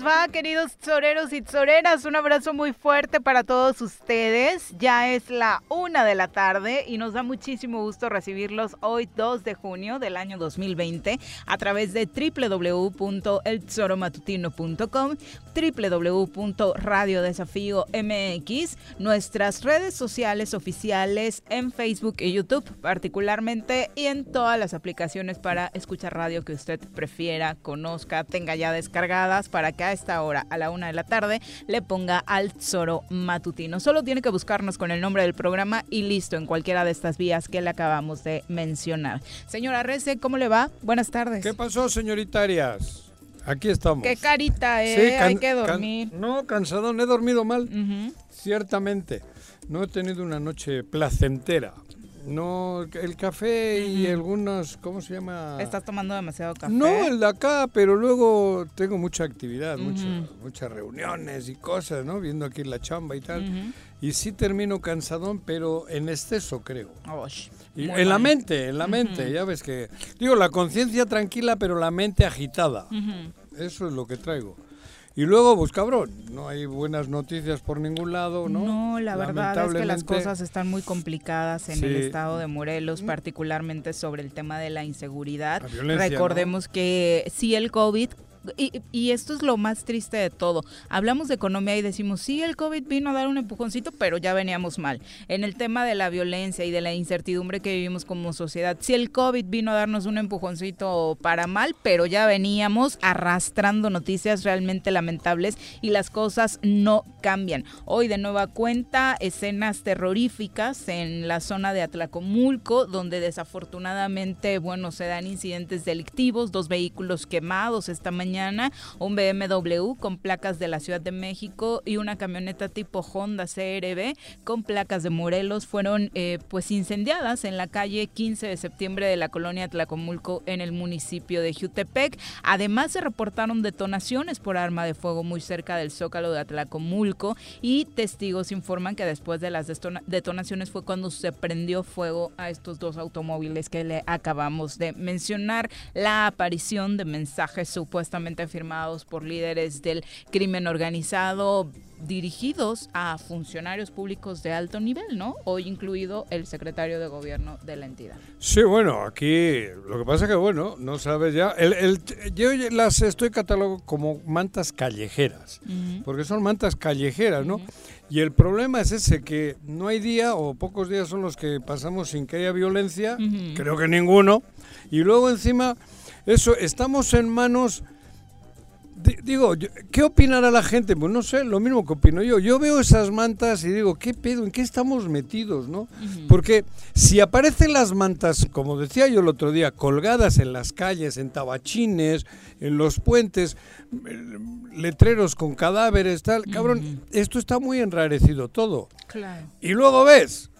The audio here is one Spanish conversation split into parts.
les va, queridos toreros y toreras? Un abrazo muy fuerte para todos ustedes. Ya es la una de la tarde y nos da muchísimo gusto recibirlos hoy 2 de junio del año 2020 a través de www.elzoromatutino.com, www.radiodesafío.mx, nuestras redes sociales oficiales en Facebook y YouTube particularmente y en todas las aplicaciones para escuchar radio que usted prefiera, conozca, tenga ya descargadas para que a esta hora, a la una de la tarde, le ponga al Zoro Matutino. Solo tiene que buscarnos con el nombre del programa y listo, en cualquiera de estas vías que le acabamos de mencionar. Señora Rece, ¿cómo le va? Buenas tardes. ¿Qué pasó, señorita Arias? Aquí estamos. Qué carita, ¿eh? Hay que dormir. no, cansado, no he dormido mal. Ciertamente. No he tenido una noche placentera. No, el café y algunos, ¿cómo se llama? ¿Estás tomando demasiado café? No, el de acá, pero luego tengo mucha actividad, muchas reuniones y cosas, ¿no? Viendo aquí la chamba y tal. Y sí termino cansadón, pero en exceso, creo. y en la mente, en la mente, ya ves que... Digo, la conciencia tranquila, pero la mente agitada. Eso es lo que traigo. Y luego, pues cabrón, no hay buenas noticias por ningún lado, ¿no? No, la verdad es que las cosas están muy complicadas en el estado de Morelos, mm. particularmente sobre el tema de la inseguridad. Recordemos que sí el COVID y, esto es lo más triste de todo. Hablamos de economía y decimos, sí, el COVID vino a dar un empujoncito, pero ya veníamos mal. En el tema de la violencia y de la incertidumbre que vivimos como sociedad, sí, el COVID vino a darnos un empujoncito para mal, pero ya veníamos arrastrando noticias realmente lamentables y las cosas no cambian. Hoy de nueva cuenta, escenas terroríficas en la zona de Atlacomulco, donde desafortunadamente, bueno, se dan incidentes delictivos, dos vehículos quemados esta mañana un BMW con placas de la Ciudad de México y una camioneta tipo Honda CRB con placas de Morelos fueron eh, pues incendiadas en la calle 15 de septiembre de la colonia Tlacomulco en el municipio de Jutepec. Además se reportaron detonaciones por arma de fuego muy cerca del zócalo de Atlacomulco y testigos informan que después de las detonaciones fue cuando se prendió fuego a estos dos automóviles que le acabamos de mencionar. La aparición de mensajes supuestamente firmados por líderes del crimen organizado dirigidos a funcionarios públicos de alto nivel, ¿no? Hoy incluido el secretario de gobierno de la entidad. Sí, bueno, aquí lo que pasa es que, bueno, no sabes ya. El, yo las estoy catalogando como mantas callejeras, porque son mantas callejeras, ¿no? Y el problema es ese, que no hay día o pocos días son los que pasamos sin que haya violencia, creo que ninguno, y luego encima, eso, estamos en manos digo, ¿qué opinará la gente? Pues no sé, lo mismo que opino yo. Yo veo esas mantas y digo, ¿qué pedo? ¿En qué estamos metidos, no? Porque si aparecen las mantas, como decía yo el otro día, colgadas en las calles, en tabachines, en los puentes, letreros con cadáveres, tal, cabrón, esto está muy enrarecido todo. Claro. Y luego ves,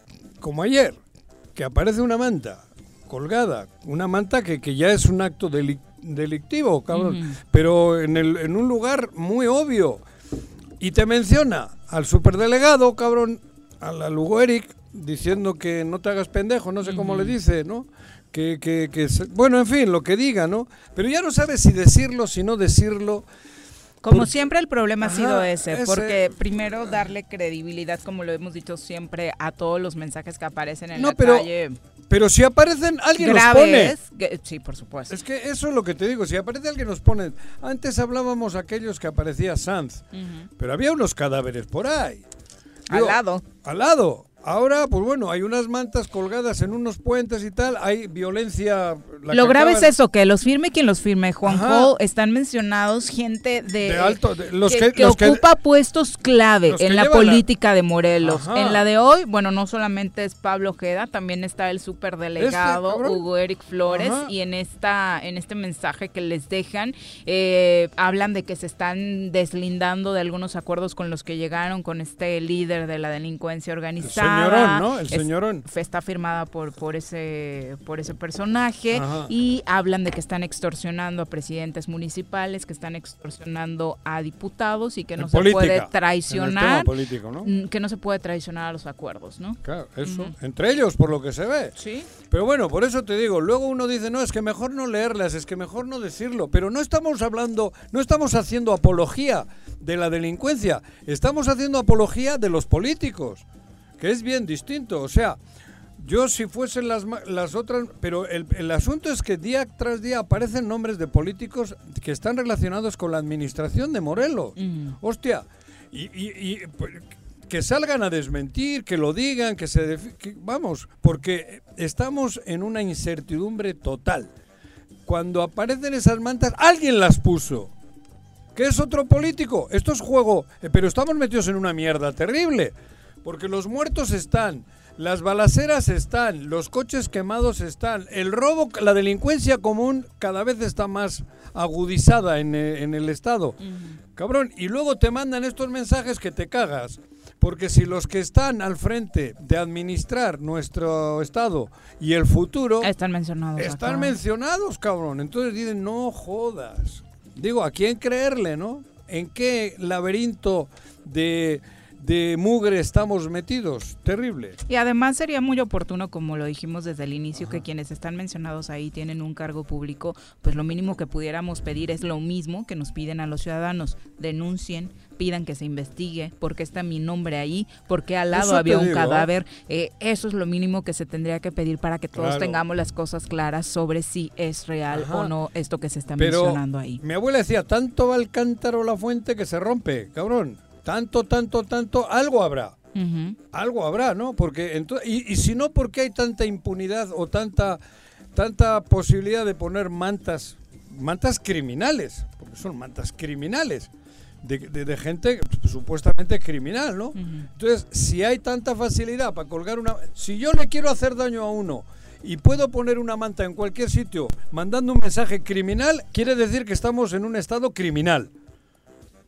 como ayer, que aparece una manta colgada, una manta que, que ya es un acto delictivo delictivo, cabrón, pero en, el, en un lugar muy obvio. Y te menciona al superdelegado, cabrón, a la Lugo Eric diciendo que no te hagas pendejo, no sé cómo le dice, ¿no? Que, que, que, bueno, en fin, lo que diga, ¿no? Pero ya no sabes si decirlo, si no decirlo. Como siempre el problema ha sido ese, porque primero darle credibilidad, como lo hemos dicho siempre, a todos los mensajes que aparecen en la pero, calle. Pero si aparecen, alguien los pone. sí, por supuesto. Es que eso es lo que te digo, si aparece alguien nos pone. Antes hablábamos aquellos que aparecía Sanz, pero había unos cadáveres por ahí. al lado. Al lado. Ahora, pues bueno, hay unas mantas colgadas en unos puentes y tal, hay violencia. Lo grave es eso, que los firme quien los firme. Juanjo, están mencionados gente de, alto, los que, ocupa puestos clave en la política de Morelos. En la de hoy, bueno, no solamente es Pablo Ojeda, también está el superdelegado este, Hugo Eric Flores y en esta en este mensaje que les dejan eh, hablan de que se están deslindando de algunos acuerdos con los que llegaron con este líder de la delincuencia organizada señorón, ¿no? El señorón. está firmada por, por, ese, por ese personaje y hablan de que están extorsionando a presidentes municipales, que están extorsionando a diputados y que no se puede traicionar. Mm, que no se puede traicionar a los acuerdos, ¿no? Claro, eso. Entre ellos, por lo que se ve. Sí. Pero bueno, por eso te digo, luego uno dice, no, es que mejor no leerlas, es que mejor no decirlo. Pero no estamos hablando, no estamos haciendo apología de la delincuencia, estamos haciendo apología de los políticos que es bien distinto. O sea, yo si fuesen las, las otras, pero el, el, asunto es que día tras día aparecen nombres de políticos que están relacionados con la administración de Morelos. Hostia, y, y, pues, que salgan a desmentir, que lo digan, que se... vamos, porque estamos en una incertidumbre total. Cuando aparecen esas mantas, alguien las puso. ¿Qué es otro político? Esto es juego, eh, pero estamos metidos en una mierda terrible. Porque los muertos están, las balaceras están, los coches quemados están, el robo, la delincuencia común cada vez está más agudizada en, eh, el Estado. Cabrón, y luego te mandan estos mensajes que te cagas. Porque si los que están al frente de administrar nuestro Estado y el futuro... Están mencionados. Están mencionados, cabrón. Entonces dicen, no jodas. Digo, ¿a quién creerle, no? ¿En qué laberinto de de mugre estamos metidos, terrible. Y además sería muy oportuno, como lo dijimos desde el inicio, que quienes están mencionados ahí tienen un cargo público, pues lo mínimo que pudiéramos pedir es lo mismo que nos piden a los ciudadanos, denuncien, pidan que se investigue, porque está mi nombre ahí, porque al lado había un cadáver. Eh, eso es lo mínimo que se tendría que pedir para que todos tengamos las cosas claras sobre si es real o no esto que se está mencionando ahí. Mi abuela decía, tanto va el cántaro la fuente que se rompe, cabrón tanto, tanto, tanto, algo habrá. Algo habrá, ¿no? Porque y, si no, ¿por qué hay tanta impunidad o tanta, tanta posibilidad de poner mantas, mantas criminales? Porque son mantas criminales. De, de, gente supuestamente criminal, ¿no? Entonces, si hay tanta facilidad para colgar una... Si yo le quiero hacer daño a uno y puedo poner una manta en cualquier sitio mandando un mensaje criminal, quiere decir que estamos en un estado criminal.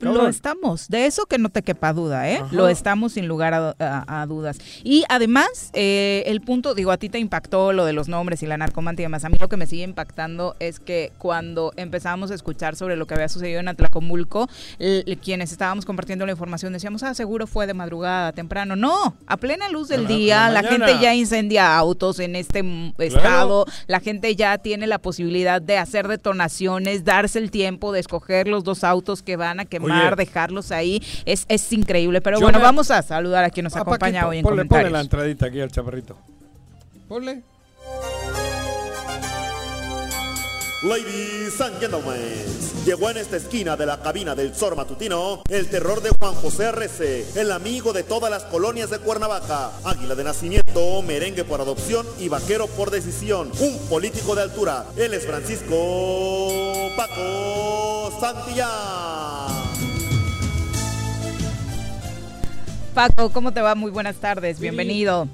Lo estamos, de eso que no te quepa duda, ¿eh? Lo estamos sin lugar a, dudas. Y además, eh, el punto, digo, a ti te impactó lo de los nombres y la narcomanta y demás. A mí lo que me sigue impactando es que cuando empezamos a escuchar sobre lo que había sucedido en Atlacomulco, quienes estábamos compartiendo la información decíamos, ah, seguro fue de madrugada, temprano. No, a plena luz del día, la, gente ya incendia autos en este estado, la gente ya tiene la posibilidad de hacer detonaciones, darse el tiempo de escoger los dos autos que van a quemar dejarlos ahí, es, es increíble. Pero bueno, vamos a saludar a quien nos acompaña hoy en ponle, Ponle la entradita aquí al chaparrito. Ponle. Ladies and gentlemen, llegó en esta esquina de la cabina del Zor Matutino el terror de Juan José R.C., el amigo de todas las colonias de Cuernavaca, águila de nacimiento, merengue por adopción y vaquero por decisión, un político de altura. Él es Francisco Paco Santillán. Paco, ¿cómo te va? Muy buenas tardes, bienvenido.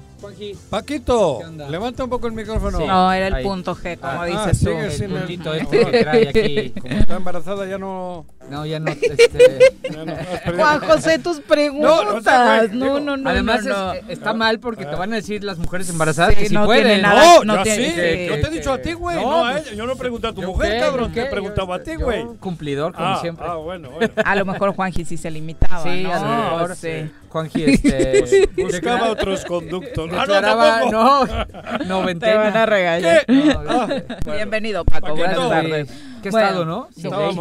Paquito, levanta un poco el micrófono. No, era el punto G, como ah, dices tú. el puntito este que trae aquí. Como está embarazada ya no... No, ya no. Este... Juan José, tus preguntas. No, no, no. Además, está mal porque te van a decir las mujeres embarazadas que si no pueden. Nada, no, yo sí. Yo te he dicho a ti, güey. No, a ella. Yo no pregunté a tu mujer, cabrón. Te preguntaba a ti, güey. Cumplidor, como ah, siempre. Ah, bueno, bueno. A lo mejor Juanji sí se limitaba. Sí, a lo mejor. Sí. Juanji, este. Buscaba otros conductos. Declaraba, no, no, Te van a regañar. Bienvenido, Paco. Buenas tardes. Qué estado, ¿no?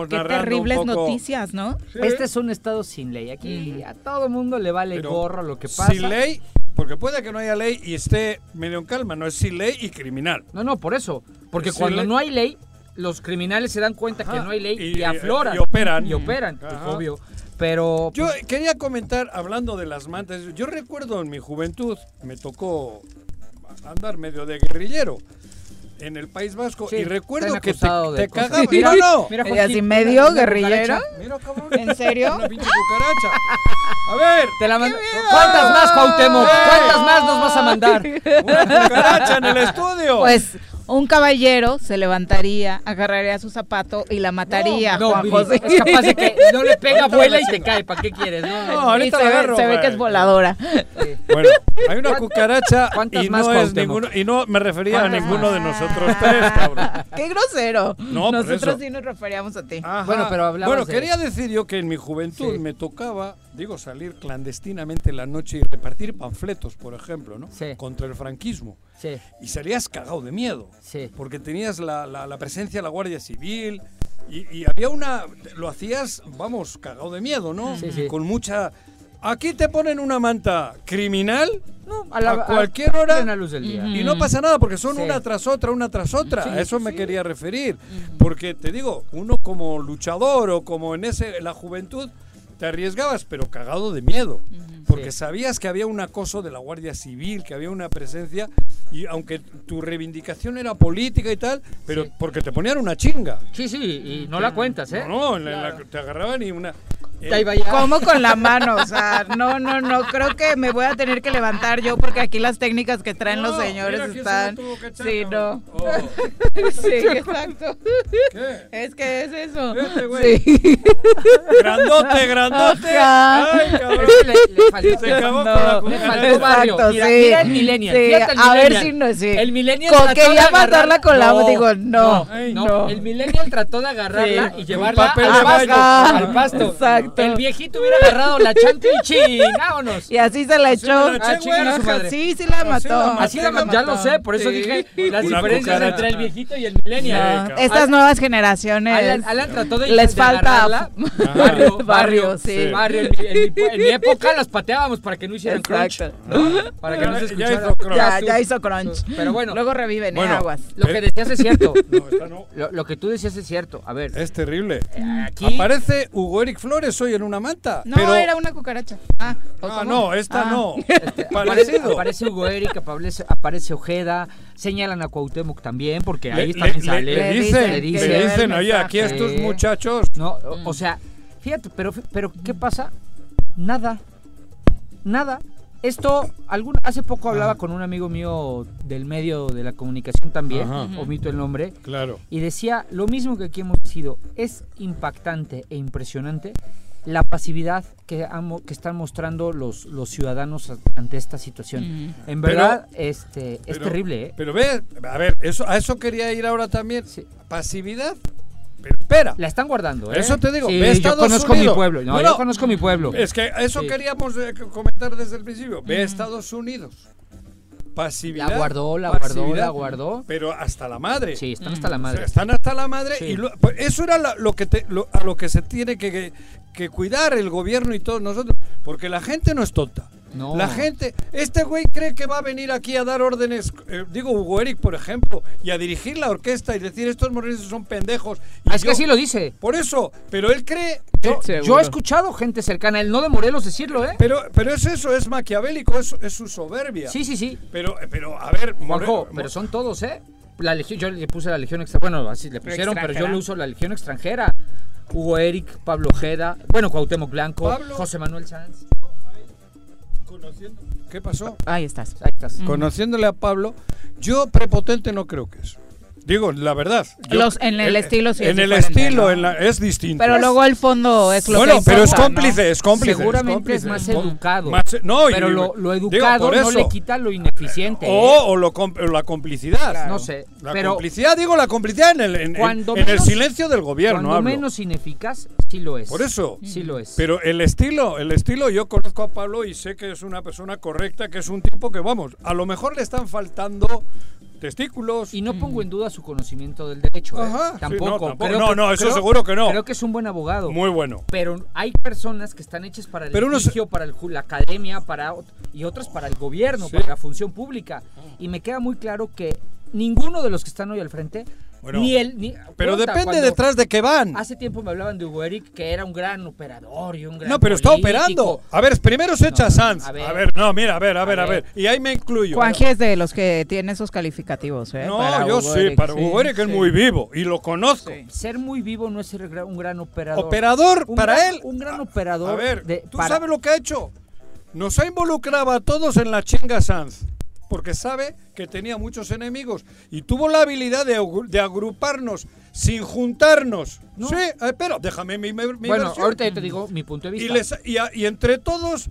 Qué terribles noticias, ¿no? Este es un estado sin ley. Aquí a todo mundo le vale gorro lo que pasa. Sin ley, porque puede que no haya ley y esté medio en calma. No es sin ley y criminal. No, no, por eso. Porque cuando no hay ley, los criminales se dan cuenta que no hay ley y, afloran. Y operan. Y operan, obvio. Pero. Yo pues, quería comentar, hablando de las mantas, yo recuerdo en mi juventud, me tocó andar medio de guerrillero en el País Vasco y recuerdo que te, te cagaba. Mira, no, mira, Joaquín, así medio guerrillero. Mira, cabrón. ¿En serio? Una pinche cucaracha. A ver. Te la ¿Cuántas más, Cuauhtémoc? ¿Cuántas más nos vas a mandar? Una cucaracha en el estudio. Pues un caballero se levantaría, agarraría su zapato y la mataría. No, Juan José. es capaz de que no le pega, vuela y te cae. ¿Para qué quieres? No, no ahorita se, agarro, ve, se ve que es voladora. Bueno, hay una cucaracha y no es ninguno y no me refería a ninguno de nosotros tres, cabrón. Qué grosero. No, nosotros sí nos referíamos a ti. Bueno, pero hablamos Bueno, quería decir yo que en mi juventud me tocaba, digo, salir clandestinamente la noche y repartir panfletos, por ejemplo, ¿no? Sí. Contra el franquismo. Sí. Y salías cagado de miedo. Sí. Porque tenías la, la, presencia de la Guardia Civil y, había una... Lo hacías, vamos, cagado de miedo, ¿no? Sí, sí. Con mucha... Aquí te ponen una manta criminal no, a, cualquier hora luz del día. y no pasa nada porque son una tras otra, una tras otra. a eso me quería referir. Porque te digo, uno como luchador o como en ese la juventud te arriesgabas, pero cagado de miedo, porque sabías que había un acoso de la Guardia Civil, que había una presencia, y aunque tu reivindicación era política y tal, pero porque te ponían una chinga. Sí, sí, y no la cuentas, ¿eh? No, no te agarraban y una... ¿Cómo con la mano? O sea, no, no, no, creo que me voy a tener que levantar yo porque aquí las técnicas que traen los señores están... Sí, no. Oh. sí, exacto. ¿Qué? Es que es eso. Sí. Grandote, grandote. Ay. Le, le faltó, Se acabó no, con la le faltó barrio. Mira, sí. mira el millennial. Sí. El a ver si no, sí. El millennial con quería matarla con la... Digo, no, no, no. El millennial trató de agarrarla y llevarla al pasto. Al pasto. Exacto. El viejito hubiera agarrado la chancla y ching, vámonos. Y así se la echó. Ah, sí, sí la mató. Así la mató. Ya lo sé, por eso dije las diferencias entre el viejito y el millennial. Estas nuevas generaciones. Alan, trató de Les falta barrio, barrio, sí. Barrio. En mi, época las pateábamos para que no hicieran crunch. Para que no se escuchara. Ya, ya hizo crunch. Pero bueno. Luego reviven, ¿eh? Aguas. Lo que decías es cierto. Lo que tú decías es cierto. A ver. Es terrible. Aquí. Aparece Hugo Eric Flores soy en una manta. No, pero... era una cucaracha. Ah, ah no, esta ah. no. Este, Parecido. Aparece Hugo Eric, aparece, aparece, Ojeda, señalan a Cuauhtémoc también, porque ahí también sale. Le, dicen, le dicen, le dicen oye, aquí estos muchachos. No, o, sea, fíjate, pero, pero ¿qué pasa? Nada. Nada. Esto, algún, hace poco hablaba con un amigo mío del medio de la comunicación también, omito el nombre, claro. y decía lo mismo que aquí hemos sido, es impactante e impresionante la pasividad que, que están mostrando los, los ciudadanos ante esta situación. En verdad, este, es terrible. ¿eh? Pero ve, a ver, eso, a eso quería ir ahora también. Pasividad. Pero espera. La están guardando, ¿eh? Eso te digo. ve yo conozco mi pueblo. No, yo conozco mi pueblo. Es que eso queríamos eh, comentar desde el principio. Ve Estados Unidos pasividad. La guardó, la guardó, la guardó. Pero hasta la madre. Sí, están hasta la madre. están hasta la madre. Y pues, eso era lo que te, a lo que se tiene que, que, cuidar el gobierno y todos nosotros. Porque la gente no es tonta. No. La gente, este güey cree que va a venir aquí a dar órdenes, eh, digo Hugo Eric, por ejemplo, y a dirigir la orquesta y decir estos morenos son pendejos. Ah, es que así lo dice. Por eso, pero él cree. Yo, he escuchado gente cercana, el no de Morelos decirlo, ¿eh? Pero, pero es eso, es maquiavélico, es, es su soberbia. Sí, sí, sí. Pero, pero a ver, Juanjo, pero son todos, ¿eh? La legión, yo le puse la legión extranjera, bueno, así le pusieron, pero yo le uso la legión extranjera. Hugo Eric, Pablo Ojeda, bueno, Cuauhtémoc Blanco, José Manuel Sanz. ¿Qué pasó? Ahí estás. Ahí estás. Conociéndole a Pablo, yo prepotente no creo que es. Digo, la verdad. Los, en el, estilo sí En el estilo es distinto. Pero luego el fondo es lo bueno, que pero es cómplice, es cómplice. Seguramente es, más educado. no, pero lo, educado no le quita lo ineficiente. O, ¿eh? o, la complicidad. No sé. La pero complicidad, digo, la complicidad en el, en, el silencio del gobierno. Cuando menos ineficaz, sí lo es. Por eso. Sí lo es. Pero el estilo, el estilo, yo conozco a Pablo y sé que es una persona correcta, que es un tipo que, vamos, a lo mejor le están faltando testículos. Y no pongo en duda su conocimiento del derecho. ¿eh? tampoco. no, no, eso seguro que no. Creo que es un buen abogado. Muy bueno. Pero hay personas que están hechas para el Pero para la academia, para y otras para el gobierno, para la función pública. Y me queda muy claro que ninguno de los que están hoy al frente ni él, ni, pero depende detrás de qué van. Hace tiempo me hablaban de Hugo Eric, que era un gran operador y un gran. No, pero está operando. A ver, primero se echa Sanz. A ver. no, mira, a ver, a ver, a ver. Y ahí me incluyo. Juanji es de los que tiene esos calificativos, ¿eh? No, yo sí, para Hugo Eric es muy vivo y lo conozco. Ser muy vivo no es ser un gran operador. Operador, para él. Un gran operador. A ver, ¿tú sabes lo que ha hecho? Nos ha involucrado a todos en la chinga Sanz porque sabe que tenía muchos enemigos y tuvo la habilidad de, de agruparnos sin juntarnos. Sí, eh, pero déjame mi, mi Bueno, ahorita te digo mi punto de vista. Y, y, entre todos,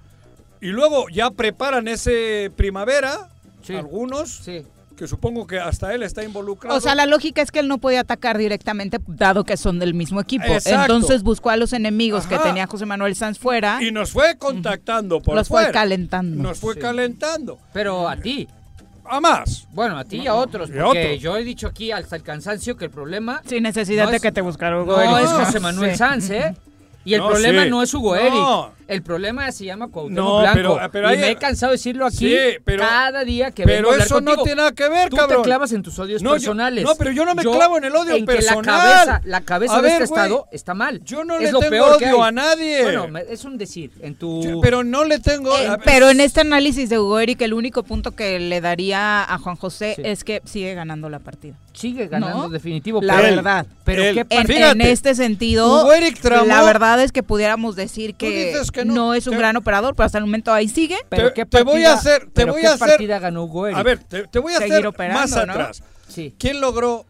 y luego ya preparan ese primavera, algunos. Sí que supongo que hasta él está involucrado. O sea, la lógica es que él no podía atacar directamente, dado que son del mismo equipo. Entonces buscó a los enemigos que tenía José Manuel Sanz fuera. Y nos fue contactando por Los fue calentando. Nos fue calentando. Pero a ti. A más. Bueno, a ti y a otros. Porque yo he dicho aquí hasta el cansancio que el problema. Sin necesidad de que te buscaran No es José Manuel Sanz, ¿eh? Y el problema no es Hugo Eric. El problema se llama Cuauhtémoc Blanco. Pero, y me he cansado de decirlo aquí cada día que pero vengo a eso no tiene nada que ver, Tú te clavas en tus odios personales. no, pero yo no me clavo en el odio personal. la cabeza, la cabeza de este estado está mal. Yo no le tengo odio a nadie. Bueno, es un decir. En tu... pero no le tengo... Eh, pero en este análisis de Hugo Eric, el único punto que le daría a Juan José es que sigue ganando la partida. Sigue ganando, definitivo. La verdad. Pero ¿qué en, este sentido, la verdad es que pudiéramos decir que, no, es un gran operador, pero hasta el momento ahí sigue. Pero te, te voy a hacer, te voy a hacer, partida ganó Hugo A ver, te, voy a hacer más atrás. ¿Quién logró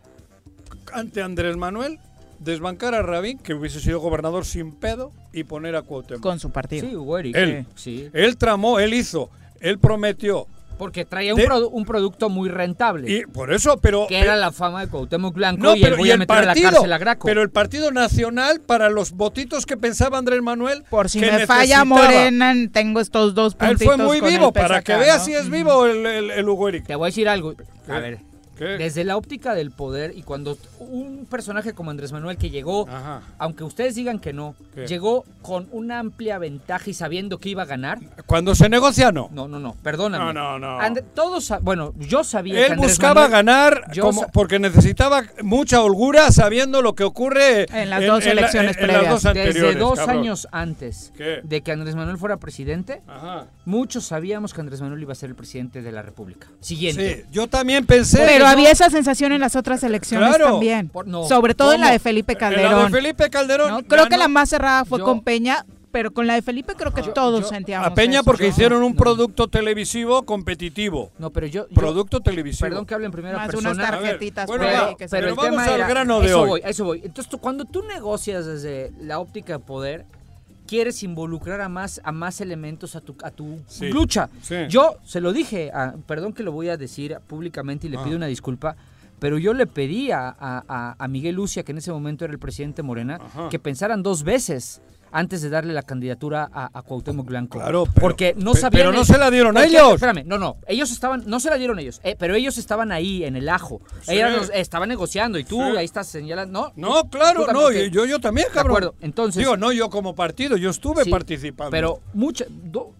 ante Andrés Manuel desbancar a Rabín, que hubiese sido gobernador sin pedo, y poner a Cuauhtémoc? Con su partido. Sí, Hugo Él, sí. él tramó, él hizo, él prometió porque traía un, un, producto muy rentable. Y por eso, pero. Que era la fama de Cuauhtémoc Blanco y pero, voy a meter partido, a la cárcel a Graco. Pero el Partido Nacional, para los votitos que pensaba Andrés Manuel. Por si me falla Morena, tengo estos dos puntitos. Él fue muy vivo, para que veas si es vivo el, el, el Hugo Te voy a decir algo. A ver, desde la óptica del poder y cuando un personaje como Andrés Manuel que llegó, aunque ustedes digan que no, llegó con una amplia ventaja y sabiendo que iba a ganar. Cuando se negocia, no. No, no, no, perdóname. No, no, no. todos, bueno, yo sabía Él que Andrés buscaba ganar porque necesitaba mucha holgura sabiendo lo que ocurre en las dos elecciones previas. Desde dos años antes de que Andrés Manuel fuera presidente, muchos sabíamos que Andrés Manuel iba a ser el presidente de la República. Siguiente. Sí, yo también pensé había esa sensación en las otras elecciones también. Sobre todo en la de Felipe Calderón. la de Felipe Calderón. Creo que la más cerrada fue con Peña, pero con la de Felipe creo que todos sentíamos. A Peña porque hicieron un producto televisivo competitivo. No, pero yo. producto televisivo. Perdón que hable en primera Más persona. unas tarjetitas. bueno, pero, el vamos al grano de eso hoy. Voy, eso voy. Entonces, cuando tú negocias desde la óptica de poder, quieres involucrar a más, a más elementos a tu, a tu lucha. Yo se lo dije, perdón que lo voy a decir públicamente y le ah. pido una disculpa, pero yo le pedí a, a, Miguel Lucia, que en ese momento era el presidente Morena, que pensaran dos veces antes de darle la candidatura a, a Cuauhtémoc Blanco. Claro, porque no sabían. Pero no se la dieron ellos. Espérame, no, no. Ellos estaban, no se la dieron ellos, eh, pero ellos estaban ahí en el ajo. Ellos estaban negociando y tú ahí estás señalando. No, no claro, no. Yo, yo también, cabrón. De acuerdo, entonces. Digo, no yo como partido, yo estuve participando. Pero mucha,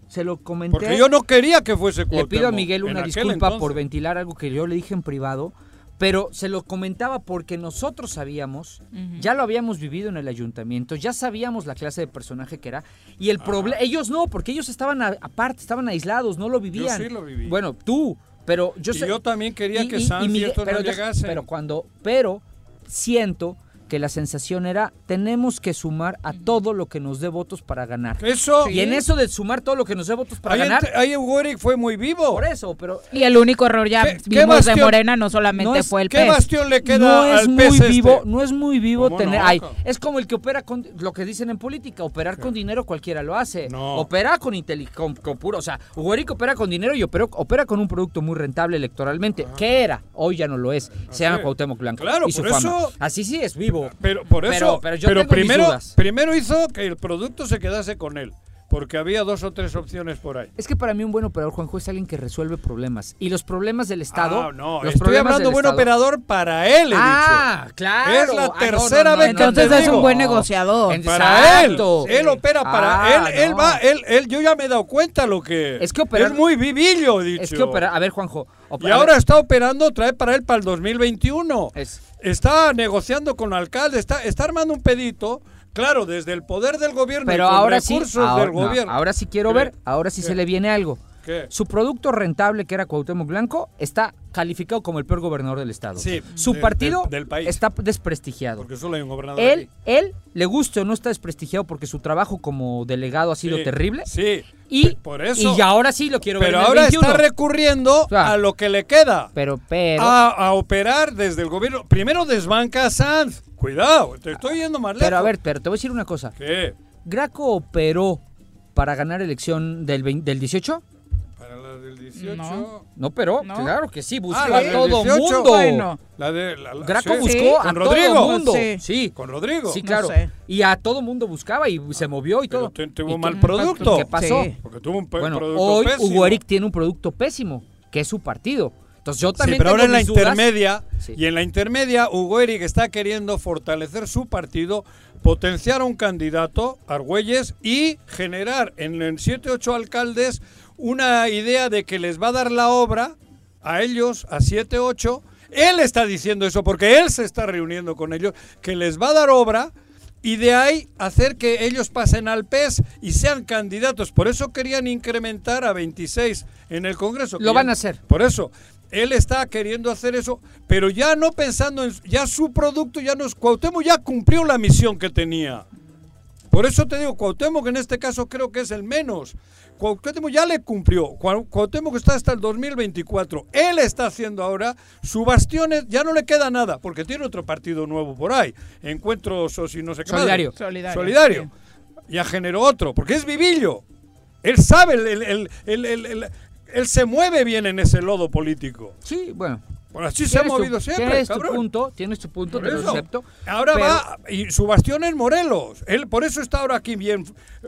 se lo comenté. Porque yo no quería que fuese Cuauhtémoc. Le pido a Miguel una disculpa por ventilar algo que yo le dije en privado pero se lo comentaba porque nosotros sabíamos, ya lo habíamos vivido en el ayuntamiento, ya sabíamos la clase de personaje que era, y el problema, ellos no, porque ellos estaban aparte, estaban aislados, no lo vivían. Yo sí lo viví. Bueno, tú, pero yo y yo también quería que Sanz y, pero, no llegase. Pero cuando, pero siento que la sensación era tenemos que sumar a todo lo que nos dé votos para ganar. Eso. Y en eso de sumar todo lo que nos dé votos para ganar. Ahí Warwick fue muy vivo. Por eso, pero. Y el único error ya vimos de Morena no solamente fue el ¿Qué bastión le queda no es muy este? vivo, No es muy vivo tener. es como el que opera con. Lo que dicen en política, operar con dinero cualquiera lo hace. Opera con, con, con, puro. O sea, Warwick opera con dinero y opera, opera con un producto muy rentable electoralmente. Ah. ¿Qué era? Hoy ya no lo es. Se llama Cuauhtémoc Blanco. Claro, y su por eso. Así sí es vivo. Pero por eso. Pero, yo primero, primero hizo que el producto se quedase con él. Porque había dos o tres opciones por ahí. Es que para mí un buen operador, Juanjo, es alguien que resuelve problemas. Y los problemas del Estado. Ah, no, estoy hablando buen operador para él, he ah, claro. Es la ah, tercera vez que Entonces es un buen negociador. Para él. Él opera para ah, él. Él va, él, él, yo ya me he dado cuenta lo que. Es que opera. Es muy vivillo, dicho. Es que opera. A ver, Juanjo. y ahora está operando, trae para él para el 2021. Es. Está negociando con alcalde, está, está armando un pedito Claro, desde el poder del gobierno Pero ahora sí, del gobierno. ahora sí quiero ver, ahora sí se le viene algo. ¿Qué? Su producto rentable, que era Cuauhtémoc Blanco, está calificado como el peor gobernador del estado. Sí, Su partido está desprestigiado. Porque solo hay un gobernador. Él, él, le guste o no está desprestigiado porque su trabajo como delegado ha sido terrible. Sí. Y, por eso. y ahora sí lo quiero ver. Pero ahora está recurriendo a lo que le queda. Pero, pero. A, operar desde el gobierno. Primero desbanca a Sanz. Cuidado, te estoy yendo más lejos. Pero a ver, pero te voy a decir una cosa. ¿Qué? ¿Graco operó para ganar elección del, del 18? La del 18. No, pero claro que sí, buscó ah, a todo el mundo. La de, Graco buscó a Rodrigo. todo mundo. Sí. Con Rodrigo. Sí, claro. Y a todo mundo buscaba y se movió y todo. tuvo un mal producto. ¿Qué pasó? Porque tuvo un bueno, producto hoy pésimo. Hugo Eric tiene un producto pésimo, que es su partido. Entonces yo también sí, pero ahora en la intermedia, y en la intermedia, Hugo Eric está queriendo fortalecer su partido, potenciar a un candidato, Argüelles, y generar en, en 7, 8 alcaldes una idea de que les va a dar la obra a ellos, a 7, 8. Él está diciendo eso porque él se está reuniendo con ellos, que les va a dar obra y de ahí hacer que ellos pasen al PES y sean candidatos. Por eso querían incrementar a 26 en el Congreso. Lo van a hacer. Por eso. Él está queriendo hacer eso, pero ya no pensando en ya su producto, ya no es Cuauhtémoc ya cumplió la misión que tenía. Por eso te digo, Cuauhtémoc en este caso creo que es el menos. Cuauhtémoc ya le cumplió. Cuauhtémoc está hasta el 2024. Él está haciendo ahora su bastiones, ya no le queda nada, porque tiene otro partido nuevo por ahí. Encuentros o si no sé qué. Solidario. Solidario. Solidario. Ya generó otro, porque es Vivillo. Él sabe el, él se mueve bien en ese lodo político. Sí, bueno. Bueno, así se ha movido siempre, tienes Tu punto, tienes tu punto, te lo acepto. Ahora va, y su bastión es Morelos. Él por eso está ahora aquí bien.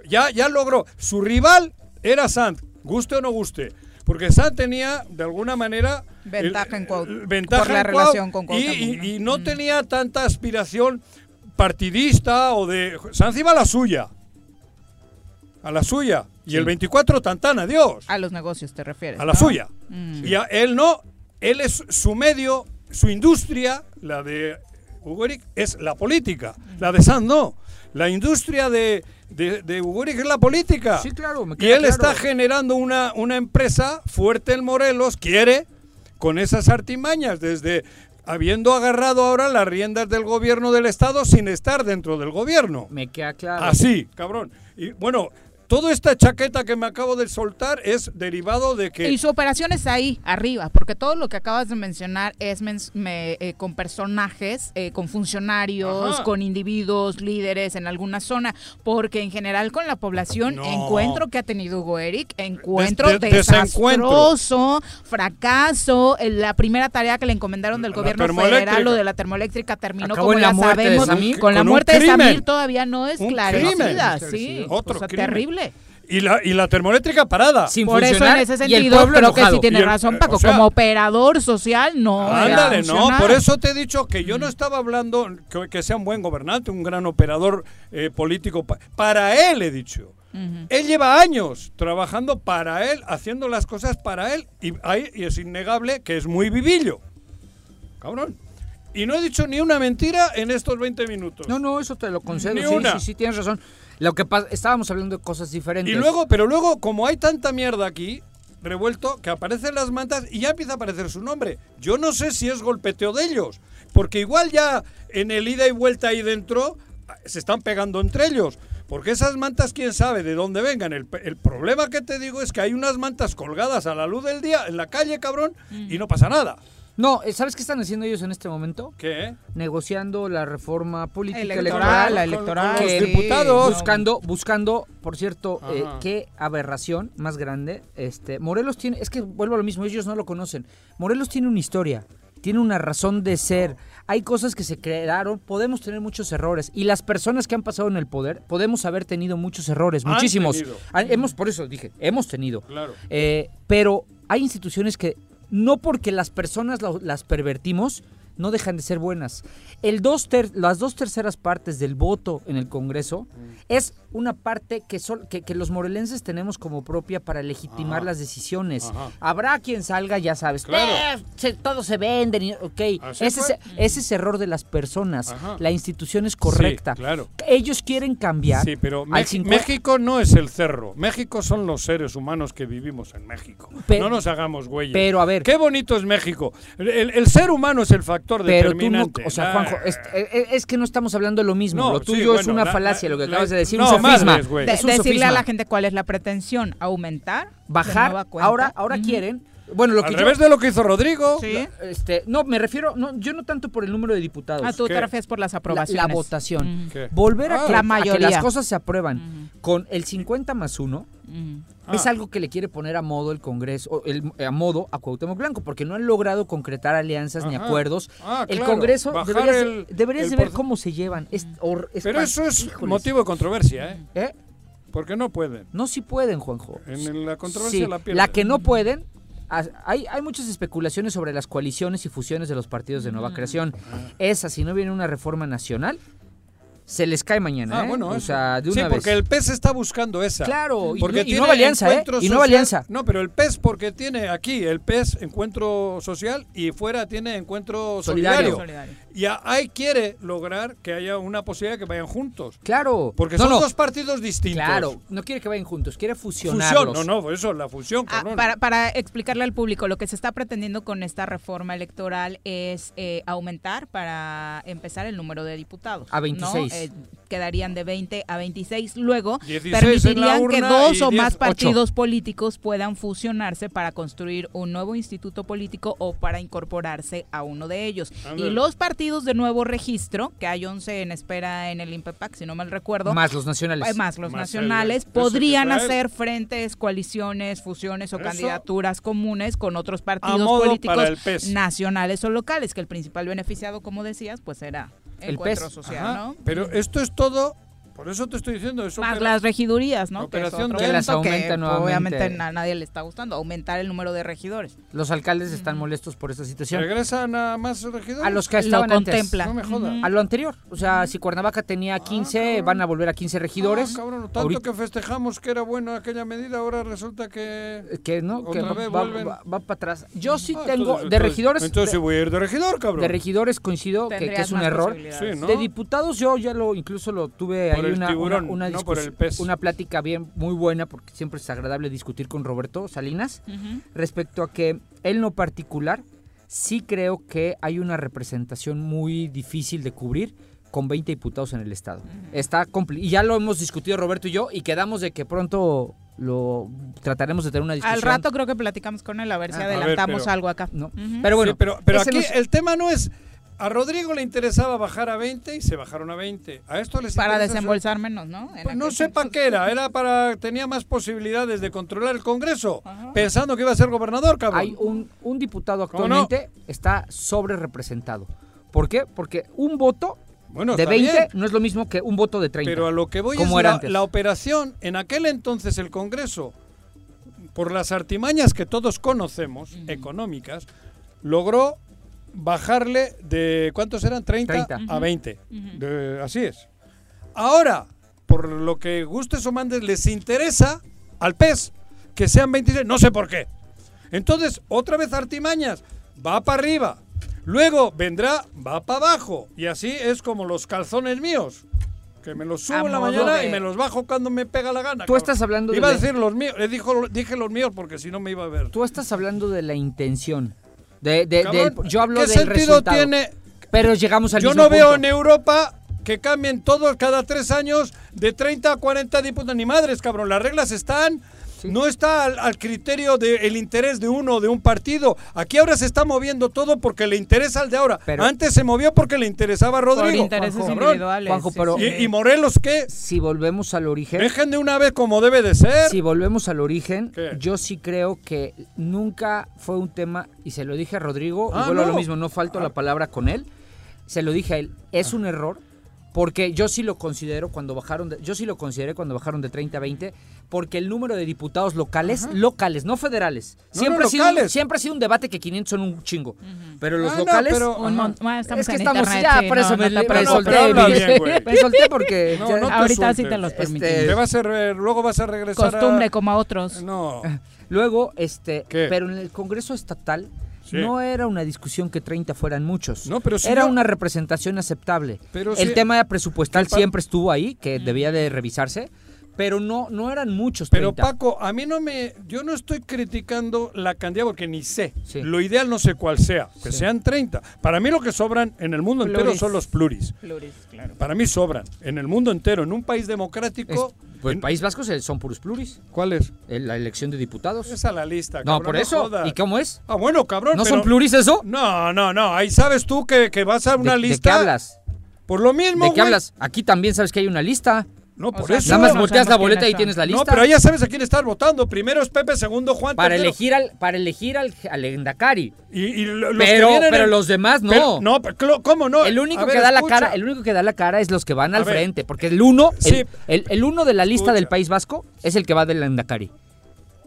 Ya, ya logró. Su rival era Sant, guste o no guste. Porque Sant tenía, de alguna manera... Ventaja en Cuau, Ventaja por la relación con y, y, no tenía tanta aspiración partidista o de... Sant iba a la suya. A la suya. Y el 24 Tantana, adiós. A los negocios te refieres. A la suya. Mm. Y a él no, él es su medio, su industria, la de Hugo es la política. La de Sand no. La industria de, de, es la política. Sí, claro. y él está generando una, una empresa fuerte en Morelos, quiere, con esas artimañas, desde habiendo agarrado ahora las riendas del gobierno del Estado sin estar dentro del gobierno. Me queda claro. Así, cabrón. Y bueno, Toda esta chaqueta que me acabo de soltar es derivado de que... Y su operación es ahí, arriba, porque todo lo que acabas de mencionar es eh, con personajes, eh, con funcionarios, con individuos, líderes en alguna zona, porque en general con la población, encuentro que ha tenido Hugo Eric, encuentro desastroso, fracaso, la primera tarea que le encomendaron del gobierno federal, lo de la termoeléctrica, terminó como ya sabemos, con, la muerte de Samir todavía no es esclarecida, sí, Otro terrible. Y la, y la termoeléctrica parada. Sin Por eso en ese sentido creo que sí tiene razón Paco. Como operador social no. Ándale, no. Por eso te he dicho que yo no estaba hablando que, sea un buen gobernante, un gran operador eh, político. para él he dicho. Él lleva años trabajando para él, haciendo las cosas para él. Y, y es innegable que es muy vivillo. Cabrón. Y no he dicho ni una mentira en estos 20 minutos. No, no, eso te lo concedo. sí, sí, sí, tienes razón. Lo que pasa, estábamos hablando de cosas diferentes. Y luego, pero luego, como hay tanta mierda aquí, revuelto, que aparecen las mantas y ya empieza a aparecer su nombre. Yo no sé si es golpeteo de ellos. porque igual ya en el ida y vuelta ahí dentro se están pegando entre ellos. Porque esas mantas, quién sabe de dónde vengan. El, problema que te digo es que hay unas mantas colgadas a la luz del día en la calle, cabrón, y no pasa nada. No, eh, ¿sabes qué están haciendo ellos en este momento? ¿Qué? Negociando la reforma política electoral, la electoral, los diputados buscando, buscando, por cierto, eh, qué aberración más grande. Este, Morelos tiene, es que vuelvo a lo mismo, ellos no lo conocen. Morelos tiene una historia, tiene una razón de ser. Hay cosas que se crearon, podemos tener muchos errores y las personas que han pasado en el poder podemos haber tenido muchos errores, muchísimos. Hemos, por eso dije, hemos tenido. Claro. Eh, pero hay instituciones que no porque las personas las pervertimos, no dejan de ser buenas. El dos las dos terceras partes del voto en el Congreso es una parte que, que, los morelenses tenemos como propia para legitimar las decisiones. Habrá quien salga, ya sabes, claro. Eh, todos se venden, ok. Ese es, ese error de las personas. La institución es correcta. claro. Ellos quieren cambiar. Sí, pero México no es el cerro. México son los seres humanos que vivimos en México. no nos hagamos güeyes. Pero a ver. Qué bonito es México. el ser humano es el factor pero determinante. Tú no, o sea, Juanjo, es, es, que no estamos hablando de lo mismo. lo tuyo es una falacia, lo que acabas de decir, un sofisma. decirle a la gente cuál es la pretensión, aumentar, bajar. Ahora, ahora quieren bueno, lo que Al revés de lo que hizo Rodrigo. ¿Sí? Este, no, me refiero, no, yo no tanto por el número de diputados. Ah, tú te refieres por las aprobaciones. La, votación. Volver a, ah, que, las cosas se aprueban con el 50 más 1 es ah. algo que le quiere poner a modo el Congreso, el, a modo a Cuauhtémoc Blanco, porque no han logrado concretar alianzas ni acuerdos. Ah, el Congreso deberías, de ver cómo se llevan. Pero eso es motivo de controversia, ¿eh? ¿eh? Porque no pueden. No, sí pueden, Juanjo. En la controversia la pierden. La que no pueden hay, hay muchas especulaciones sobre las coaliciones y fusiones de los partidos de nueva mm. creación. Esa, si no viene una reforma nacional, se les cae mañana. Ah, ¿eh? bueno, o sea, de una sí, porque el PES está buscando esa. Claro, porque y, nueva alianza, ¿eh? Y nueva alianza. No, pero el PES porque tiene aquí el PES encuentro social y fuera tiene encuentro solidario. Y ahí quiere lograr que haya una posibilidad de que vayan juntos. Claro. Porque son dos partidos distintos. Claro, no quiere que vayan juntos, quiere fusionarlos. Fusión, no, no, eso, la fusión. Ah, para, para, explicarle al público, lo que se está pretendiendo con esta reforma electoral es eh, aumentar para empezar el número de diputados. A 26 quedarían de 20 a 26. Luego permitirían que dos o más partidos políticos puedan fusionarse para construir un nuevo instituto político o para incorporarse a uno de ellos. Y los partidos de nuevo registro, que hay 11 en espera en el INPEPAC, si no mal recuerdo. Más los nacionales. Eh, más los nacionales, podrían hacer frentes, coaliciones, fusiones o candidaturas comunes con otros partidos políticos nacionales o locales, que el principal beneficiado, como decías, pues era el encuentro social, ¿no? Pero esto es todo por eso te estoy diciendo eso. Más las regidurías, ¿no? operación que, las aumentan Obviamente a nadie le está gustando, aumentar el número de regidores. Los alcaldes están molestos por esta situación. ¿Regresan a más regidores? A los que estaban lo contempla. No me jodas. A lo anterior. O sea, si Cuernavaca tenía 15, ah, van a volver a 15 regidores. Ah, cabrón, tanto que festejamos que era bueno aquella medida, ahora resulta que... Que no, que va, va, para atrás. Yo sí ah, tengo de regidores... Entonces voy a ir de regidor, cabrón. De regidores coincido que, es un error. De diputados yo ya lo incluso lo tuve ahí una, una, una, plática bien muy buena porque siempre es agradable discutir con Roberto Salinas respecto a que él no particular sí creo que hay una representación muy difícil de cubrir con 20 diputados en el estado. Está y ya lo hemos discutido Roberto y yo y quedamos de que pronto lo trataremos de tener una discusión. Al rato creo que platicamos con él a ver si ah, adelantamos algo acá. No. Pero bueno, pero, pero aquí el tema no es a Rodrigo le interesaba bajar a 20 y se bajaron a 20. A esto les Para desembolsar menos, ¿no? Pues no sé para qué era. Era para. Tenía más posibilidades de controlar el Congreso. Pensando que iba a ser gobernador, cabrón. Hay un, un diputado actualmente está sobre representado. ¿Por qué? Porque un voto de 20 no es lo mismo que un voto de 30. Pero a lo que voy es la, la operación. En aquel entonces el Congreso, por las artimañas que todos conocemos, económicas, logró bajarle de, ¿cuántos eran? 30, a 20. así es. Ahora, por lo que gustes o mandes, les interesa al pez que sean 26, no sé por qué. Entonces, otra vez artimañas, va para arriba. Luego vendrá, va para abajo. Y así es como los calzones míos. Que me los subo en la mañana y me los bajo cuando me pega la gana. Tú estás hablando iba de. Iba a decir los míos, le dijo, dije los míos porque si no me iba a ver. Tú estás hablando de la intención. De, de, yo hablo ¿Qué del sentido tiene? Pero llegamos al Yo no veo en Europa que cambien todos cada tres años de 30 a 40 diputados. Ni madres, cabrón. Las reglas están. No está al, criterio del interés de uno o de un partido. Aquí ahora se está moviendo todo porque le interesa al de ahora. Antes se movió porque le interesaba a Rodrigo. Por intereses individuales. ¿Y, Morelos qué? Si volvemos al origen. Dejen de una vez como debe de ser. Si volvemos al origen, yo sí creo que nunca fue un tema, y se lo dije a Rodrigo, ah, lo mismo, no falto la ah. palabra con él. Se lo dije a él, es un error porque yo sí lo considero cuando bajaron, de, yo sí lo consideré cuando bajaron de 30 a 20, porque el número de diputados locales, locales, no federales, siempre, ha sido, siempre ha sido un debate que 500 son un chingo, pero los ah, locales, es que estamos ya, por eso me, solté, me, solté porque ahorita sí te los este, permito. va a eh, luego vas a regresar costumbre como a otros. No. Luego, este, pero en el Congreso estatal no era una discusión que 30 fueran muchos. No, pero era una representación aceptable. Pero el tema presupuestal siempre estuvo ahí, que debía de revisarse pero no no eran muchos. Pero Paco, a mí no me, yo no estoy criticando la cantidad porque ni sé. Lo ideal no sé cuál sea, que sean 30. Para mí lo que sobran en el mundo entero son los pluris. Pluris, claro. Para mí sobran en el mundo entero, en un país democrático. pues en País Vasco son puros pluris. ¿Cuál es? La elección de diputados. Esa la lista. no, por eso. ¿Y cómo es? Ah, bueno, cabrón. ¿No son pluris eso? No, no, no. Ahí sabes tú que, vas a una lista. ¿De qué hablas? Por lo mismo. ¿De qué hablas? Aquí también sabes que hay una lista. No, por eso. Nada más volteas la boleta y tienes la lista. No, pero ya sabes a quién estás votando. Primero es Pepe, segundo Juan. Para elegir al, para elegir al, al Endacari. Y, los pero, pero los demás no. no, ¿cómo no? El único que da la cara, el único que da la cara es los que van al frente, porque el uno, el, el, uno de la lista del País Vasco es el que va del Endacari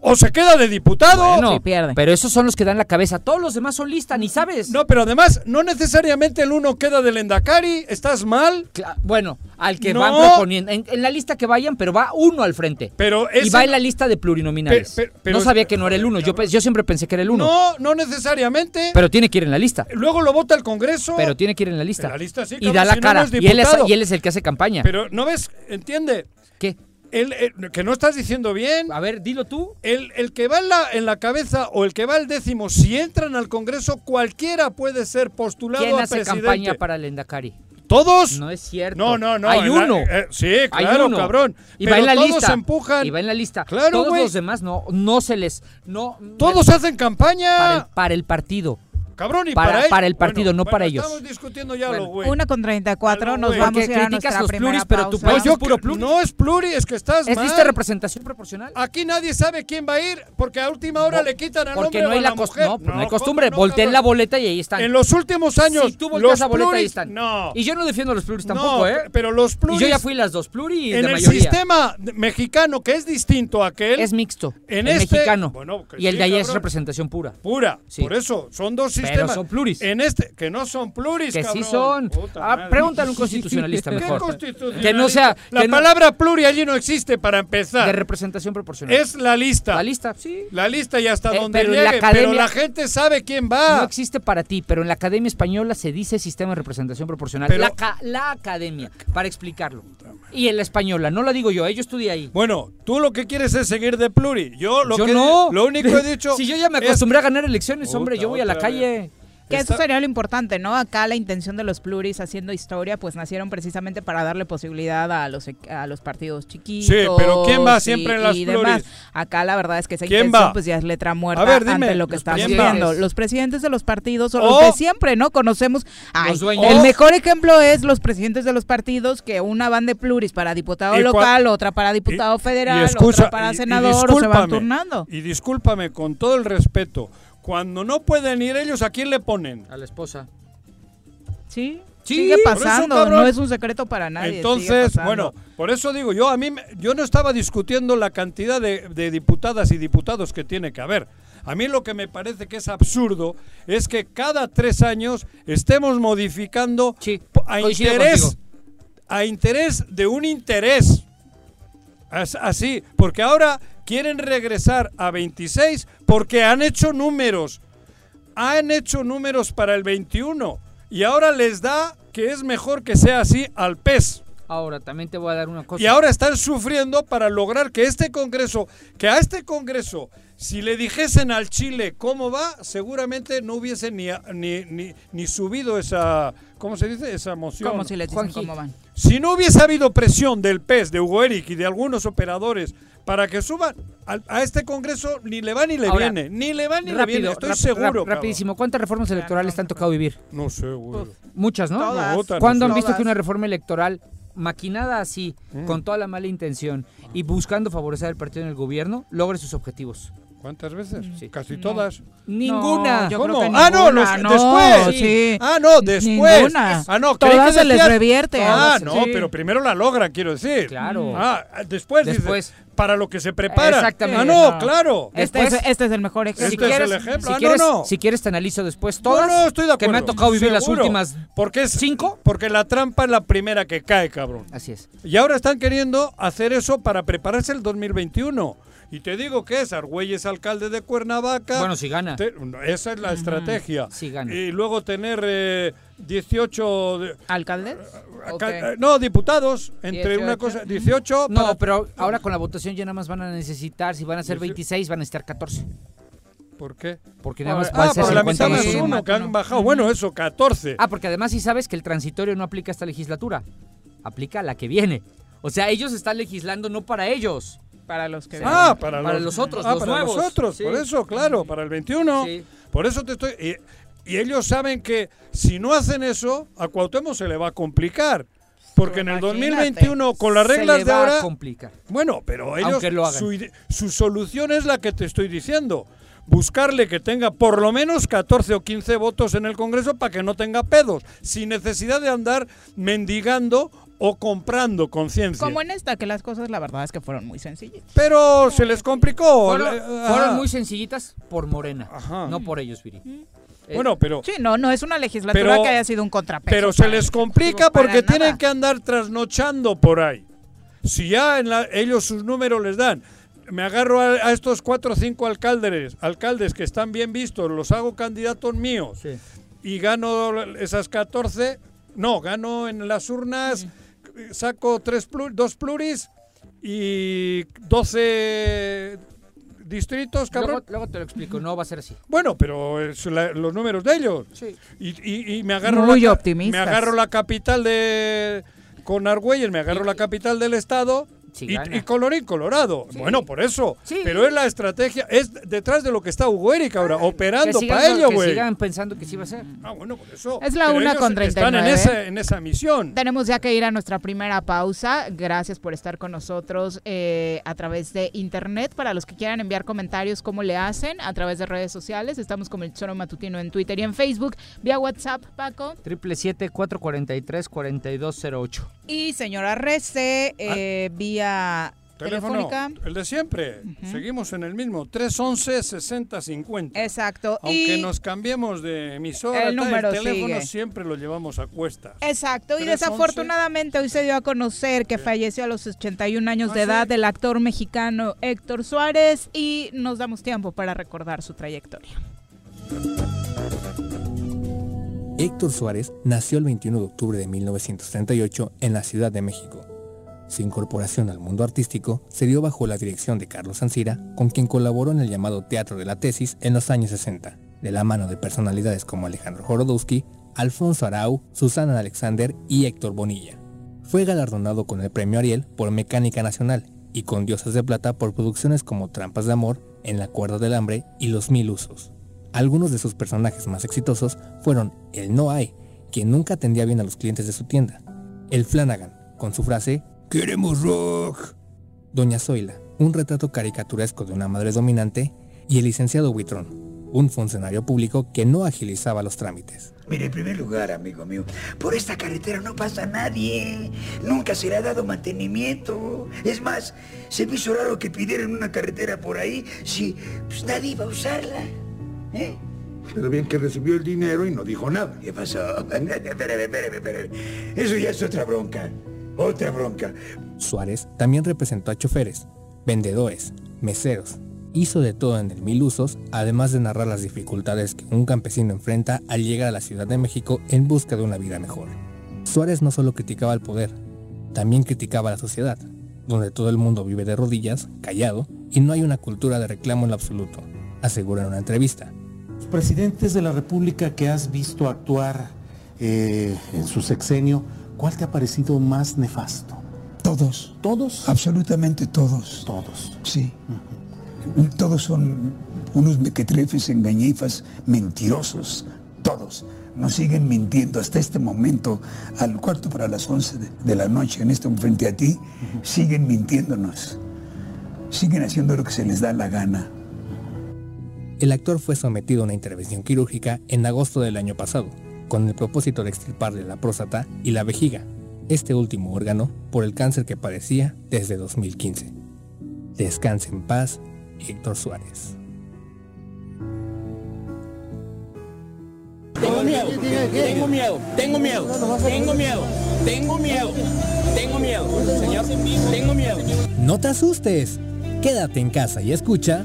o se queda de diputado. No, pierde. Pero esos son los que dan la cabeza. Todos los demás son lista, ni sabes. No, pero además, no necesariamente el uno queda del Endacari. ¿Estás mal? bueno, al que van proponiendo. En, la lista que vayan, pero va uno al frente. Pero y va en la lista de plurinominales. no sabía que no era el uno. Yo, yo siempre pensé que era el uno. No, no necesariamente. Pero tiene que ir en la lista. Luego lo vota el Congreso. Pero tiene que ir en la lista. En la lista sí, Y da la cara. y, él es, y él es el que hace campaña. Pero, ¿no ves? ¿Entiende? ¿Qué? El, que no estás diciendo bien. A ver, dilo tú. El, el que va en la, en la, cabeza o el que va al décimo, si entran al Congreso, cualquiera puede ser postulado ¿Quién a hace campaña para el Endacari? ¿Todos? No es cierto. No, no, no. Hay uno. Eh, sí, claro, cabrón. Y va en la todos lista. empujan. Y va en la lista. Claro, Todos los demás no, no se les. No, todos hacen campaña. Para el, para el partido. Cabrón, y para, para, el partido, no para ellos. Estamos discutiendo ya lo güey. Una con 34, nos vamos a ir a nuestra los pluris, pero tu país no, es puro. No es pluri, es que estás ¿Es lista representación proporcional? Aquí nadie sabe quién va a ir, porque a última hora le quitan al porque hombre no hay la, la mujer. No, no, hay costumbre. Volteen la boleta y ahí están. En los últimos años, si tú volteas la boleta, ahí están. No. Y yo no defiendo a los pluris tampoco, ¿eh? pero los pluris... Y yo ya fui las dos pluri En el sistema mexicano, que es distinto a aquel... Es mixto. En este... mexicano. Y el de ahí es representación pura. Pura. Por eso, son dos sistemas. Pero son pluris en este, que no son pluris, Que sí son. Ah, pregúntale a un constitucionalista mejor. ¿Qué constitucionalista? Que no sea. La palabra pluri allí no existe para empezar. De representación proporcional. Es la lista. La lista, sí. La lista y hasta eh, donde pero llegue, la academia, pero la gente sabe quién va. No existe para ti, pero en la Academia Española se dice sistema de representación proporcional. la, la Academia, para explicarlo. Y en la española, no la digo yo, eh, yo estudié ahí. Bueno, tú lo que quieres es seguir de pluri. Yo lo que no. Lo único que he dicho. si yo ya me acostumbré a ganar elecciones, hombre, yo voy a la calle. Que eso sería lo importante, ¿no? Acá la intención de los pluris haciendo historia, pues nacieron precisamente para darle posibilidad a los a los partidos chiquitos. Sí, pero ¿quién va siempre en las pluris? Demás. Acá la verdad es que esa intención pues ya es letra muerta ante lo que está sucediendo. Los presidentes de los partidos son los de siempre, ¿no? Conocemos. el mejor ejemplo es los presidentes de los partidos que una van de pluris para diputado local, otra para diputado federal, otra para senador, o se van turnando. Y discúlpame, con todo el respeto, cuando no pueden ir ellos, ¿a quién le ponen? A la esposa. Sí. sigue pasando, no es un secreto para nadie. Entonces, bueno, por eso digo, yo a mí yo no estaba discutiendo la cantidad de, diputadas y diputados que tiene que haber. A mí lo que me parece que es absurdo es que cada tres años estemos modificando a interés, a interés de un interés. Así, porque ahora quieren regresar a 26 porque han hecho números. Han hecho números para el 21 y ahora les da que es mejor que sea así al PES. Ahora, también te voy a dar una cosa. Y ahora están sufriendo para lograr que este Congreso, que a este Congreso, si le dijesen al Chile cómo va, seguramente no hubiese ni, ni, ni, subido esa, ¿cómo se dice? Esa moción. ¿Cómo si le dicen cómo van? Si no hubiese habido presión del PES, de Hugo Eric y de algunos operadores para que suban a, este Congreso, ni le va ni le viene. Ni le va ni le viene, estoy seguro. rapidísimo, ¿cuántas reformas electorales te han tocado vivir? No sé, güey. Muchas, ¿no? ¿Cuándo han visto que una reforma electoral maquinada así, mm. con toda la mala intención y buscando favorecer al partido en el gobierno, logre sus objetivos. ¿Cuántas veces? Casi todas. Ninguna. ¿Cómo? ah, no, después. Sí. Ah, no, después. Ninguna. Ah, no, todas se les revierte. Ah, no, pero primero la logra, quiero decir. Claro. Ah, después, después. para lo que se prepara. Exactamente. Ah, no, claro. Este, es, este es el mejor ejemplo. Este si quieres, es el ejemplo. Si, ah, quieres, no, no. si quieres te analizo después todas. No, no, estoy de acuerdo. Que me ha tocado vivir las últimas porque es, cinco. Porque la trampa es la primera que cae, cabrón. Así es. Y ahora están queriendo hacer eso para prepararse el 2021. Y te digo que es Argüelles alcalde de Cuernavaca. Bueno, si gana. esa es la estrategia. Si gana. Y luego tener 18... Eh, ¿Alcaldes? Eh, no, diputados, entre una cosa... 18... No, pero ahora con la votación ya nada más van a necesitar, si van a ser 26, van a estar 14. ¿Por qué? Porque nada más ah, va por la mitad más uno, que han bajado. Bueno, eso, 14. Ah, porque además sí sabes que el transitorio no aplica a esta legislatura. Aplica a la que viene. O sea, ellos están legislando no para ellos. Para los que Ah, para, los, otros, ah, los para nuevos. los otros, por eso, claro, para el 21. Por eso te estoy... Y, ellos saben que si no hacen eso, a Cuauhtémoc se le va a complicar. Porque en el 2021, con las reglas se le va de ahora... A complicar. Bueno, pero ellos... Su, su solución es la que te estoy diciendo buscarle que tenga por lo menos 14 o 15 votos en el Congreso para que no tenga pedos, sin necesidad de andar mendigando o comprando conciencia. Como en esta, que las cosas la verdad es que fueron muy sencillas. Pero se les complicó. Fueron, muy sencillitas por Morena, no por ellos, Viri. Eh, bueno, pero... Sí, no, no es una legislatura que haya sido un contrapeso. Pero se les complica porque tienen que andar trasnochando por ahí. Si ya en ellos sus números les dan me agarro a, estos cuatro o cinco alcaldes, alcaldes que están bien vistos, los hago candidatos míos y gano esas 14, no, gano en las urnas saco tres dos pluris y 12 distritos, cabrón. Luego, te lo explico, no va a ser así. Bueno, pero los números de ellos. Sí. Y, me agarro Muy la, optimista. Me agarro la capital de con Argüelles, me agarro la capital del estado y, colorín colorado. Bueno, por eso. Pero es la estrategia, es detrás de lo que está Hugo Eric ahora, operando para ello, güey. Que sigan pensando que sí va a ser. Ah, bueno, por eso. Es la una con 39. Están en, esa, en esa misión. Tenemos ya que ir a nuestra primera pausa. Gracias por estar con nosotros eh, a través de internet. Para los que quieran enviar comentarios, ¿cómo le hacen? A través de redes sociales. Estamos como el Choro Matutino en Twitter y en Facebook. Vía WhatsApp, Paco. Triple siete cuatro cuarenta y tres cuarenta y dos cero ocho. Y señora Rece, eh, ah. vía Teléfono, el de siempre. Seguimos en el mismo, 311-6050. Exacto. Aunque nos cambiemos de emisora, el, número teléfono siempre lo llevamos a cuestas. Exacto. Y desafortunadamente hoy se dio a conocer que falleció a los 81 años ah, de edad el actor mexicano Héctor Suárez y nos damos tiempo para recordar su trayectoria. Héctor Suárez nació el 21 de octubre de 1938 en la Ciudad de México. Su incorporación al mundo artístico se dio bajo la dirección de Carlos Ancira, con quien colaboró en el llamado Teatro de la Tesis en los años 60, de la mano de personalidades como Alejandro Jorodowski, Alfonso Arau, Susana Alexander y Héctor Bonilla. Fue galardonado con el Premio Ariel por Mecánica Nacional y con Diosas de Plata por producciones como Trampas de Amor, En la Cuerda del Hambre y Los Mil Usos. Algunos de sus personajes más exitosos fueron el No Hay, quien nunca atendía bien a los clientes de su tienda, el Flanagan, con su frase ¡Queremos rock! Doña Zoila, un retrato caricaturesco de una madre dominante, y el licenciado Huitrón, un funcionario público que no agilizaba los trámites. Mire, en primer lugar, amigo mío, por esta carretera no pasa nadie. Nunca se le ha dado mantenimiento. Es más, se me hizo raro que pidieran una carretera por ahí si pues, nadie iba a usarla. ¿Eh? Pero bien que recibió el dinero y no dijo nada. ¿Qué pasó? espérame, espérame, espérame. Eso ya es otra bronca. Otra bronca. Suárez también representó a choferes, vendedores, meseros. Hizo de todo en el Mil Usos, además de narrar las dificultades que un campesino enfrenta al llegar a la Ciudad de México en busca de una vida mejor. Suárez no solo criticaba el poder, También criticaba a la sociedad, donde todo el mundo vive de rodillas, callado, y no hay una cultura de reclamo en lo absoluto, asegura en una entrevista. Los presidentes de la República que has visto actuar eh, en su sexenio, ¿cuál te ha parecido más nefasto? Todos. ¿Todos? Absolutamente todos. Todos. Sí. Todos son unos mequetrefes, engañifas, mentirosos. Todos. Nos siguen mintiendo hasta este momento, al cuarto para las once de, la noche, en este frente a ti, siguen mintiéndonos. Siguen haciendo lo que se les da la gana. El actor fue sometido a una intervención quirúrgica en agosto del año pasado, con el propósito de extirparle la próstata y la vejiga, este último órgano por el cáncer que padecía desde 2015. Descanse en paz, Héctor Suárez. Tengo miedo, tengo miedo, tengo miedo, tengo miedo, tengo miedo, tengo miedo, señor, tengo miedo. No te asustes, quédate en casa y escucha.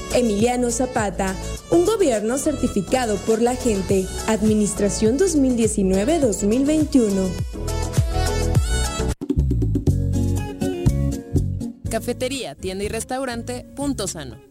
Emiliano Zapata, un gobierno certificado por la gente. Administración 2019-2021. Cafetería, tienda y restaurante Punto Sano.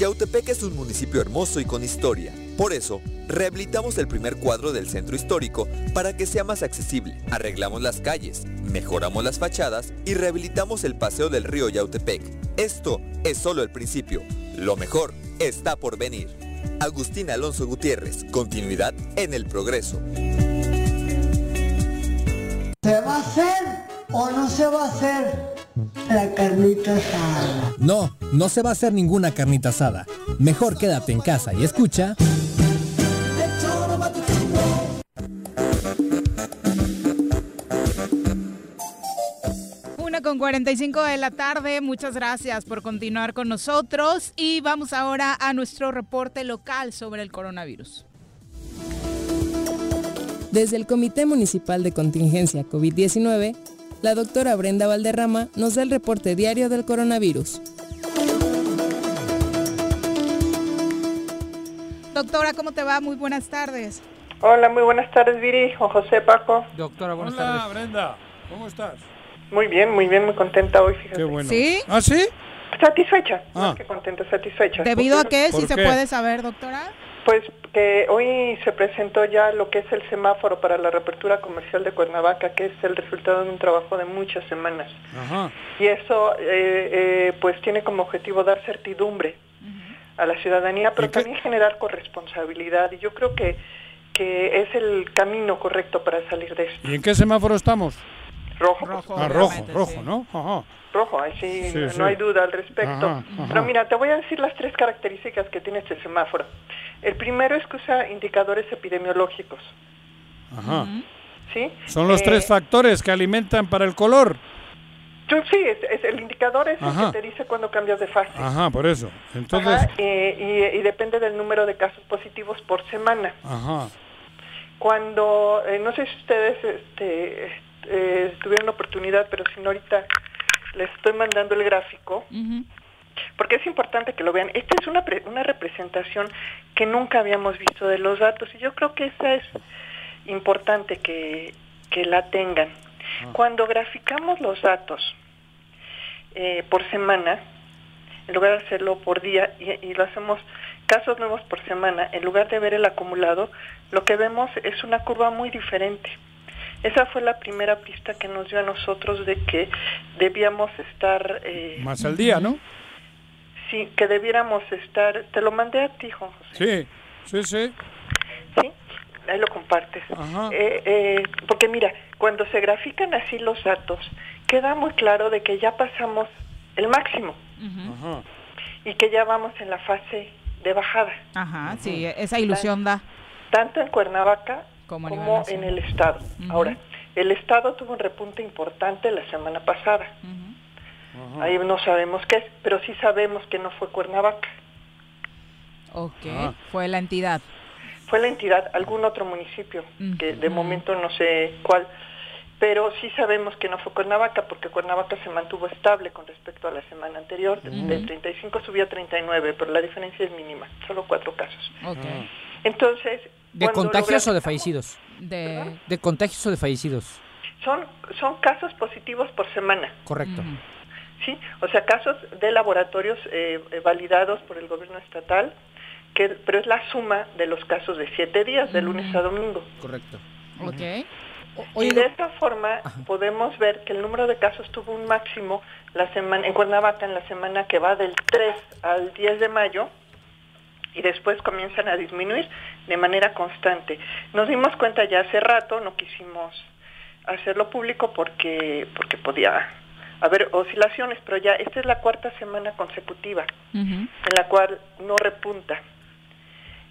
Yautepec es un municipio hermoso y con historia. Por eso, rehabilitamos el primer cuadro del centro histórico para que sea más accesible. Arreglamos las calles, mejoramos las fachadas y rehabilitamos el paseo del río Yautepec. Esto es solo el principio. Lo mejor está por venir. Agustín Alonso Gutiérrez, continuidad en el progreso. ¿Se va a hacer o no se va a hacer? La carnita asada. No, no se va a hacer ninguna carnita asada. Mejor quédate en casa y escucha. Una con 45 de la tarde, muchas gracias por continuar con nosotros y vamos ahora a nuestro reporte local sobre el coronavirus. Desde el Comité Municipal de Contingencia COVID-19, la doctora Brenda Valderrama nos da el reporte diario del coronavirus. Doctora, ¿cómo te va? Muy buenas tardes. Hola, muy buenas tardes, Viri, Juan José, Paco. Doctora, buenas Hola, tardes. Brenda, ¿cómo estás? Muy bien, muy bien, muy contenta hoy, fíjate. Qué bueno. ¿Sí? ¿Ah, sí? Satisfecha, Ah. más que contenta, satisfecha. ¿Debido a qué? Si ¿Por se puede saber, doctora. Pues que hoy se presentó ya lo que es el semáforo para la reapertura comercial de Cuernavaca, que es el resultado de un trabajo de muchas semanas. Ajá. Y eso, eh, eh, pues, tiene como objetivo dar certidumbre a la ciudadanía, pero también generar corresponsabilidad. Y yo creo que, que es el camino correcto para salir de esto. ¿Y en qué semáforo estamos? Rojo. Ah, rojo, rojo, ¿no? Ajá. Rojo, ahí sí, Sí, no, sí. hay duda al respecto. Ajá, ajá. Pero mira, te voy a decir las tres características que tiene este semáforo. El primero es que usa indicadores epidemiológicos, Ajá. ¿sí? Son los Eh, tres factores que alimentan para el color. sí, es, es- el indicador es el que te dice cuando cambias de fase. Ajá, por eso. Entonces, Ajá, eh, y, y depende del número de casos positivos por semana. ajá. Cuando, eh, no sé si ustedes este, eh, tuvieron oportunidad, pero si no ahorita les estoy mandando el gráfico, porque es importante que lo vean. Esta es una, pre- una representación que nunca habíamos visto de los datos y yo creo que esa es importante que, que la tengan. Cuando graficamos los datos eh, por semana, en lugar de hacerlo por día y, y lo hacemos casos nuevos por semana, en lugar de ver el acumulado, lo que vemos es una curva muy diferente. Esa fue la primera pista que nos dio a nosotros de que debíamos estar... eh, Más al día, ¿no? Sí, que debiéramos estar... Te lo mandé a ti, Juan José. Sí, sí, sí. Sí, ahí lo compartes. Eh, eh, porque mira, cuando se grafican así los datos, queda muy claro de que ya pasamos el máximo Ajá. y que ya vamos en la fase de bajada. Ajá, sí, esa ilusión da. Tanto en Cuernavaca Como en el Estado. Ahora, el Estado tuvo un repunte importante la semana pasada. Ahí no sabemos qué es, pero sí sabemos que no fue Cuernavaca. Ok, Ah. fue la entidad. Fue la entidad, algún otro municipio, que de momento no sé cuál, pero sí sabemos que no fue Cuernavaca, porque Cuernavaca se mantuvo estable con respecto a la semana anterior, de- de Ujú. 35 subió a 39, pero la diferencia es mínima, solo cuatro casos. Ok. Entonces, ¿De contagios o de fallecidos? De... ¿De contagios o de fallecidos? son, son casos positivos por semana. Correcto. Sí, o sea, casos de laboratorios eh, eh, validados por el gobierno estatal, que, pero es la suma de los casos de siete días, de lunes a domingo. Correcto. Ok. y de esta forma podemos ver que el número de casos tuvo un máximo la semana en Cuernavaca en la semana que va del 3 al 10 de mayo y después comienzan a disminuir de manera constante. Nos dimos cuenta ya hace rato, no quisimos hacerlo público porque porque podía haber oscilaciones, pero ya esta es la cuarta semana consecutiva en la cual no repunta.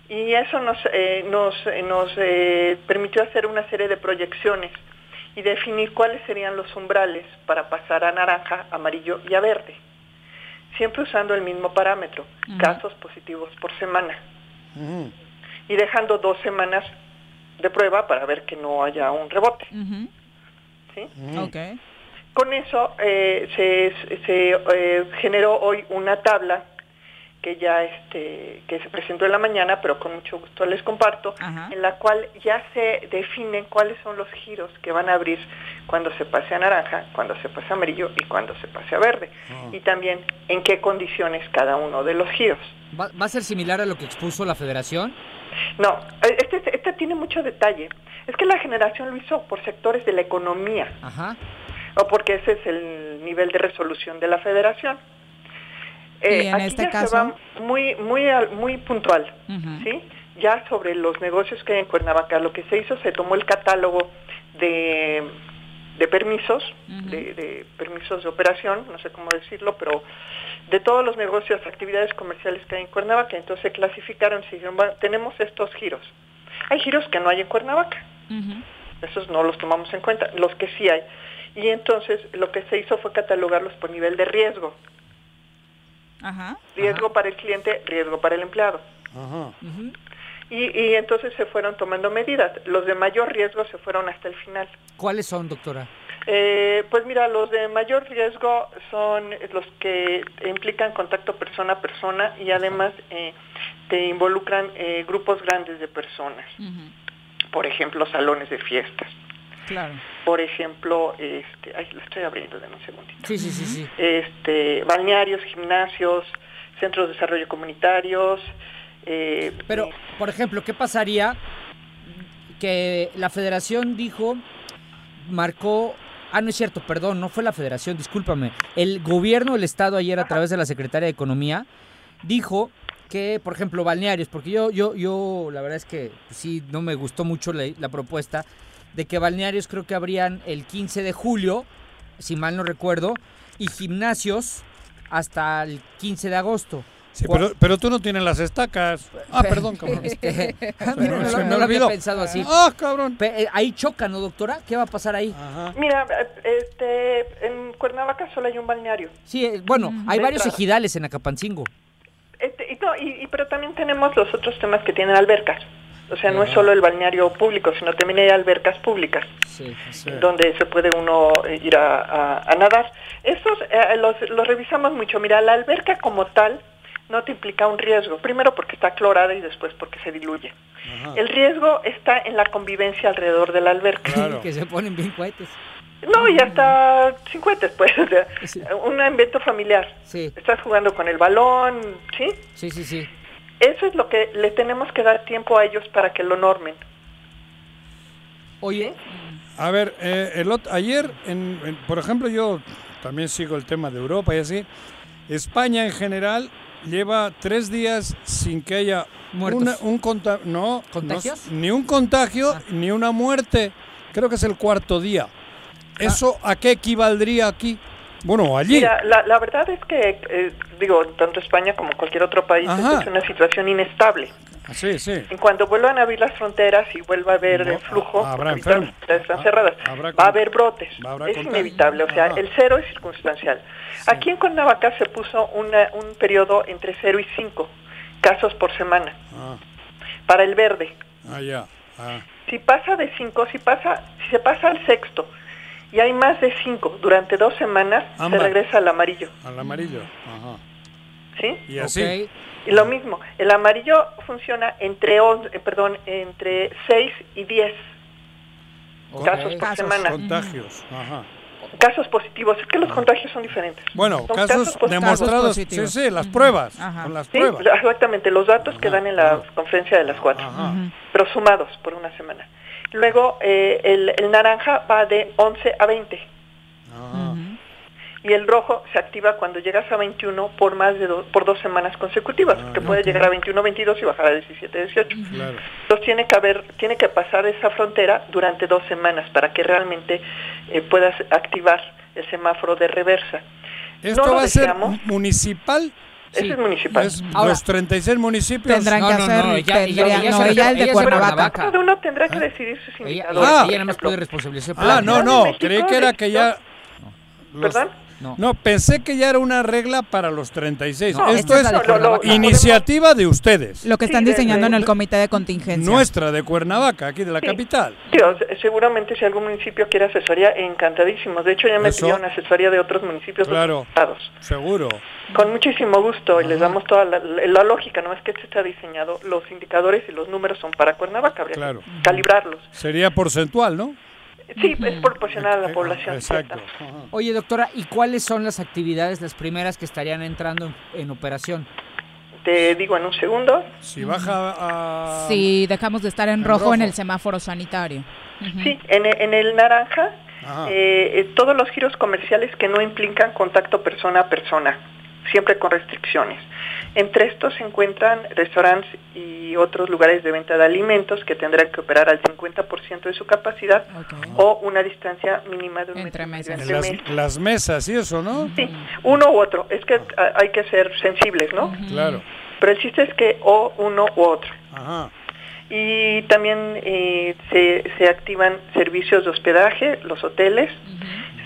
Y eso nos, eh, nos, eh, nos eh, permitió hacer una serie de proyecciones y definir cuáles serían los umbrales para pasar a naranja, amarillo y a verde, siempre usando el mismo parámetro, casos positivos por semana, y dejando dos semanas de prueba para ver que no haya un rebote. ¿sí? Ok. Con eso eh, se, se, eh, generó hoy una tabla que ya este que se presentó en la mañana, pero con mucho gusto les comparto, en la cual ya se definen cuáles son los giros que van a abrir cuando se pase a naranja, cuando se pase a amarillo y cuando se pase a verde, y también en qué condiciones cada uno de los giros. ¿Va, va a ser similar a lo que expuso la federación? No, eh, este, este tiene mucho detalle. Es que la generación lo hizo por sectores de la economía, Ajá. o porque ese es el nivel de resolución de la federación. Eh, Y en aquí este ya caso- se va muy, muy, muy puntual. ¿sí? Ya sobre los negocios que hay en Cuernavaca, lo que se hizo, se tomó el catálogo de, de permisos, de, de permisos de operación, no sé cómo decirlo, pero de todos los negocios, actividades comerciales que hay en Cuernavaca, entonces se clasificaron, se dijeron, "Bueno, tenemos estos giros. Hay giros que no hay en Cuernavaca, esos no los tomamos en cuenta, los que sí hay. Y entonces lo que se hizo fue catalogarlos por nivel de riesgo. Ajá. Riesgo para el cliente, riesgo para el empleado. Ajá. Y, y entonces se fueron tomando medidas. Los de mayor riesgo se fueron hasta el final. ¿Cuáles son, doctora? Eh, pues mira, los de mayor riesgo son los que implican contacto persona a persona y además eh, te involucran eh, grupos grandes de personas. Por ejemplo, salones de fiestas. Claro. Por ejemplo, este, ay, lo estoy abriendo de un segundito. Sí, sí, sí, sí. Este, balnearios, gimnasios, centros de desarrollo comunitarios. Pero, por ejemplo, ¿qué pasaría que la federación dijo, marcó Ah, no es cierto, perdón, no fue la federación, discúlpame. El gobierno del estado ayer a través de la Secretaría de Economía dijo que, por ejemplo, balnearios, porque yo, yo, yo, la verdad es que sí, no me gustó mucho la, propuesta de que balnearios creo que habrían el 15 de julio, si mal no recuerdo, y gimnasios hasta el 15 de agosto. Sí, pero, pero, tú no tienes las estacas. Ah, perdón, cabrón. Este, no, lo había pensado así. Ah, cabrón. Eh, ahí choca, ¿no, doctora? ¿Qué va a pasar ahí? Mira, este, en Cuernavaca solo hay un balneario. Sí, eh, bueno, hay varios ejidales en Acapancingo. Este, y, pero también tenemos los otros temas que tienen albercas. O sea, no es solo el balneario público, sino también hay albercas públicas donde se puede uno eh, ir a, nadar. Estos los, los revisamos mucho. Mira, la alberca como tal no te implica un riesgo. Primero porque está clorada y después porque se diluye. El riesgo está en la convivencia alrededor de la alberca. que se ponen bien cohetes. No, y hasta sin cohetes, pues. Un evento familiar. Sí. Estás jugando con el balón, ¿sí? Sí, sí, sí. Eso es lo que le tenemos que dar tiempo a ellos para que lo normen. Oye. A ver, eh, el, ayer, en, por ejemplo, yo también sigo el tema de Europa y así. España en general lleva tres días sin que haya un contagio, no, ni un contagio ah. ni una muerte. Creo que es el cuarto día. Ah. ¿Eso a qué equivaldría aquí? Bueno, allí. la, verdad es que, eh, digo, tanto España como cualquier otro país es una situación inestable. Sí, sí. En cuanto vuelvan a abrir las fronteras y vuelva a haber el flujo, habrá enfermos. Están cerradas, va a haber brotes. es inevitable, o sea, el cero es circunstancial. Aquí en Cuernavaca se puso una, un periodo entre 0 y 5 casos por semana ah. para el verde. Ah, ya. Ah. Si pasa de 5, si, pasa, si se pasa al sexto y hay más de 5 durante dos semanas, se regresa al amarillo. Al amarillo, ajá. ¿Sí? Y así. Y lo mismo, el amarillo funciona entre, eh, perdón, entre 6 y 10 casos por semana. Contagios, ajá casos positivos. Es que los contagios son diferentes. Bueno, casos, demostrados, sí, sí, las pruebas. Con las pruebas. exactamente, los datos que dan en la conferencia de las cuatro, pero sumados por una semana. Luego, eh, el, el, naranja va de 11 a 20 y el rojo se activa cuando llegas a 21 por más de por dos semanas consecutivas, ah, que puede llegar a 21, 22 y bajar a 17, 18. Entonces tiene que haber, tiene que pasar esa frontera durante dos semanas para que realmente eh, puedas activar el semáforo de reversa. ¿Esto va a ser municipal? Ese es municipal. los 36 municipios tendrán que hacer. No, ella, ella, el de Cuernavaca. Cada uno tendrá que decidir sus indicadores. Ah, ella, no puede. Ah, no, no. Creí que era que ya. ¿Perdón? No. pensé que ya era una regla para los 36. Esto es iniciativa de ustedes. Lo que están diseñando en el comité de contingencia. Nuestra, de Cuernavaca, aquí de la capital. seguramente si algún municipio quiere asesoría, encantadísimos. De hecho, ya me pidieron asesoría de otros municipios. Claro, seguro. Con muchísimo gusto y les damos toda la, lógica, no es que este está diseñado, los indicadores y los números son para Cuernavaca, habría que calibrarlos. Sería porcentual, ¿no? Sí, es proporcional a la población. Exacto. Oye, doctora, ¿y cuáles son las actividades, las primeras que estarían entrando en, operación? Te digo en un segundo. Si baja a... Si dejamos de estar en, rojo, en el semáforo sanitario. Sí, en, el naranja, eh, eh, todos los giros comerciales que no implican contacto persona a persona siempre con restricciones. Entre estos se encuentran restaurantes y otros lugares de venta de alimentos que tendrán que operar al 50% de su capacidad o una distancia mínima de un entre mesas. Las, mesas y eso, ¿no? Sí, uno u otro. Es que hay que ser sensibles, ¿no? Claro. Pero el chiste es que o uno u otro. Ajá. Y también eh, se, se activan servicios de hospedaje, los hoteles,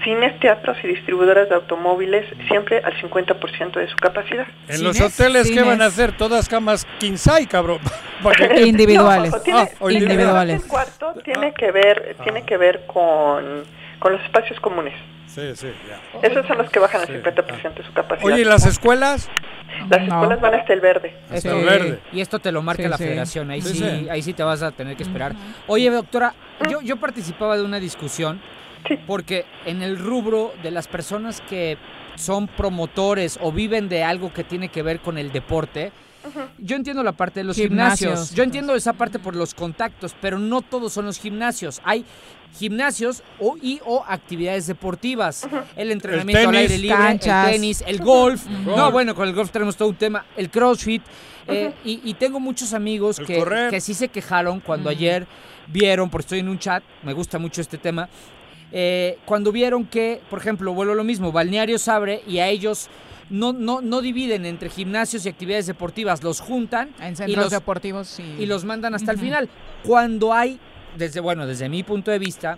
cines, teatros y distribuidoras de automóviles siempre al 50% de su capacidad. ¿En los hoteles qué van a hacer? Todas camas king cabrón. individuales. Ah, individuales. El cuarto tiene que ver, tiene que ver con con los espacios comunes. Sí, sí, ya. Esos son los que bajan al 50% de su capacidad. Oye, ¿y las escuelas? Las escuelas van hasta el verde. Hasta el verde. Y esto te lo marca Sí, la sí. federación, ahí sí, Sí, sí. ahí sí te vas a tener que esperar. Oye, doctora, yo, yo participaba de una discusión porque en el rubro de las personas que son promotores o viven de algo que tiene que ver con el deporte, yo entiendo la parte de los gimnasios. Gimnasios. Yo entiendo esa parte por los contactos, pero no todos son los gimnasios. Hay gimnasios o, y o actividades deportivas. El entrenamiento al tenis. aire libre, Canchas. el tenis, el golf. No, bueno, con el golf tenemos todo un tema. El crossfit. eh, y, y tengo muchos amigos El que, que sí se quejaron cuando ayer vieron, porque estoy en un chat, me gusta mucho este tema, eh, cuando vieron que, por ejemplo, vuelvo a lo mismo, Balneario Sabre y a ellos no, no, no dividen entre gimnasios y actividades deportivas, los juntan En y los, deportivos, sí. y los mandan hasta el final. Cuando hay, desde, bueno, desde mi punto de vista,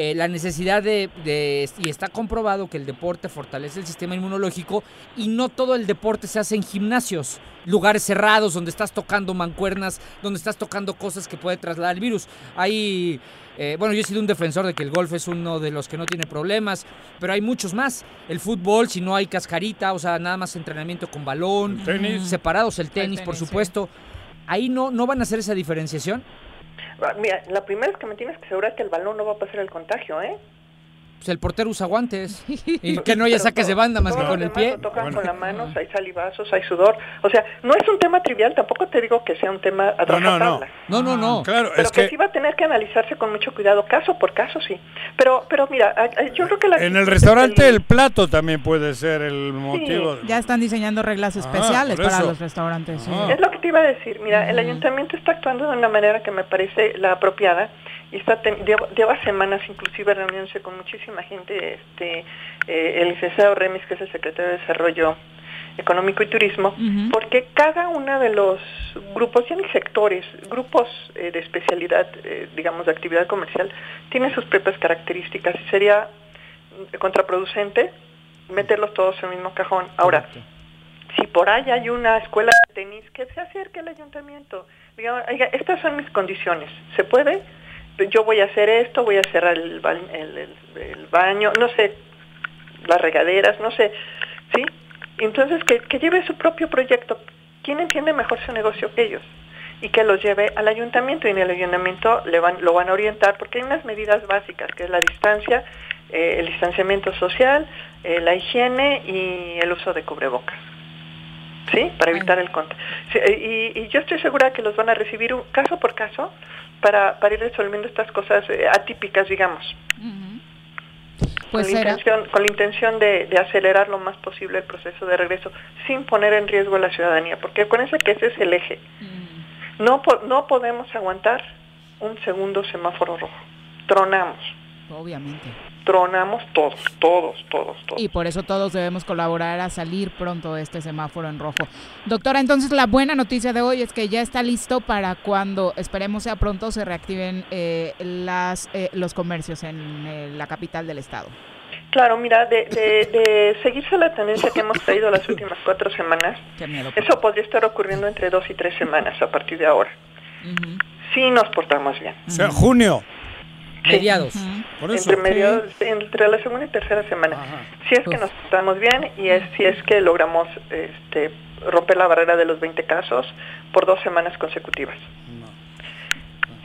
eh, la necesidad de, de- y está comprobado que el deporte fortalece el sistema inmunológico y no todo el deporte se hace en gimnasios, lugares cerrados donde estás tocando mancuernas, donde estás tocando cosas que puede trasladar el virus. Hay, eh, bueno, yo he sido un defensor de que el golf es uno de los que no tiene problemas, pero hay muchos más. El fútbol, si no hay cascarita, o sea, nada más entrenamiento con balón, tenis. separados el tenis, por tenis, supuesto. Ahí no, no van a hacer esa diferenciación. Mira, la primera es que me tienes que asegurar que el balón no va a pasar el contagio, ¿eh? Pues el portero usa guantes. Y que no haya saques de banda más que con el pie. lo tocan con las manos, hay salivazos, hay sudor. O sea, no es un tema trivial, tampoco te digo que sea un tema a No, no, no. rajatabla. No, no, no. Claro, Pero es que, que sí va a tener que analizarse con mucho cuidado, caso por caso, sí. Pero, pero mira, yo creo que la en el restaurante el plato también puede ser el motivo. de- Ya están diseñando reglas especiales por para los restaurantes. sí. Es lo que te iba a decir. Mira, el ayuntamiento está actuando de una manera que me parece la apropiada está lleva, lleva semanas inclusive reuniéndose con muchísima gente. Este, eh, el licenciado Remis, que es el secretario de Desarrollo Económico y Turismo, porque cada uno de los grupos, ya ni sectores, grupos eh, de especialidad, eh, digamos, de actividad comercial, tiene sus propias características y sería contraproducente meterlos todos en el mismo cajón. Ahora, si por ahí hay una escuela de tenis, que se acerque al ayuntamiento. Diga, oiga, estas son mis condiciones. ¿Se puede? Yo voy a hacer esto, voy a cerrar el, ba- el- el- el baño, no sé, las regaderas, no sé. ¿Sí? Entonces, que, que lleve su propio proyecto. ¿Quién entiende mejor su negocio que ellos? Y que los lleve al ayuntamiento y en el ayuntamiento le van, lo van a orientar porque hay unas medidas básicas, que es la distancia, eh, el distanciamiento social, eh, la higiene y el uso de cubrebocas. ¿Sí? Para evitar el contagio. y, y yo estoy segura que los van a recibir un, caso por caso para, para ir resolviendo estas cosas eh, atípicas, digamos. Pues con, la intención, con la intención de, de acelerar lo más posible el proceso de regreso sin poner en riesgo a la ciudadanía, porque acuérdense que ese es el eje. No, po- no podemos aguantar un segundo semáforo rojo. Tronamos, Obviamente. tronamos todos, todos, todos, todos. Y por eso todos debemos colaborar a salir pronto de este semáforo en rojo. Doctora, entonces la buena noticia de hoy es que ya está listo para cuando, esperemos sea pronto, se reactiven eh, las, eh, los comercios en eh, la capital del estado. Claro, mira, de, de, de seguirse la tendencia que hemos traído las últimas cuatro semanas, Qué miedo. eso podría estar ocurriendo entre dos y tres semanas a partir de ahora. Si nos portamos bien. O sea, junio. Mediados. Por eso. Entre, medio- entre la segunda y tercera semana. Si es que nos portamos bien y es, si es que logramos este, romper la barrera de los 20 casos por dos semanas consecutivas.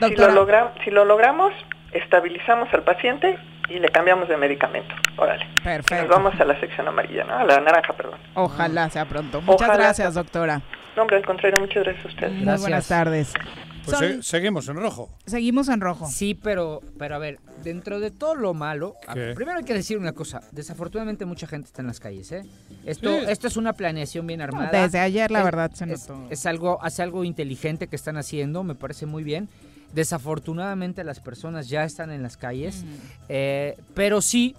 Si lo, Doctora. logra- si lo logramos, estabilizamos al paciente y le cambiamos de medicamento. Órale. Perfecto. Nos vamos a la sección amarilla, ¿no? A la naranja, perdón. Ojalá sea pronto. Muchas Ojalá gracias, doctora. No, hombre, al contrario, muchas gracias a ustedes. Muy buenas tardes. Pues Son- se- seguimos en rojo. Seguimos en rojo. Sí, pero, pero a ver, dentro de todo lo malo, primero hay que decir una cosa. Desafortunadamente mucha gente está en las calles, ¿eh? Esto, Sí. esto es una planeación bien armada. desde ayer, la Es- verdad, se es, notó. es algo, es algo inteligente que están haciendo, me parece muy bien. Desafortunadamente las personas ya están en las calles, eh, pero sí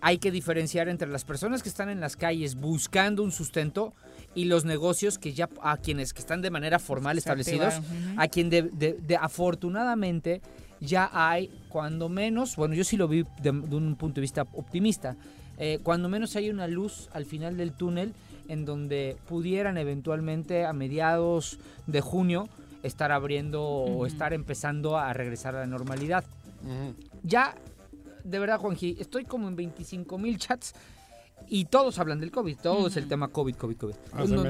hay que diferenciar entre las personas que están en las calles buscando un sustento y los negocios que ya a quienes que están de manera formal establecidos, a quien de, de- de- afortunadamente ya hay cuando menos, bueno yo sí lo vi de, de un punto de vista optimista, eh, cuando menos hay una luz al final del túnel en donde pudieran eventualmente a mediados de junio estar abriendo o estar empezando a regresar a la normalidad. Ya de verdad, Juanji, estoy como en 25 mil chats y todos hablan del COVID, todo es el tema COVID, COVID, COVID.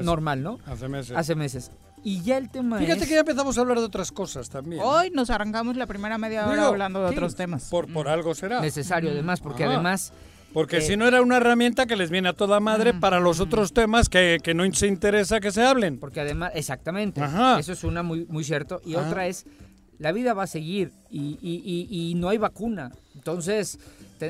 normal, ¿no? Hace meses. Hace meses. Y ya el tema Fíjate es... que ya empezamos a hablar de otras cosas también. Hoy nos arrancamos la primera media hora hablando de otros temas. Por, por algo será. Necesario, además, porque además... Porque eh, si no era una herramienta que les viene a toda madre para los otros temas que, que, no se interesa que se hablen. Porque además, exactamente, eso es una muy, muy cierto. Y otra es, la vida va a seguir y, y, y, y no hay vacuna. Entonces,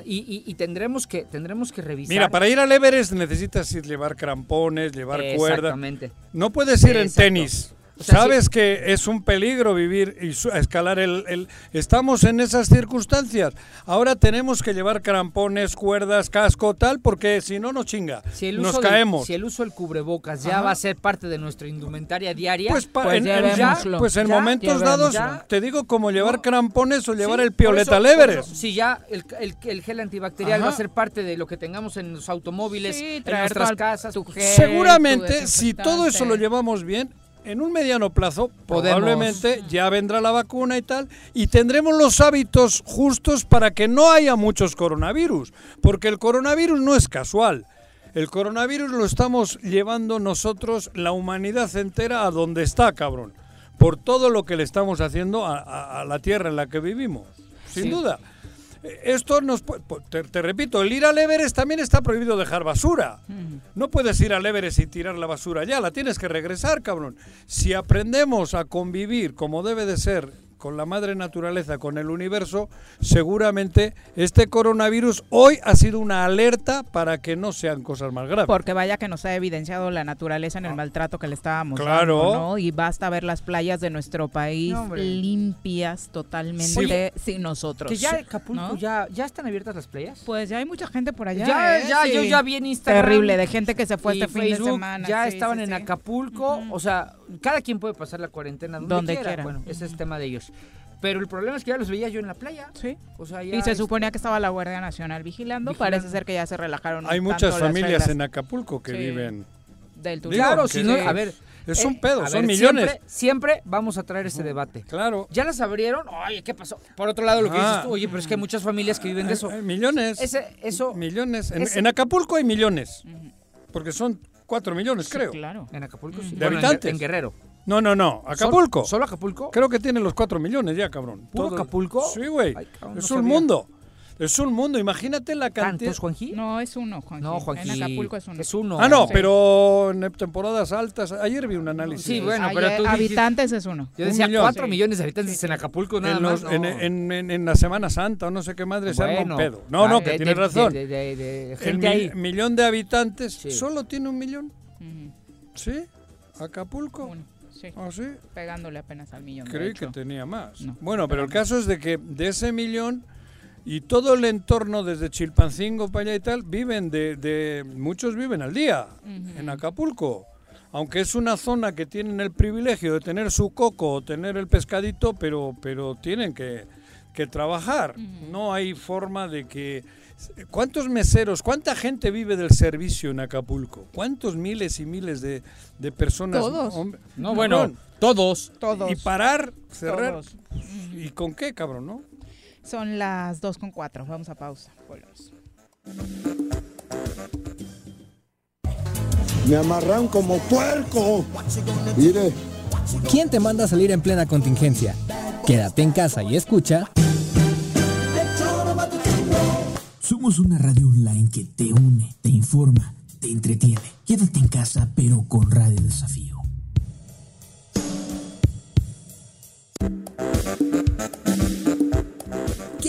y, tendremos que tendremos que revisar. Mira, para ir al Everest necesitas ir, llevar crampones, llevar cuerda. Exactamente. No puedes ir en tenis. Sabes que es un peligro vivir y escalar el, el, Estamos en esas circunstancias. Ahora tenemos que llevar crampones, cuerdas, casco, tal, porque si no nos chinga. Si el nos uso caemos. si el uso del cubrebocas ya va a ser parte de nuestra indumentaria diaria, pues, pues, en, ya, pues en momentos dados, te digo como llevar crampones o llevar el pioleta leveres. Si ya el, el, gel antibacterial va a ser parte de lo que tengamos en los automóviles, en nuestras casas. Seguramente, si todo eso lo llevamos bien, en un mediano plazo probablemente ya vendrá la vacuna y tal, y tendremos los hábitos justos para que no haya muchos coronavirus, porque el coronavirus no es casual. El coronavirus lo estamos llevando nosotros, la humanidad entera, a donde está, cabrón, por todo lo que le estamos haciendo a, la tierra en la que vivimos, sin duda. Esto nos te, te, repito, el ir al Everest también está prohibido dejar basura. No puedes ir al Everest y tirar la basura ya, la tienes que regresar, cabrón. Si aprendemos a convivir como debe de ser con la madre naturaleza, con el universo, seguramente este coronavirus hoy ha sido una alerta para que no sean cosas más graves. Porque vaya que nos ha evidenciado la naturaleza en el maltrato que le estábamos claro. dando, ¿no? Y basta ver las playas de nuestro país limpias totalmente sin nosotros. Que ya Acapulco, ya, ya están abiertas las playas. Pues ya hay mucha gente por allá. Ya, ¿eh? ya yo ya vi en Instagram. Terrible, de gente que se fue este fin de semana. Ya estaban en Acapulco, o sea, cada quien puede pasar la cuarentena donde, quiera. Bueno, ese es tema de ellos. Pero el problema es que ya los veía yo en la playa. Sí. y se suponía que estaba la Guardia Nacional vigilando. Parece ser que ya se relajaron. Hay muchas familias en Acapulco que viven. Del turismo. Claro, si no, a ver. Es un eh, pedo, son millones. Siempre, vamos a traer este debate. Claro. ¿Ya las abrieron? Oye, ¿qué pasó? Por otro lado, lo que dices tú, oye, pero es que hay muchas familias que viven de eso. millones. Ese, eso. Millones. En, Acapulco hay millones. Porque son cuatro millones, creo. Claro. En Acapulco sí. De habitantes. en Guerrero. No, no, no. Acapulco. ¿Solo, Acapulco? Creo que tiene los 4 millones ya, cabrón. ¿Puro Acapulco? Sí, güey. Es un mundo. Es un mundo, imagínate la cantidad. ¿Tantos, Juanji? No, es uno, Juanji. No, Juanji. En Acapulco es uno. Es uno. Ah, no, pero en temporadas altas. Ayer vi un análisis. Sí, bueno, pero tú Habitantes es uno. Yo decía 4 millones de habitantes en Acapulco, nada en, más, no. en, en, en, la Semana Santa o no sé qué madre se arma un pedo. No, no, que tienes razón. De, de, de, El ahí. millón de habitantes solo tiene un millón. ¿Sí? Acapulco. Uno. Sí. ¿Ah, sí? Pegándole apenas al millón. Creí que tenía más. bueno, pero el caso es de que de ese millón y todo el entorno desde Chilpancingo para allá y tal, viven de, de muchos viven al día en Acapulco. Aunque es una zona que tienen el privilegio de tener su coco o tener el pescadito, pero, pero tienen que, que trabajar. No hay forma de que ¿Cuántos meseros, cuánta gente vive del servicio en Acapulco? ¿Cuántos miles y miles de, de personas? Todos. no, bueno, todos. Todos. Y parar, cerrar. ¿Y con qué, cabrón, no? Son las 2 con 4. Vamos a pausa. Volvemos. Me amarran como puerco. Mire. ¿Quién te manda a salir en plena contingencia? Quédate en casa y escucha. Somos una radio online que te une, te informa, te entretiene. Quédate en casa, pero con Radio Desafío.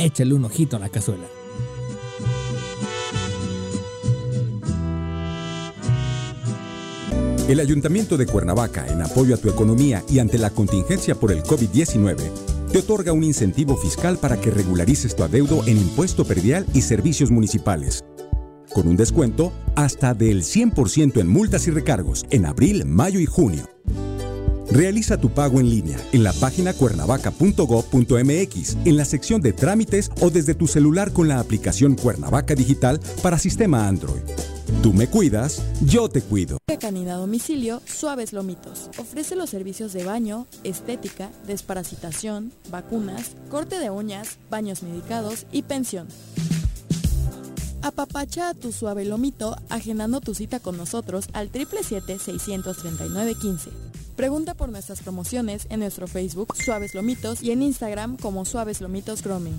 Échale un ojito a la cazuela. El Ayuntamiento de Cuernavaca, en apoyo a tu economía y ante la contingencia por el COVID-19, te otorga un incentivo fiscal para que regularices tu adeudo en impuesto perdial y servicios municipales, con un descuento hasta del 100% en multas y recargos en abril, mayo y junio. Realiza tu pago en línea en la página cuernavaca.gov.mx, en la sección de trámites o desde tu celular con la aplicación Cuernavaca Digital para sistema Android. Tú me cuidas, yo te cuido. Canina Domicilio Suaves Lomitos. Ofrece los servicios de baño, estética, desparasitación, vacunas, corte de uñas, baños medicados y pensión. Apapacha a tu suave lomito agendando tu cita con nosotros al 777-639-15. Pregunta por nuestras promociones en nuestro Facebook Suaves Lomitos y en Instagram como Suaves Lomitos Grooming.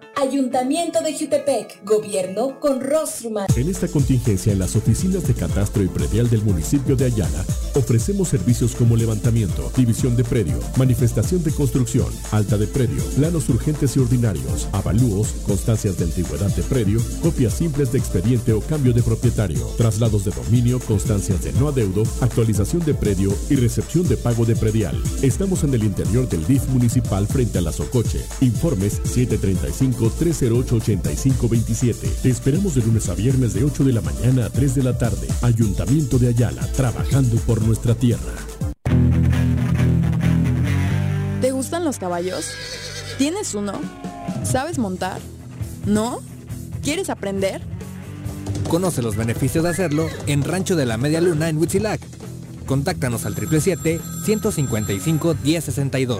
Ayuntamiento de Jutepec, gobierno con rostro humano. En esta contingencia, en las oficinas de catastro y predial del municipio de Ayala, ofrecemos servicios como levantamiento, división de predio, manifestación de construcción, alta de predio, planos urgentes y ordinarios, avalúos, constancias de antigüedad de predio, copias simples de expediente o cambio de propietario, traslados de dominio, constancias de no adeudo, actualización de predio y recepción de pago de predial. Estamos en el interior del DIF municipal frente a la Socoche. Informes 735 308-8527. Te esperamos de lunes a viernes de 8 de la mañana a 3 de la tarde. Ayuntamiento de Ayala, trabajando por nuestra tierra. ¿Te gustan los caballos? ¿Tienes uno? ¿Sabes montar? ¿No? ¿Quieres aprender? Conoce los beneficios de hacerlo en Rancho de la Media Luna en Huitzilac. Contáctanos al 777-155-1062.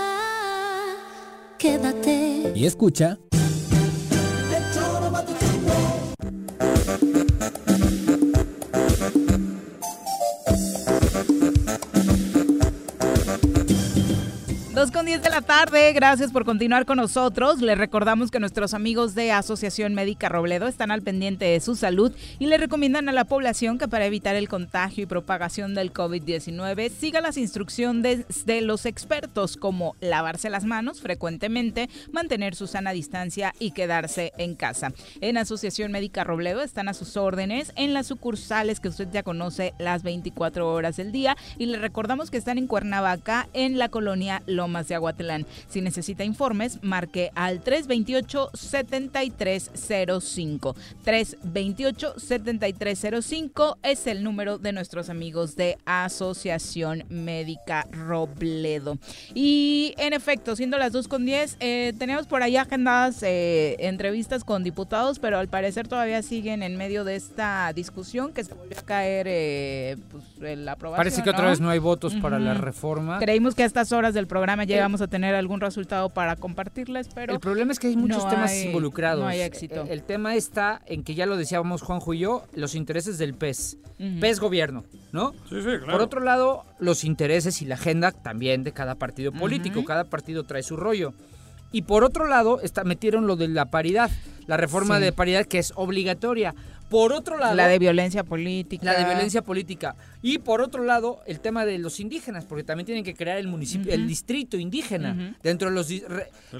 quédate. Y escucha. Con 10 de la tarde, gracias por continuar con nosotros. Les recordamos que nuestros amigos de Asociación Médica Robledo están al pendiente de su salud y le recomiendan a la población que para evitar el contagio y propagación del COVID-19 siga las instrucciones de los expertos como lavarse las manos frecuentemente, mantener su sana distancia y quedarse en casa. En Asociación Médica Robledo están a sus órdenes en las sucursales que usted ya conoce las 24 horas del día y le recordamos que están en Cuernavaca en la colonia Loma más de Aguatlán. Si necesita informes, marque al 328-7305. 328-7305 es el número de nuestros amigos de Asociación Médica Robledo. Y en efecto, siendo las 2 con 10, eh, tenemos por ahí agendadas eh, entrevistas con diputados, pero al parecer todavía siguen en medio de esta discusión que se volvió a caer eh, pues, la aprobación. Parece que otra vez no hay votos para la reforma. Creímos que a estas horas del programa programa llegamos a tener algún resultado para compartirles, pero... El problema es que hay muchos temas involucrados. No hay éxito. El, tema está en que ya lo decíamos Juanjo y yo, los intereses del PES. PES gobierno, ¿no? Sí, sí, claro. Por otro lado, los intereses y la agenda también de cada partido político. Cada partido trae su rollo. Y por otro lado, está, metieron lo de la paridad, la reforma de paridad que es obligatoria. Por otro lado... La de violencia política. La de violencia política. Y por otro lado, el tema de los indígenas, porque también tienen que crear el municipio, el distrito indígena. Dentro de los,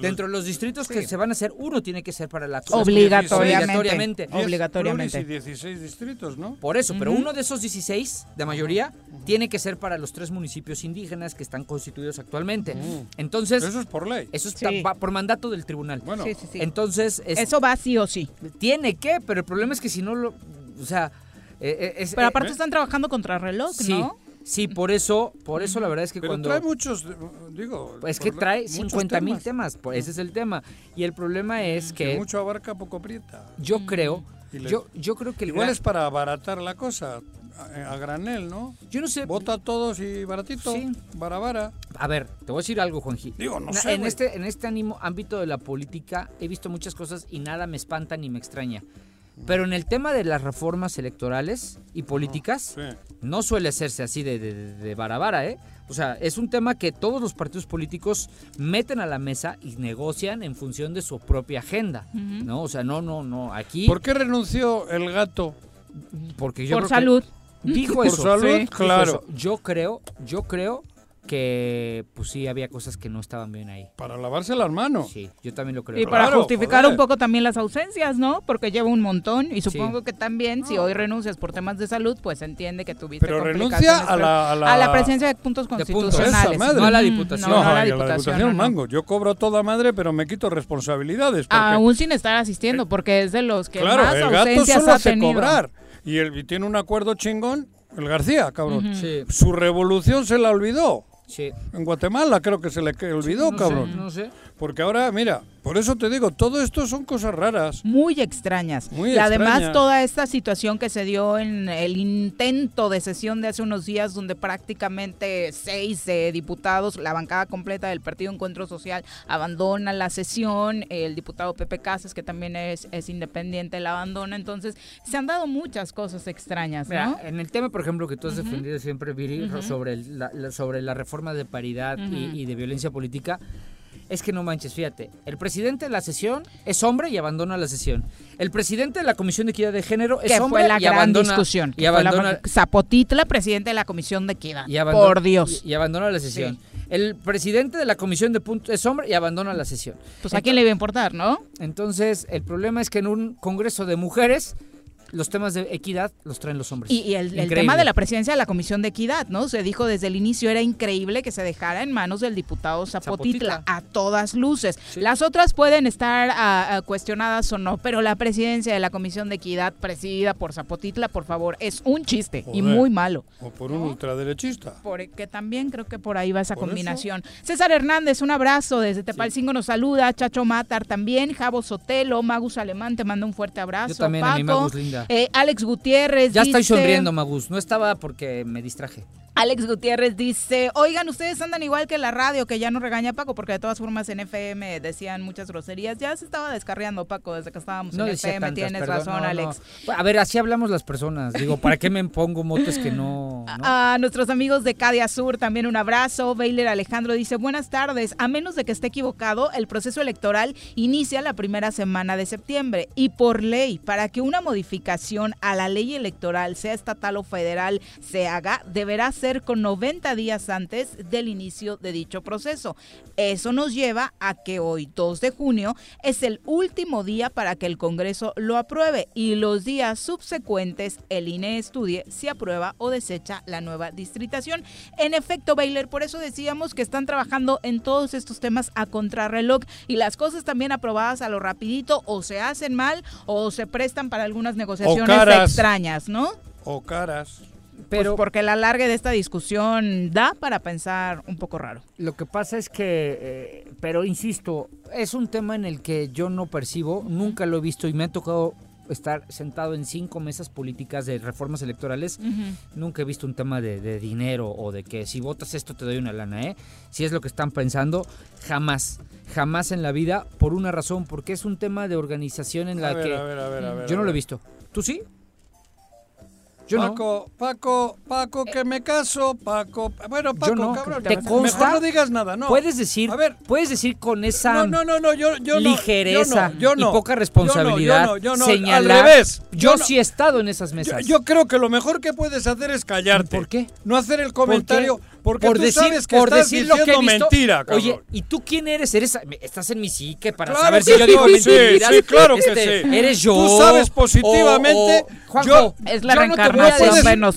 dentro de los distritos que se van a hacer, uno tiene que ser para la... Obligatoriamente. Obligatoriamente. Y 16 distritos, ¿no? Por eso, pero uno de esos 16, de mayoría, tiene que ser para los tres municipios indígenas que están constituidos actualmente. Entonces... Eso es por ley. Eso es por mandato del tribunal. Bueno. Entonces... eso va sí o sí. Tiene que, pero el problema es que si no o sea... Eh, eh, Pero aparte están trabajando contra reloj, ¿no? Sí, por eso, por eso la verdad es que Pero cuando... trae muchos, digo... Es que trae 50 mil temas, ese es el tema. Y el problema es que... mucho abarca, poco aprieta. Yo creo, yo, yo creo que... El igual es para abaratar la cosa, a, granel, ¿no? Yo no sé. Vota todos y baratito. Sí. Barabara. A ver, te voy a decir algo, Juanji. Digo, no sé. En este, en este ánimo, ámbito de la política he visto muchas cosas y nada me espanta ni me extraña. Pero en el tema de las reformas electorales y políticas, no suele hacerse así de, de, barabara, ¿eh? O sea, es un tema que todos los partidos políticos meten a la mesa y negocian en función de su propia agenda, ¿no? O sea, no, no, no, aquí... ¿Por qué renunció el gato? Porque yo Por salud. Dijo eso. Por salud, claro. Yo creo, yo creo que pues sí había cosas que no estaban bien ahí. Para lavarse las manos. Sí, yo también lo creo. Y para justificar un poco también las ausencias, ¿no? Porque lleva un montón y supongo que también si hoy renuncias por temas de salud, pues se entiende que tuviste Pero renuncia a la, a la, presencia de puntos constitucionales. no a la diputación. No, a la diputación, mango. Yo cobro toda madre, pero me quito responsabilidades. Aún sin estar asistiendo, porque es de los que claro, más el ausencias gato ha tenido. cobrar y, él, y tiene un acuerdo chingón, el García, cabrón. Su revolución se la olvidó. En Guatemala creo que se le olvidó, cabrón. no sé. Porque ahora, mira, por eso te digo, todo esto son cosas raras. Muy extrañas. Muy y además toda esta situación que se dio en el intento de sesión de hace unos días donde prácticamente seis eh, diputados, la bancada completa del Partido Encuentro Social, abandona la sesión, el diputado Pepe Casas, que también es, es independiente, la abandona. Entonces, se han dado muchas cosas extrañas, ¿no? en el tema, por ejemplo, que tú has defendido siempre, Viri, sobre, la, sobre la reforma de paridad y de violencia política, es que no manches, fíjate, el presidente de la sesión es hombre y abandona la sesión. El presidente de la Comisión de Equidad de Género es hombre fue la y gran abandona discusión. Y abandona, Zapotitla, presidente de la Comisión de Equidad. Por Dios. Y, abandona la sesión. El presidente de la Comisión de Puntos es hombre y abandona la sesión. Pues a quién le iba a importar, ¿no? Entonces, el problema es que en un congreso de mujeres los temas de equidad los traen los hombres. Y, el, tema de la presidencia de la Comisión de Equidad, ¿no? Se dijo desde el inicio, era increíble que se dejara en manos del diputado Zapotitla, a todas luces. Las otras pueden estar cuestionadas o no, pero la presidencia de la Comisión de Equidad, presidida por Zapotitla, por favor, es un chiste y muy malo. O por un ultraderechista. Porque también creo que por ahí va esa combinación. César Hernández, un abrazo desde Tepalcingo nos saluda, Chacho Matar también, Javo Sotelo, Magus Alemán, te manda un fuerte abrazo. Yo también, Paco. a mi Magus linda. Eh, Alex Gutiérrez. Ya estoy sonriendo, Magus. No estaba porque me distraje. Alex Gutiérrez dice, oigan, ustedes andan igual que la radio, que ya no regaña Paco, porque de todas formas en FM decían muchas groserías. Ya se estaba descarriando Paco desde que estábamos en FM, tienes razón, Alex. A ver, así hablamos las personas. Digo, ¿para qué me pongo motes que no, A nuestros amigos de Cadia Sur, también un abrazo. Baylor Alejandro dice, buenas tardes. A menos de que esté equivocado, el proceso electoral inicia la primera semana de septiembre. Y por ley, para que una modificación a la ley electoral, sea estatal o federal, se haga, deberá ser con 90 días antes del inicio de dicho proceso. Eso nos lleva a que hoy, 2 de junio, es el último día para que el Congreso lo apruebe y los días subsecuentes el INE estudie si aprueba o desecha la nueva distritación. En efecto, Baylor, por eso decíamos que están trabajando en todos estos temas a contrarreloj y las cosas también aprobadas a lo rapidito o se hacen mal o se prestan para algunas negociaciones extrañas, ¿no? O caras. Pero porque el alargue de esta discusión da para pensar un poco raro. Lo que pasa es que, eh, pero insisto, es un tema en el que yo no percibo, nunca lo he visto y me ha tocado estar sentado en cinco mesas políticas de reformas electorales. Nunca he visto un tema de, dinero o de que si votas esto te doy una lana, ¿eh? Si es lo que están pensando, jamás. Jamás en la vida, por una razón, porque es un tema de organización en la que yo no lo he visto. ¿Tú sí? Paco, Paco, Paco, que me caso, Paco. Bueno, Paco, no, cabrón. Te consta, mejor no digas nada, no. Puedes decir, a ver, puedes decir con esa no, no, no, yo, yo ligereza yo y poca responsabilidad yo no, señalar. Al revés. Yo, sí he estado en esas mesas. Yo, creo que lo mejor que puedes hacer es callarte. ¿Por qué? No hacer el comentario. Porque por tú decir, sabes que por estás decir lo que he visto, mentira, cabrón. Oye, ¿y tú quién eres? eres Estás en mi psique para claro saber si yo digo sí, mentiras. Sí, claro que este, sí. Eres yo. Tú sabes positivamente. O, o, Juanjo, yo, es la no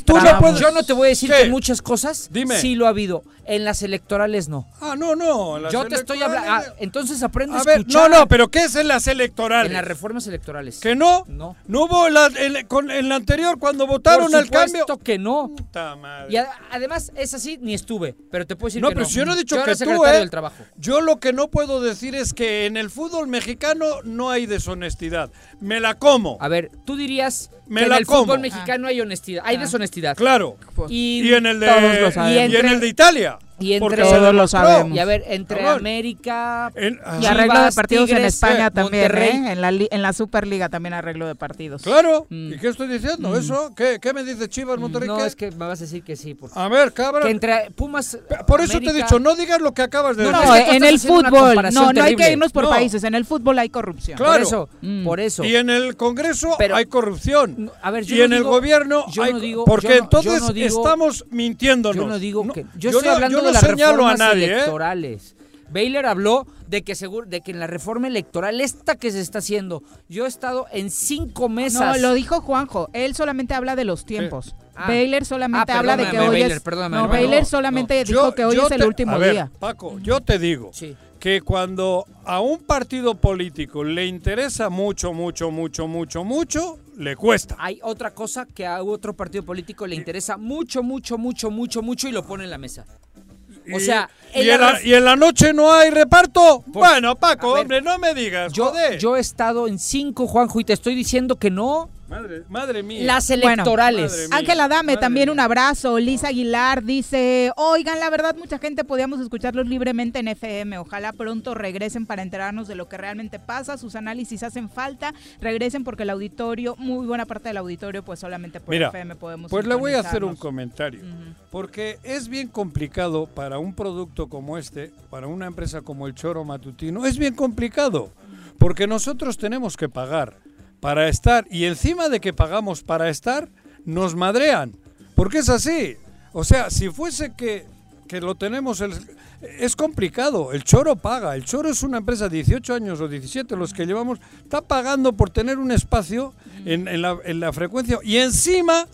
tú no puedes, Yo no te voy a decir que muchas cosas Dime. sí lo ha habido. En las electorales no. Ah, no, no. Yo te estoy hablando. Ah, entonces aprende a, a ver, escuchar. No, no, pero ¿qué es en las electorales? En las reformas electorales. ¿Que no? No. ¿No hubo la, el, con, en la anterior cuando votaron Por al cambio? que no. Puta madre. Y a, además es así, ni estuve. Pero te puedo decir no, que pero no. si yo no he dicho yo que tú, secretario ¿eh? del trabajo. Yo lo que no puedo decir es que en el fútbol mexicano no hay deshonestidad. Me la como. A ver, tú dirías Me que la en el como. fútbol mexicano hay honestidad, hay deshonestidad. Claro. Y, Y en el de, Todos lo y sabemos. en el de Italia. Y entre Porque Todos lo sabemos. Y a ver, entre Cabrón. América En- Y ah, arreglo de partidos en España eh, también, Monterrey. ¿eh? En la, en la Superliga también arreglo de partidos. Claro. Mm. ¿Y qué estoy diciendo? ¿Eso? ¿Qué, ¿Qué me dice Chivas Monterrey? No, ¿Qué? es que me vas a decir que sí. Por, A ver, cabrón. que entre Pumas. Por eso te he dicho, no digas lo que acabas de No, decir. No, es que en el fútbol. No, no hay que irnos por No. países. En el fútbol hay corrupción. Claro. Por eso, Mm. por eso. Y en el Congreso Pero- hay corrupción. A ver, yo y no en el digo- gobierno yo hay no digo- porque entonces estamos mintiéndonos. Yo no digo que. Yo, estoy hablando no de las señalo a nadie, ¿eh? electorales. Baylor habló de que seguro, de que en la reforma electoral esta que se está haciendo, yo he estado en cinco mesas. No, lo dijo Juanjo. Él solamente habla de los tiempos. Ah. Baylor solamente Ah, habla de que hoy Baylor, es. perdóname, no. Baylor No, solamente no. dijo Yo- que hoy es el último a ver, día. Paco, yo te digo Sí. que cuando a un partido político le interesa mucho, mucho, mucho, mucho, mucho, le cuesta. Hay otra cosa que a otro partido político le interesa mucho, mucho, mucho, mucho, mucho y lo pone en la mesa. O sea, y, en la y en noche no hay reparto. Por- bueno, Paco, ver, hombre, no me digas, Yo, joder. yo he estado en cinco, Juanjo, y te estoy diciendo que no. Madre, madre mía. Las electorales. mía. Ángela Dame, también mía. un abrazo. Lisa Aguilar dice, oigan, la verdad mucha gente podíamos escucharlos libremente en FM. Ojalá pronto regresen para enterarnos de lo que realmente pasa. Sus análisis hacen falta. Regresen porque el auditorio, muy buena parte del auditorio, pues solamente por Mira, FM podemos pues le voy a hacer un comentario. Porque es bien complicado para un producto como este, para una empresa como el Choro Matutino, es bien complicado. Porque nosotros tenemos que pagar para estar y encima de que pagamos para estar, nos madrean. Porque es así. O sea, si fuese que, que lo tenemos, el- es complicado. El Choro paga. El Choro es una empresa de 18 años o 17, los que llevamos, está pagando por tener un espacio en, en la, en la frecuencia. Y encima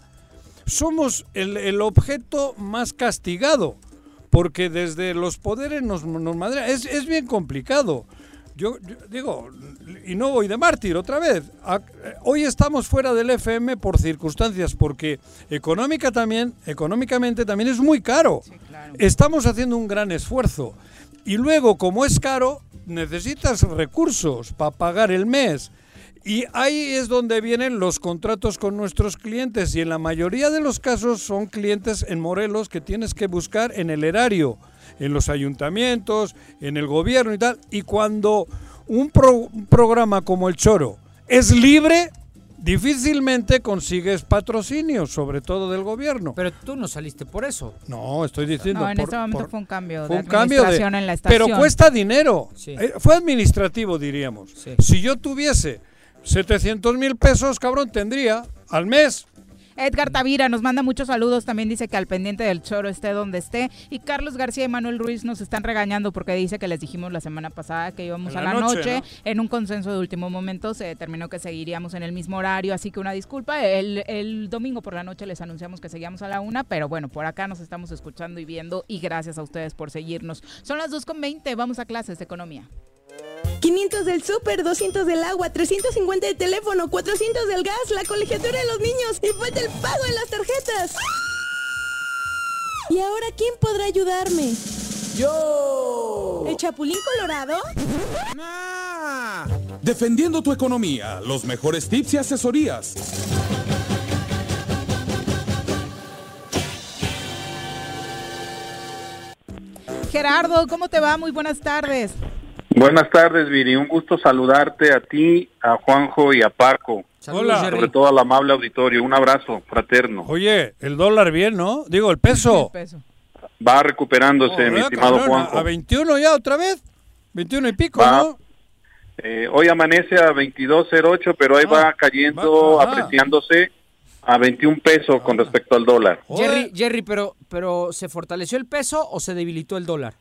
somos el, el objeto más castigado, porque desde los poderes nos, nos madrean. Es, es bien complicado. Yo, yo digo, y no voy de mártir otra vez. Hoy estamos fuera del FM por circunstancias, porque económica también, económicamente también es muy caro. Estamos haciendo un gran esfuerzo. Y luego, como es caro, necesitas recursos para pagar el mes. Y ahí es donde vienen los contratos con nuestros clientes y en la mayoría de los casos son clientes en Morelos que tienes que buscar en el erario, en los ayuntamientos, en el gobierno y tal. Y cuando un, pro- un programa como el Choro es libre, difícilmente consigues patrocinio, sobre todo del gobierno. Pero tú no saliste por eso. No, estoy diciendo... No, en por- este momento por- fue un cambio fue de un cambio de- administración en la estación. pero cuesta dinero. Sí. Eh, fue administrativo, diríamos. Sí. Si yo tuviese 700 mil pesos, cabrón, tendría al mes. Edgar Tavira nos manda muchos saludos, también dice que al pendiente del choro esté donde esté. Y Carlos García y Manuel Ruiz nos están regañando porque dice que les dijimos la semana pasada que íbamos a la la noche, noche. ¿no? En un consenso de último momento se determinó que seguiríamos en el mismo horario, así que una disculpa. El, el domingo por la noche les anunciamos que seguíamos a la una, pero bueno, por acá nos estamos escuchando y viendo y gracias a ustedes por seguirnos. Son las 2.20, vamos a clases de economía. 500 del súper, 200 del agua, 350 de teléfono, 400 del gas, la colegiatura de los niños y falta el pago en las tarjetas. ¿Y ahora quién podrá ayudarme? ¡Yo! ¿El Chapulín Colorado? defendiendo tu economía, los mejores tips y asesorías. Gerardo, ¿cómo te va? Muy buenas tardes. Buenas tardes, Viri. Un gusto saludarte a ti, a Juanjo y a Paco. Hola. Sobre todo al amable auditorio. Un abrazo fraterno. Oye, el dólar bien, ¿no? Digo, el peso. Va recuperándose, mi estimado Juanjo. ¿A 21 ya otra vez? 21 y pico, ¿no? Eh, hoy amanece a 22.08, pero ahí va cayendo, apreciándose a 21 pesos con respecto al dólar. Jerry, Jerry pero, pero ¿se fortaleció el peso o se debilitó el dólar?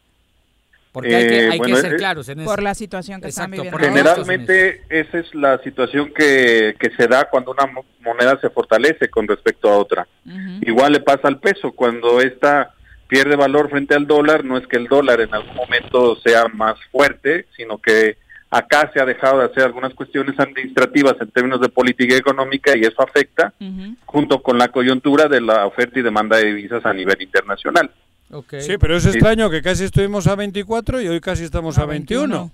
Porque hay que, hay que ser eh, claros en eso. Por la situación que están viviendo. Generalmente esa es la situación que, que, se da cuando una moneda se fortalece con respecto a otra. Igual le pasa al peso, cuando esta pierde valor frente al dólar, no es que el dólar en algún momento sea más fuerte, sino que acá se ha dejado de hacer algunas cuestiones administrativas en términos de política económica y eso afecta junto con la coyuntura de la oferta y demanda de divisas a nivel internacional. Sí, pero es extraño que casi estuvimos a 24 y hoy casi estamos a, 21.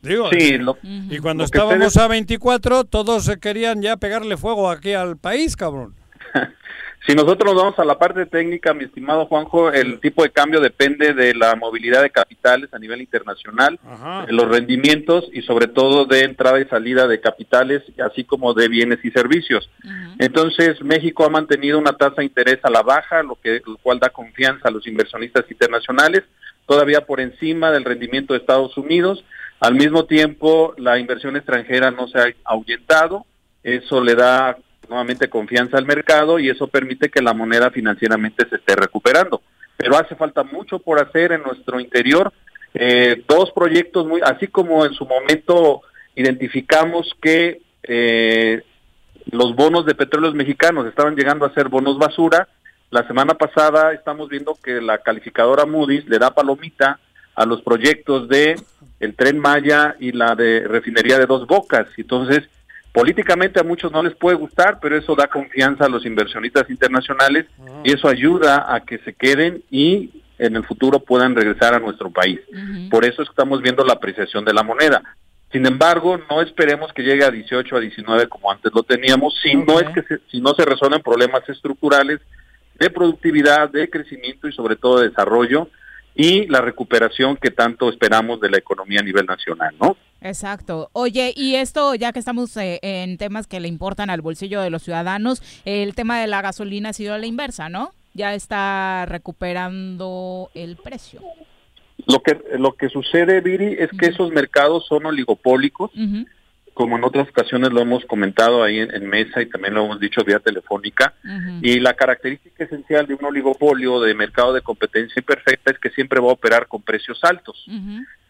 Digo, sí, y cuando estábamos a 24 todos se querían ya pegarle fuego aquí al país, cabrón. Si nosotros nos vamos a la parte técnica, mi estimado Juanjo, el tipo de cambio depende de la movilidad de capitales a nivel internacional, de los rendimientos y sobre todo de entrada y salida de capitales, así como de bienes y servicios. Entonces, México ha mantenido una tasa de interés a la baja, lo, que, lo cual da confianza a los inversionistas internacionales, todavía por encima del rendimiento de Estados Unidos. Al mismo tiempo, la inversión extranjera no se ha ahuyentado, eso le da nuevamente confianza al mercado y eso permite que la moneda financieramente se esté recuperando. Pero hace falta mucho por hacer en nuestro interior. Eh, dos proyectos muy, así como en su momento identificamos que eh, los bonos de petróleos mexicanos estaban llegando a ser bonos basura. La semana pasada estamos viendo que la calificadora Moody's le da palomita a los proyectos de el Tren Maya y la de refinería de Dos Bocas. Entonces, Políticamente a muchos no les puede gustar, pero eso da confianza a los inversionistas internacionales y eso ayuda a que se queden y en el futuro puedan regresar a nuestro país. Por eso estamos viendo la apreciación de la moneda. Sin embargo, no esperemos que llegue a 18 a 19 como antes lo teníamos, si no es que si no se resuelven problemas estructurales de productividad, de crecimiento y sobre todo de desarrollo y la recuperación que tanto esperamos de la economía a nivel nacional, ¿no? Exacto. Oye, y esto, ya que estamos eh, en temas que le importan al bolsillo de los ciudadanos, el tema de la gasolina ha sido a la inversa, ¿no? Ya está recuperando el precio. Lo que, lo que sucede, Viri, es que esos mercados son oligopólicos, como en otras ocasiones lo hemos comentado ahí en, mesa y también lo hemos dicho vía telefónica. Y la característica esencial de un oligopolio de mercado de competencia imperfecta es que siempre va a operar con precios altos.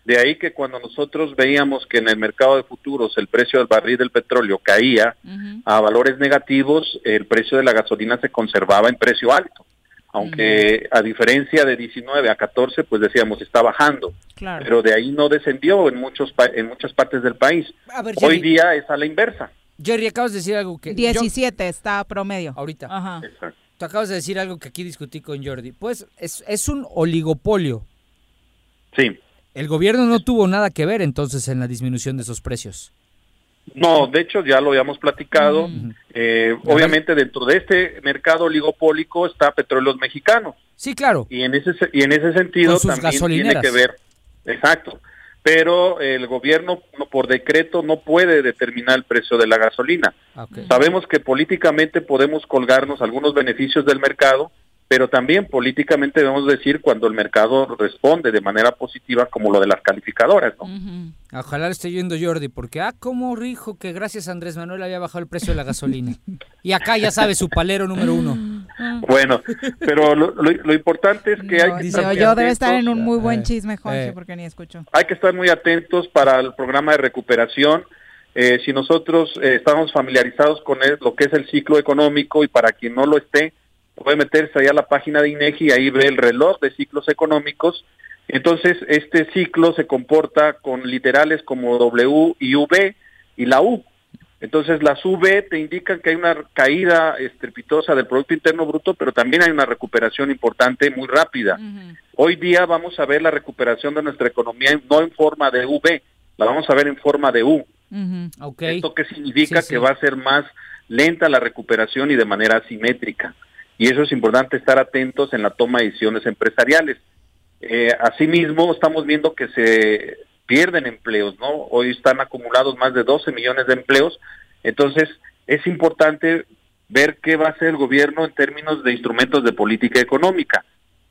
De ahí que cuando nosotros veíamos que en el mercado de futuros el precio del barril del petróleo caía a valores negativos, el precio de la gasolina se conservaba en precio alto. Aunque a diferencia de 19 a 14, pues decíamos está bajando, pero de ahí no descendió en muchos en muchas partes del país. Hoy día es a la inversa. Jerry, acabas de decir algo que 17 está promedio. Ahorita. Ajá. Tú acabas de decir algo que aquí discutí con Jordi. Pues es, es un oligopolio. Sí. El gobierno no tuvo nada que ver entonces en la disminución de esos precios. No, de hecho ya lo habíamos platicado. Mm. Eh, obviamente dentro de este mercado oligopólico está Petróleos Mexicanos. Sí, claro. Y en ese y en ese sentido también tiene que ver. Exacto. Pero el gobierno no, por decreto no puede determinar el precio de la gasolina. Sabemos que políticamente podemos colgarnos algunos beneficios del mercado, pero también políticamente debemos decir cuando el mercado responde de manera positiva como lo de las calificadoras, ¿no? Ojalá le esté yendo Jordi, porque ah, cómo rijo que gracias a Andrés Manuel había bajado el precio de la gasolina. y acá ya sabe su palero número uno. Bueno, pero lo, importante es que hay que dice, yo debe estar en un muy buen eh, chisme, Jorge, eh. porque ni escucho. Hay que estar muy atentos para el programa de recuperación. Eh, si nosotros estamos familiarizados con lo que es el ciclo económico y para quien no lo esté, puede meterse allá a la página de INEGI y ahí ve el reloj de ciclos económicos. Entonces, este ciclo se comporta con literales como W y V y la U. Entonces, las V te indican que hay una caída estrepitosa del Producto Interno Bruto, pero también hay una recuperación importante muy rápida. Hoy día vamos a ver la recuperación de nuestra economía no en forma de V, la vamos a ver en forma de U. ¿Esto qué significa? que va a ser más lenta la recuperación y de manera asimétrica. Y eso es importante estar atentos en la toma de decisiones empresariales. Eh, asimismo, estamos viendo que se pierden empleos, ¿no? Hoy están acumulados más de 12 millones de empleos. Entonces, es importante ver qué va a hacer el gobierno en términos de instrumentos de política económica.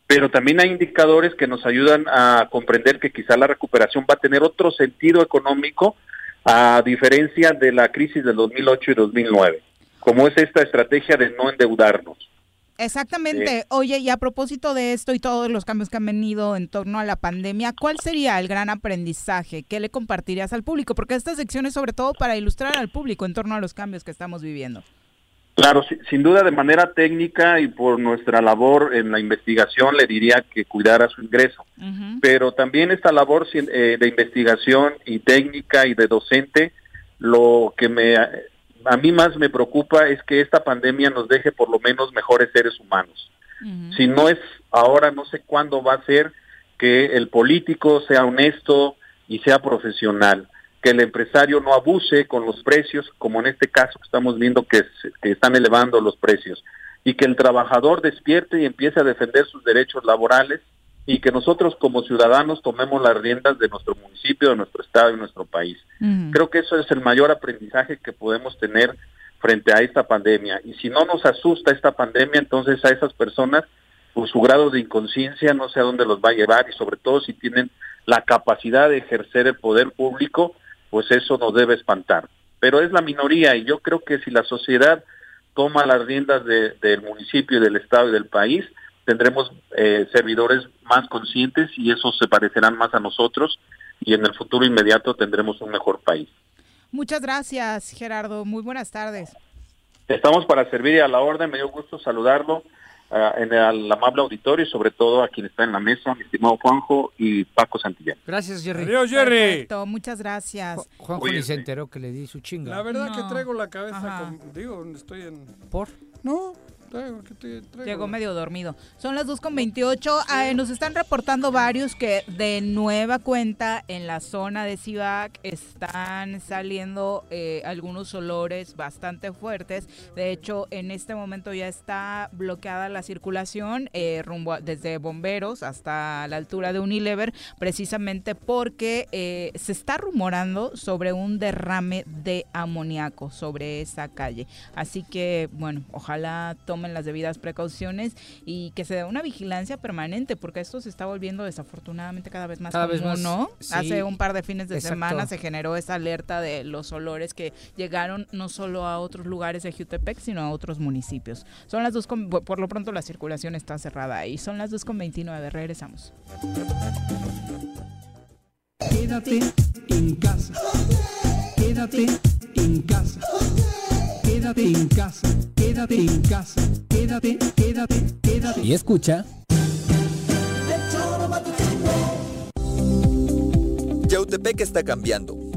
Pero también hay indicadores que nos ayudan a comprender que quizá la recuperación va a tener otro sentido económico a diferencia de la crisis del 2008 y 2009, como es esta estrategia de no endeudarnos. Exactamente. Oye, y a propósito de esto y todos los cambios que han venido en torno a la pandemia, ¿cuál sería el gran aprendizaje? ¿Qué le compartirías al público? Porque esta sección es sobre todo para ilustrar al público en torno a los cambios que estamos viviendo. Claro, sin duda de manera técnica y por nuestra labor en la investigación le diría que cuidara su ingreso. Pero también esta labor eh, de investigación y técnica y de docente, lo que me a mí más me preocupa es que esta pandemia nos deje por lo menos mejores seres humanos. Si no es ahora, no sé cuándo va a ser que el político sea honesto y sea profesional que el empresario no abuse con los precios, como en este caso que estamos viendo que, que están elevando los precios, y que el trabajador despierte y empiece a defender sus derechos laborales y que nosotros como ciudadanos tomemos las riendas de nuestro municipio, de nuestro estado y nuestro país. Creo que eso es el mayor aprendizaje que podemos tener frente a esta pandemia. Y si no nos asusta esta pandemia, entonces a esas personas, por su grado de inconsciencia, no sé a dónde los va a llevar y sobre todo si tienen la capacidad de ejercer el poder público, pues eso nos debe espantar. Pero es la minoría y yo creo que si la sociedad toma las riendas del municipio, del estado y del país, tendremos eh, servidores más conscientes y esos se parecerán más a nosotros y en el futuro inmediato tendremos un mejor país. Muchas gracias, Gerardo. Muy buenas tardes. Estamos para servir y a la orden. Me dio gusto saludarlo en el amable auditorio y sobre todo a quien está en la mesa, mi estimado Juanjo y Paco Santillán. Gracias, Jerry. Adiós, Jerry. Perfecto, muchas gracias. Juanjo ni se enteró que le di su chinga. La verdad que traigo la cabeza, con, digo, estoy en... ¿Por? No, Llegó medio dormido. Son las 2.28. Ah, nos están reportando varios que de nueva cuenta en la zona de Cibac están saliendo eh, algunos olores bastante fuertes. De hecho, en este momento ya está bloqueada la circulación eh, rumbo desde bomberos hasta la altura de Unilever, precisamente porque eh, se está rumorando sobre un derrame de amoníaco sobre esa calle. Así que, bueno, ojalá tomen las debidas precauciones y que se dé una vigilancia permanente, porque esto se está volviendo desafortunadamente cada vez más cada vez más, ¿no? Hace un par de fines de semana se generó esa alerta de los olores que llegaron no solo a otros lugares de Jutepec, sino a otros municipios. Son las dos, con, por lo pronto la circulación está cerrada y son las 2.29, regresamos. Quédate en casa. Quédate en casa. Quédate en casa, quédate en casa, quédate, quédate, quédate. Y escucha. Yautepec está cambiando.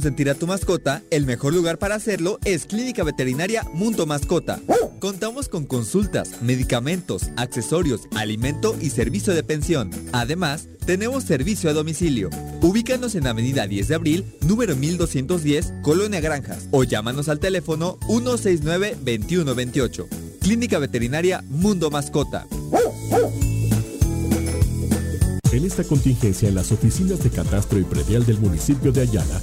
consentir a tu mascota, el mejor lugar para hacerlo es Clínica Veterinaria Mundo Mascota. Contamos con consultas, medicamentos, accesorios, alimento y servicio de pensión. Además, tenemos servicio a domicilio. Ubícanos en Avenida 10 de Abril, número 1210, Colonia Granjas, o llámanos al teléfono 169-2128. Clínica Veterinaria Mundo Mascota. En esta contingencia en las oficinas de catastro y predial del municipio de Ayala,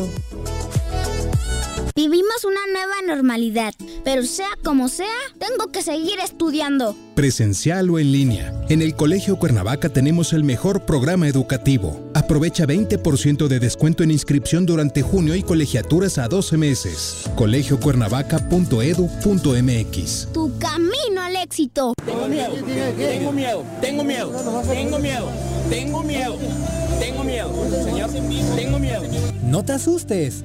Brasil. Vivimos una nueva normalidad, pero sea como sea, tengo que seguir estudiando. Presencial o en línea. En el Colegio Cuernavaca tenemos el mejor programa educativo. Aprovecha 20% de descuento en inscripción durante junio y colegiaturas a 12 meses. colegiocuernavaca.edu.mx. Tu camino al éxito. Tengo miedo, tengo miedo, tengo miedo, tengo miedo, tengo miedo, tengo miedo, señor, tengo miedo. No te asustes.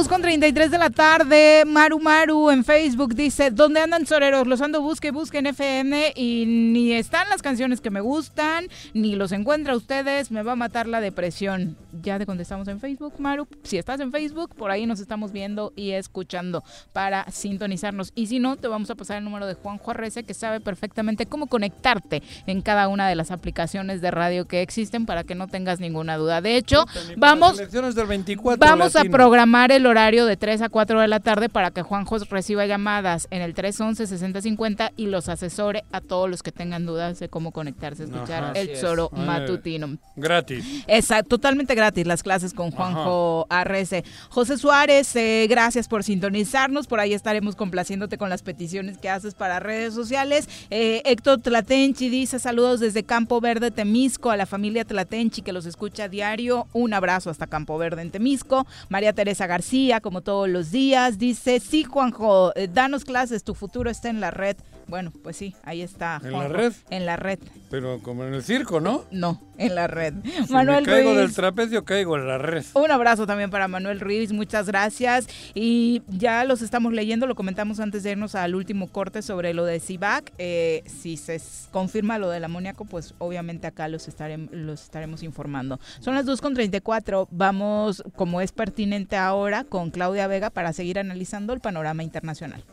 Dos con 33 de la tarde, Maru Maru en Facebook dice, ¿dónde andan soreros? Los ando busque, busque en FM y ni están las canciones que me gustan, ni los encuentra ustedes, me va a matar la depresión. Ya te contestamos en Facebook, Maru. Si estás en Facebook, por ahí nos estamos viendo y escuchando para sintonizarnos. Y si no, te vamos a pasar el número de Juanjo Arrece, que sabe perfectamente cómo conectarte en cada una de las aplicaciones de radio que existen para que no tengas ninguna duda. De hecho, vamos, del 24 vamos a programar el horario de 3 a 4 de la tarde para que Juanjo reciba llamadas en el 311-6050 y los asesore a todos los que tengan dudas de cómo conectarse a escuchar Ajá. el es. Zoro Eh, matutino. Gratis. Exacto, totalmente gratis las clases con Juanjo Arrece. José Suárez, eh, gracias por sintonizarnos. Por ahí estaremos complaciéndote con las peticiones que haces para redes sociales. Eh, Héctor Tlatenchi dice saludos desde Campo Verde, Temisco, a la familia Tlatenchi que los escucha a diario. Un abrazo hasta Campo Verde en Temisco. María Teresa García, como todos los días, dice, sí, Juanjo, eh, danos clases, tu futuro está en la red. Bueno, pues sí, ahí está. ¿En la red? En la red. Pero como en el circo, ¿no? No, en la red. Si Manuel me caigo Ruiz. del trapecio, caigo en la red. Un abrazo también para Manuel Ruiz, muchas gracias. Y ya los estamos leyendo, lo comentamos antes de irnos al último corte sobre lo de CIVAC. Eh, si se confirma lo del amoníaco, pues obviamente acá los, estarem- los estaremos informando. Son las 2.34, vamos, como es pertinente ahora, con Claudia Vega para seguir analizando el panorama internacional.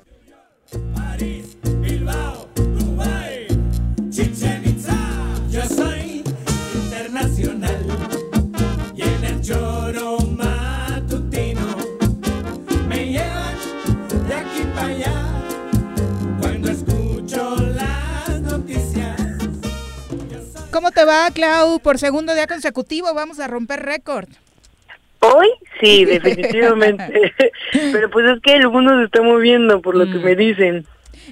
Bilbao, Dubai, Chichen Itza. Yo soy internacional y en el choro matutino me llevan de aquí para allá cuando escucho las noticias. ¿Cómo te va, Clau? Por segundo día consecutivo vamos a romper récord. Hoy sí, definitivamente. Pero pues es que el mundo se está moviendo por lo que me dicen.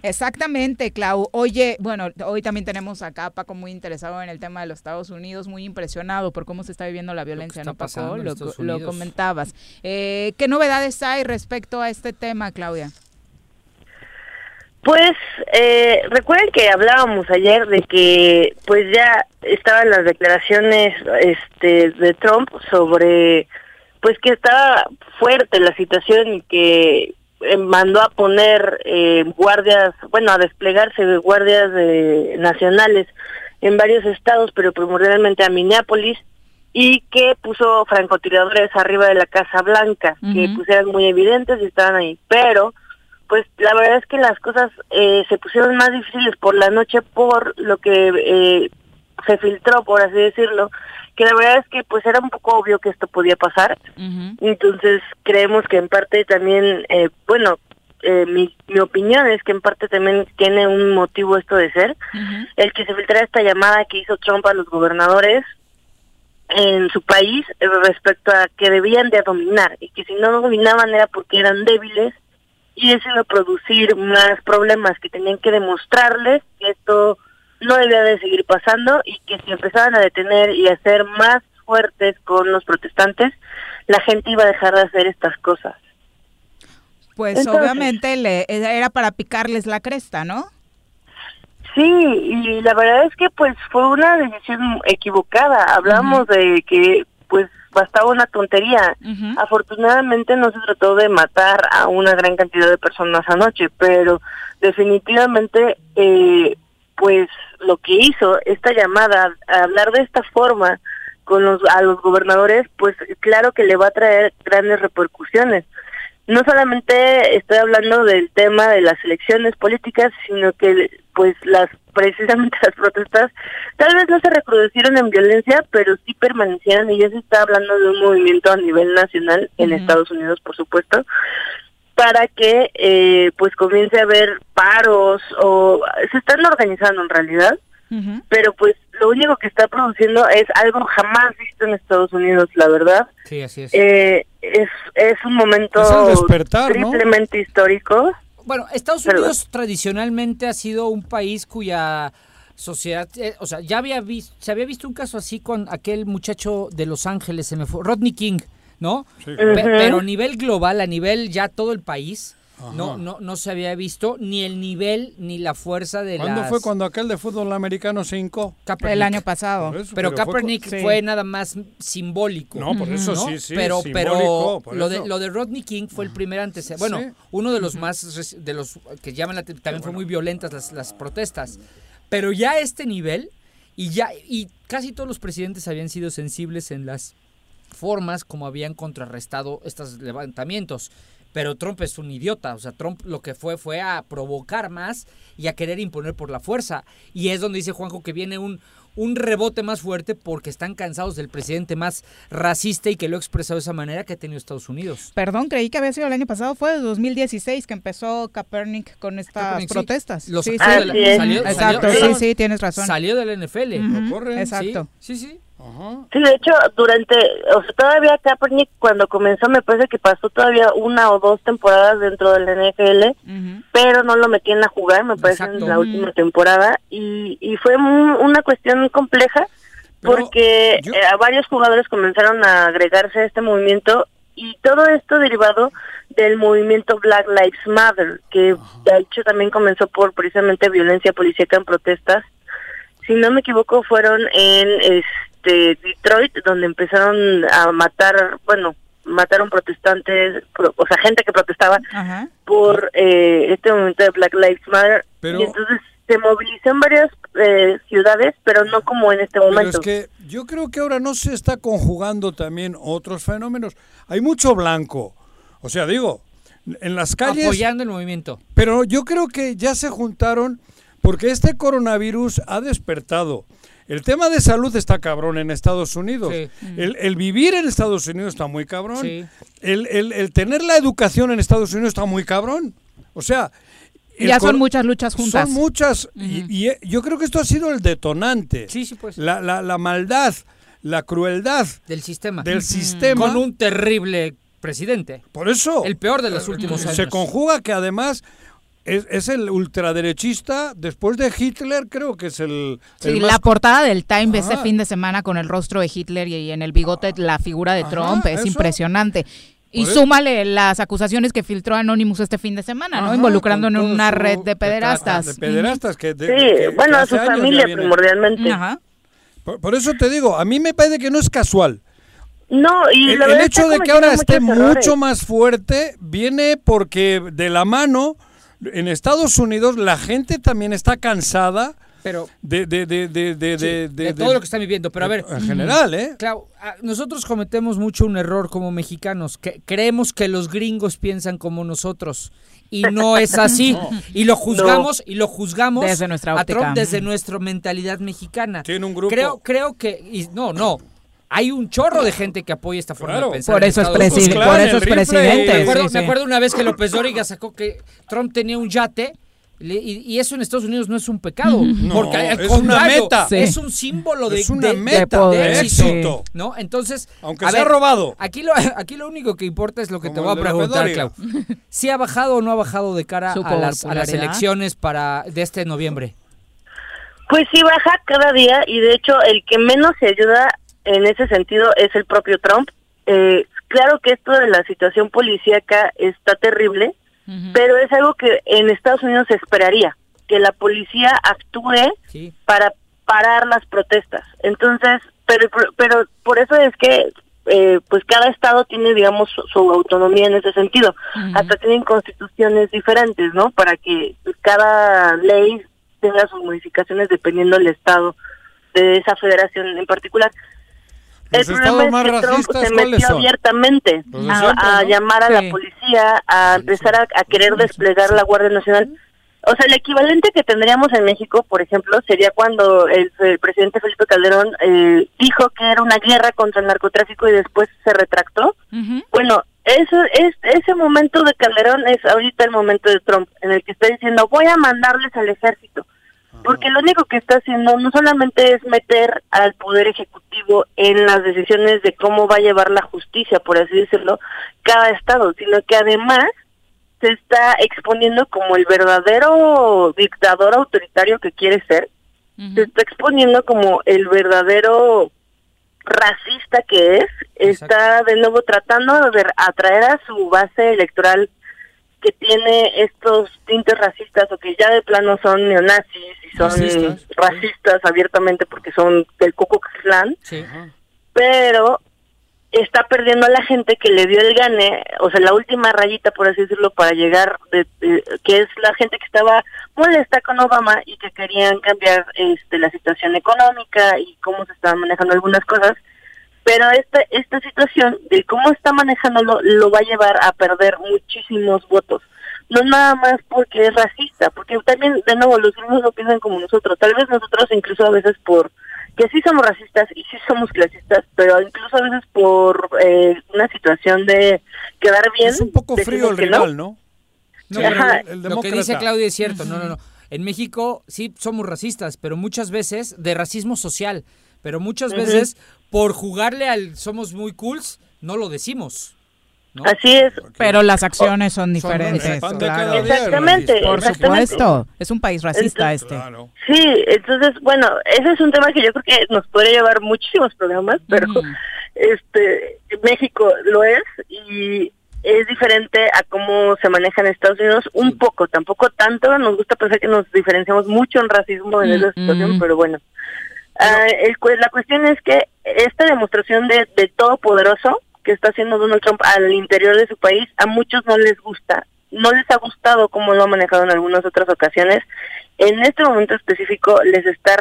Exactamente, Clau. Oye, bueno, hoy también tenemos acá a Paco muy interesado en el tema de los Estados Unidos, muy impresionado por cómo se está viviendo la violencia, está ¿no, Paco? Lo, comentabas. Eh, ¿Qué novedades hay respecto a este tema, Claudia? Pues eh, recuerden que hablábamos ayer de que pues ya estaban las declaraciones este de Trump sobre pues que estaba fuerte la situación y que mandó a poner eh, guardias, bueno, a desplegarse de guardias eh, nacionales en varios estados, pero primordialmente a Minneapolis y que puso francotiradores arriba de la Casa Blanca, que pues eran muy evidentes y estaban ahí. Pero, pues la verdad es que las cosas eh, se pusieron más difíciles por la noche por lo que eh, se filtró, por así decirlo, que la verdad es que pues era un poco obvio que esto podía pasar. Entonces creemos que en parte también, eh, bueno, eh, mi, mi opinión es que en parte también tiene un motivo esto de ser, el que se filtrara esta llamada que hizo Trump a los gobernadores en su país eh, respecto a que debían de dominar y que si no dominaban era porque eran débiles y eso iba a producir más problemas que tenían que demostrarles que esto no debía de seguir pasando y que si empezaban a detener y a ser más fuertes con los protestantes, la gente iba a dejar de hacer estas cosas. Pues obviamente le, era para picarles la cresta, ¿no? Sí, y la verdad es que pues fue una decisión equivocada. Hablamos de que pues bastaba una tontería. Afortunadamente no se trató de matar a una gran cantidad de personas anoche, pero definitivamente eh, pues lo que hizo esta llamada, a hablar de esta forma con los a los gobernadores, pues claro que le va a traer grandes repercusiones. No solamente estoy hablando del tema de las elecciones políticas, sino que pues las precisamente las protestas tal vez no se recrudecieron en violencia, pero sí permanecieron y ya se está hablando de un movimiento a nivel nacional en Estados Unidos, por supuesto, para que eh, pues comience a haber paros o se están organizando en realidad, pero pues lo único que está produciendo es algo jamás visto en Estados Unidos, la verdad. Sí, así es. Eh, es, es un momento triplemente histórico. Bueno, Estados Unidos tradicionalmente ha sido un país cuya sociedad, eh, o sea, ya había visto, se había visto un caso así con aquel muchacho de Los Ángeles, se me fue, Rodney King, ¿no? pero a nivel global, a nivel ya todo el país, no, no, no se había visto ni el nivel ni la fuerza de ¿Cuándo fue cuando aquel de fútbol americano se hincó? El año pasado. pero, Kaepernick fue, nada más simbólico. No, por eso sí, sí. Pero, pero lo, de, lo de Rodney King fue el primer antecedente. Bueno, uno de los más, de los que llaman la también fue muy violentas las, las protestas. Pero ya a este nivel, y ya, y casi todos los presidentes habían sido sensibles en las formas como habían contrarrestado estos levantamientos. Pero Trump es un idiota, o sea, Trump lo que fue fue a provocar más y a querer imponer por la fuerza. Y es donde dice Juanjo que viene un, un rebote más fuerte porque están cansados del presidente más racista y que lo ha expresado de esa manera que ha tenido Estados Unidos. Perdón, creí que había sido el año pasado, fue 2016 que empezó Kaepernick con estas protestas. sí, sí, salió, Exacto, sí, sí, tienes razón. Salió del NFL. Exacto. Sí, sí. Sí, de hecho, durante, o sea, todavía Kaepernick cuando comenzó me parece que pasó todavía una o dos temporadas dentro del NFL, pero no lo metían a jugar, me parece, en la última temporada, y, y fue una cuestión compleja porque eh, varios jugadores comenzaron a agregarse a este movimiento y todo esto derivado del movimiento Black Lives Matter, que de hecho también comenzó por precisamente violencia policíaca en protestas. Si no me equivoco, fueron en de Detroit, donde empezaron a matar, bueno, mataron protestantes, o sea, gente que protestaba por eh, este movimiento de Black Lives Matter. y entonces se movilizó en varias eh, ciudades, pero no como en este momento. Pero es que yo creo que ahora no se está conjugando también otros fenómenos. Hay mucho blanco. O sea, digo, en las calles... Apoyando el movimiento. Pero yo creo que ya se juntaron porque este coronavirus ha despertado el tema de salud está cabrón en Estados Unidos. El, vivir en Estados Unidos está muy cabrón. El, tener la educación en Estados Unidos está muy cabrón. O sea... Ya son muchas luchas juntas. Son muchas. y, eh, yo creo que esto ha sido el detonante. Sí, sí, pues. La, la, maldad, la crueldad. Del sistema. Del sistema. Con un terrible presidente. Por eso. El peor de los últimos años. Se conjuga que además es, el ultraderechista, después de Hitler creo que es el... sí, la portada del Time este fin de semana con el rostro de Hitler y en el bigote la figura de Trump es impresionante. Y súmale las acusaciones que filtró Anonymous este fin de semana, ¿no? Involucrando en una red de pederastas. De pederastas que... sí, bueno, a su familia primordialmente. Ajá. Por, eso te digo, a mí me parece que no es casual. No, y el, el hecho de que ahora esté mucho más fuerte viene porque de la mano en Estados Unidos la gente también está cansada pero de, de, de, de, de, de todo lo que están viviendo. Pero a ver, en general, ¿eh? Claro, nosotros cometemos mucho un error como mexicanos, que creemos que los gringos piensan como nosotros y no es así y lo juzgamos y lo juzgamos desde nuestra óptica. desde nuestra mentalidad mexicana. Tiene un grupo. Creo creo que y, no, no, hay un chorro de gente que apoya esta forma de pensar. Por eso es, presi por eso es presidente. Me acuerdo, me acuerdo, una vez que López Dóriga sacó que Trump tenía un yate. Y, eso en Estados Unidos no es un pecado, porque al es una meta, es un símbolo de, es una meta, de, éxito, ¿no? Entonces, aunque se ha robado. Aquí lo, aquí lo único que importa es lo que te voy a preguntar, Clau. ¿Si ha bajado o no ha bajado de cara a las, a las, elecciones para de este noviembre? Pues sí baja cada día y de hecho el que menos se ayuda en ese sentido es el propio Trump. Eh, claro que esto de la situación policíaca está terrible, pero es algo que en Estados Unidos se esperaría, que la policía actúe para parar las protestas. Entonces, pero, pero por eso es que eh, pues cada estado tiene, digamos, su, autonomía en ese sentido. Hasta tienen constituciones diferentes, ¿no? Para que cada ley tenga sus modificaciones dependiendo del estado de esa federación en particular. El problema es que Trump se metió abiertamente a, llamar a la policía, a empezar a, querer desplegar la Guardia Nacional. O sea, el equivalente que tendríamos en México, por ejemplo, sería cuando el, presidente Felipe Calderón eh, dijo que era una guerra contra el narcotráfico y después se retractó. Bueno, eso es, ese momento de Calderón es ahorita el momento de Trump, en el que está diciendo voy a mandarles al ejército porque lo único que está haciendo no solamente es meter al poder ejecutivo en las decisiones de cómo va a llevar la justicia, por así decirlo, cada estado, sino que además se está exponiendo como el verdadero dictador autoritario que quiere ser, se está exponiendo como el verdadero racista que es, está de nuevo tratando de atraer a su base electoral que tiene estos tintes racistas o que ya de plano son neonazis y son racistas, abiertamente porque son del Ku Klux Klan, pero está perdiendo a la gente que le dio el gane, o sea, la última rayita, por así decirlo, para llegar, de, que es la gente que estaba molesta con Obama y que querían cambiar este, la situación económica y cómo se estaban manejando algunas cosas pero esta, esta situación de cómo está manejándolo lo va a llevar a perder muchísimos votos. No nada más porque es racista, porque también, de nuevo, los gringos no piensan como nosotros. Tal vez nosotros incluso a veces por que sí somos racistas y sí somos clasistas, pero incluso a veces por eh, una situación de quedar bien. Es un poco frío el rival, ¿no? no lo que dice Claudia es cierto, no, no, no. En México sí somos racistas, pero muchas veces de racismo social, pero muchas veces por jugarle al somos muy cools, no lo decimos. Así es. Pero las acciones son diferentes. Exactamente. Por supuesto. Es un país racista este. Sí, entonces, bueno, ese es un tema que yo creo que nos puede llevar muchísimos programas, pero este México lo es y es diferente a cómo se maneja en Estados Unidos un poco, tampoco tanto, nos gusta pensar que nos diferenciamos mucho en racismo en esa situación, pero bueno. Ah, la cuestión es que esta demostración de, de todopoderoso que está haciendo Donald Trump al interior de su país, a muchos no les gusta. No les ha gustado como lo ha manejado en algunas otras ocasiones. En este momento específico les está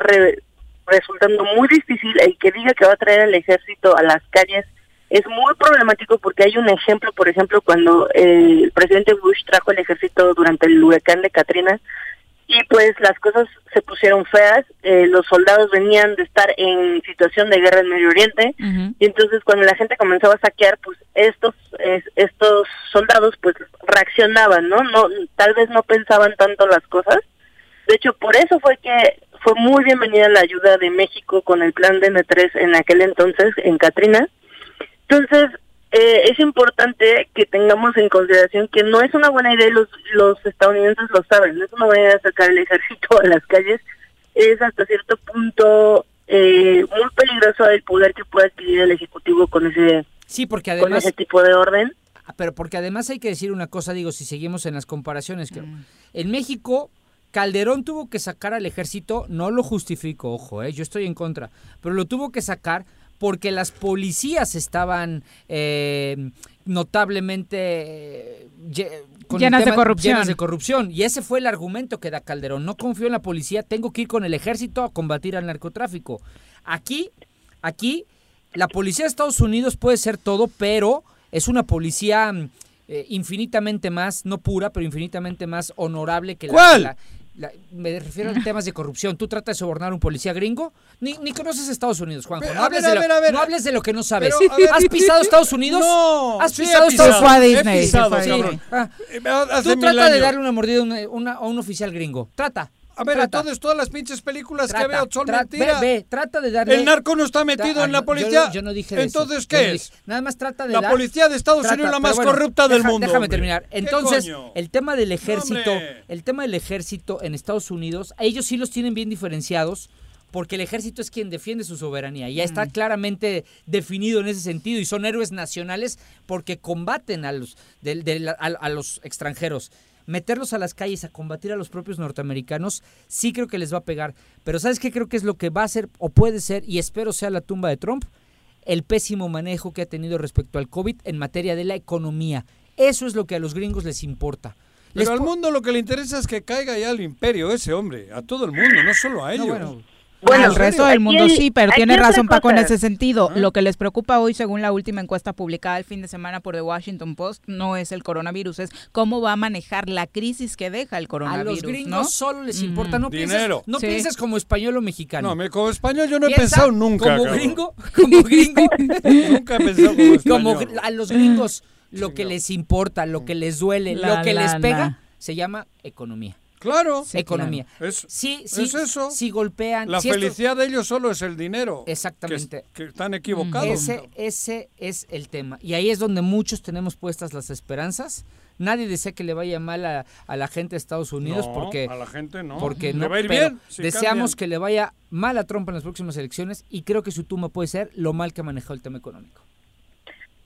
resultando muy difícil el que diga que va a traer al ejército a las calles. Es muy problemático porque hay un ejemplo, por ejemplo, cuando el presidente Bush trajo el ejército durante el huracán de Katrina, y pues las cosas se pusieron feas, eh, los soldados venían de estar en situación de guerra en Medio Oriente y entonces cuando la gente comenzaba a saquear, pues estos estos soldados pues reaccionaban, ¿no? No tal vez no pensaban tanto las cosas. De hecho, por eso fue que fue muy bienvenida la ayuda de México con el plan de N3 en aquel entonces en Katrina. Entonces, eh, es importante que tengamos en consideración que no es una buena idea, los, los estadounidenses lo saben, no es una buena idea sacar el ejército a las calles, es hasta cierto punto eh, muy peligroso el poder que pueda adquirir el Ejecutivo con ese, sí, porque además, con ese tipo de orden. Ah, pero porque además hay que decir una cosa, digo, si seguimos en las comparaciones, que mm. en México Calderón tuvo que sacar al ejército, no lo justifico, ojo, eh, yo estoy en contra, pero lo tuvo que sacar porque las policías estaban eh, notablemente llenas de corrupción. Llenas de corrupción. Y ese fue el argumento que da Calderón. No confío en la policía, tengo que ir con el ejército a combatir al narcotráfico. Aquí, aquí, la policía de Estados Unidos puede ser todo, pero es una policía eh, infinitamente más, no pura, pero infinitamente más honorable que la, me refiero a temas de corrupción. ¿Tú tratas de sobornar a un policía gringo? Ni, ni conoces Estados Unidos, Juanjo. No, hables, de lo, no hables de lo que no sabes. ¿Has pisado Estados Unidos? No. ¿Has pisado Estados Unidos? He pisado, ah. Tú trata de darle una mordida a un oficial gringo. Trata. A ver, entonces todas las pinches películas que veo son mentiras. Ve, trata de darle... El narco no está metido en la policía. Yo, no dije Entonces, ¿qué es? Nada más trata de La policía de Estados Unidos es la más corrupta del mundo. Déjame terminar. Entonces, el tema del ejército, el tema del ejército en Estados Unidos, ellos sí los tienen bien diferenciados porque el ejército es quien defiende su soberanía. Ya está claramente definido en ese sentido y son héroes nacionales porque combaten a los, a los extranjeros meterlos a las calles a combatir a los propios norteamericanos, sí creo que les va a pegar. Pero ¿sabes qué creo que es lo que va a ser o puede ser, y espero sea la tumba de Trump? El pésimo manejo que ha tenido respecto al COVID en materia de la economía. Eso es lo que a los gringos les importa. Pero al mundo lo que le interesa es que caiga ya el imperio ese hombre, a todo el mundo, no solo a ellos. Bueno, el resto del mundo sí, pero tiene razón Paco en ese sentido. Lo que les preocupa hoy, según la última encuesta publicada el fin de semana por The Washington Post, no es el coronavirus, es cómo va a manejar la crisis que deja el coronavirus. A los gringos solo les importa, no Dinero. Pienses, no pienses como español o mexicano. No, me, como español yo no he pensado nunca. Como gringo, como gringo. nunca he pensado como español. Como a los gringos lo que les importa, lo que les duele, lo que les pega, se llama economía. Claro. economía. Es, sí, sí, es eso. Si golpean. La felicidad de ellos solo es el dinero. Exactamente. Que, están equivocados. Ese, ese es el tema. Y ahí es donde muchos tenemos puestas las esperanzas. Nadie desea que le vaya mal a, la gente de Estados Unidos porque a la gente no. Porque no va a ir bien, deseamos que le vaya mal a Trump en las próximas elecciones y creo que su tumba puede ser lo mal que ha manejado el tema económico.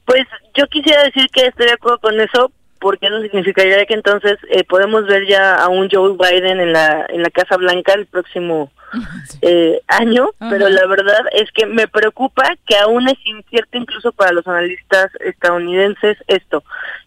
Pues yo quisiera decir que estoy de acuerdo con eso, porque eso significaría que entonces eh, podemos ver ya a un Joe Biden en la en la Casa Blanca el próximo eh, año, pero la verdad es que me preocupa que aún es incierto incluso para los analistas estadounidenses esto.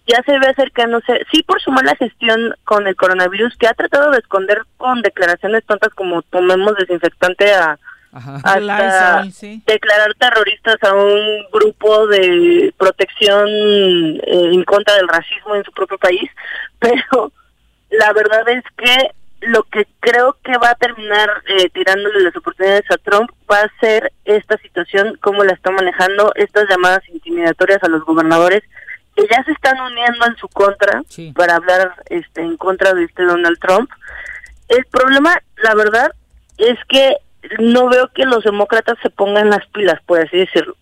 Ya se ve acercándose, sí por su mala gestión con el coronavirus, que ha tratado de esconder con declaraciones tontas como tomemos desinfectante a hasta declarar terroristas a un grupo de protección eh, en contra del racismo en su propio país, pero la verdad es que lo que creo que va a terminar eh, tirándole las oportunidades a Trump va a ser esta situación, cómo la está manejando, estas llamadas intimidatorias a los gobernadores que ya se están uniendo en su contra para hablar este en contra de este Donald Trump. El problema, la verdad, es que no veo que los demócratas se pongan las pilas, por así decirlo.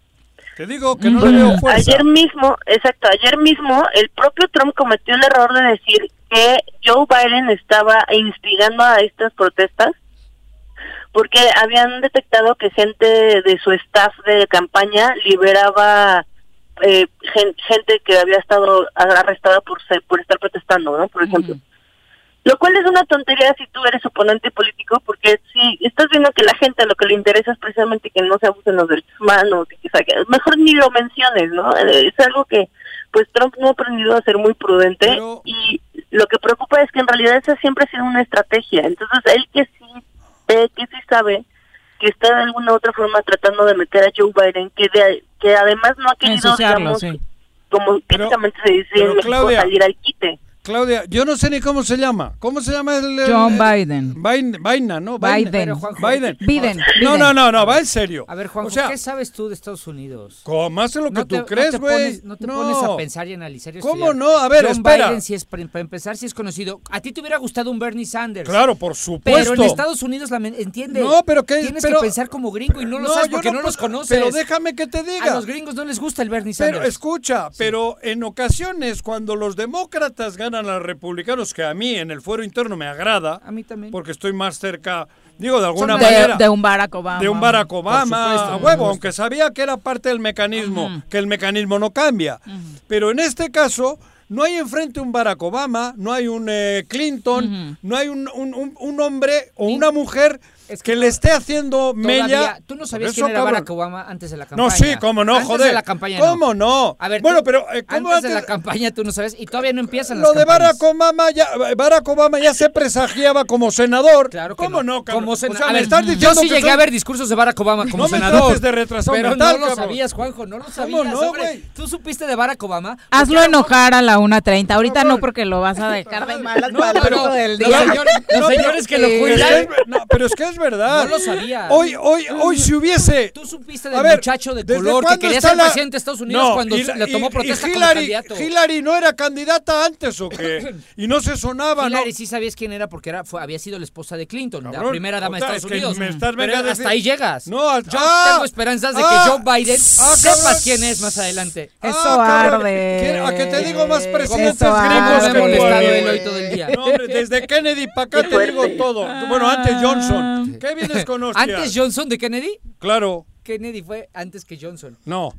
Te digo que no le veo fuerza. Ayer mismo, exacto, ayer mismo el propio Trump cometió el error de decir que Joe Biden estaba instigando a estas protestas porque habían detectado que gente de su staff de campaña liberaba eh, gente que había estado arrestada por por estar protestando, ¿no? Por ejemplo. Lo cual es una tontería si tú eres oponente político, porque si estás viendo que la gente lo que le interesa es precisamente que no se abusen los derechos humanos, y que mejor ni lo menciones, ¿no? Eh, es algo que pues Trump no ha aprendido a ser muy prudente y lo que preocupa es que en realidad esa siempre ha sido una estrategia. Entonces él que sí ve, que sí sabe que está de alguna u otra forma tratando de meter a Joe Biden, que que además no ha querido, digamos, como prácticamente se dice en México, salir al quite. Claudia, yo no sé ni cómo se llama. ¿Cómo se llama el. John Biden. Biden, ¿no? Biden. Biden. Biden. No, no, no, no, va en serio. A ver, Juan, ¿qué sabes tú de Estados Unidos? ¿Cómo? Más de lo que tú crees, güey. No, te pones a pensar y analizar y ¿Cómo no? A ver, John espera. Biden, si es, para empezar, si es conocido. A ti te hubiera gustado un Bernie Sanders. Claro, por supuesto. Pero en Estados Unidos, la, entiende. No, pero que. Tienes pero, que pensar como gringo y no lo sabes porque no, los conoces. Pero déjame que te diga. A los gringos no les gusta el Bernie Sanders. Pero escucha, pero en ocasiones, cuando los demócratas ganan a los republicanos, que a mí en el fuero interno me agrada. A mí también. Porque estoy más cerca, digo, de alguna manera. De un Barack Obama. De un Barack Obama, a huevo, aunque sabía que era parte del mecanismo, que el mecanismo no cambia. Pero en este caso, no hay enfrente un Barack Obama, no hay un eh, Clinton, no hay un, un, un, hombre o una mujer que, le esté haciendo mella. Tú no sabías quién era Barack Obama antes de la campaña. No, sí, cómo no, antes joder. de la campaña ¿Cómo no? A ver, bueno, tú- pero eh, ¿cómo antes, de antes- la campaña tú no sabes y todavía no empiezan Lo las de campañas. Barack Obama ya Barack Obama ya se presagiaba como senador. Claro que ¿Cómo no, cabrón? Como O sea, sena- a me ver, estás yo diciendo sí que llegué son- a ver discursos de Barack Obama como No me senador. trates de retrasado pero mental, no lo cabrón. sabías, Juanjo, no lo sabías. no, hombre. güey? Tú supiste de Barack Obama. Hazlo enojar a la 1.30. Ahorita no, porque lo vas a dejar de malas para el del los día. señores- los No, señores que lo cuidan. Es es- no, pero es que es verdad. No lo sabía. Hoy, hoy, hoy si hubiese. Tú supiste del ver, muchacho de ¿desde color que quería ser la- presidente de Estados Unidos No, cuando y le tomó y- protesta y como Hillary, candidato. Hillary no era candidata antes o qué? Y no se sonaba, ¿no? Hillary sí sabías quién era porque era, fue, había sido la esposa de Clinton, la primera dama de Estados es que Unidos. me estás Pero venga a hasta decir- ahí llegas. No, al- Yo ah, tengo esperanzas de ah, que Joe Biden ah, sepas quién es más adelante. Eso Ah, cabrón, arde. ¿quién- ¿A que te digo más presidentes Eso gringos arde. que Me he tú, molestado güey? él hoy todo el día. No, hombre, desde Kennedy para acá te digo todo. Bueno, antes Johnson. ¿Qué vienes con hostias? ¿Antes Johnson de Kennedy? Claro, Kennedy fue antes que Johnson. no.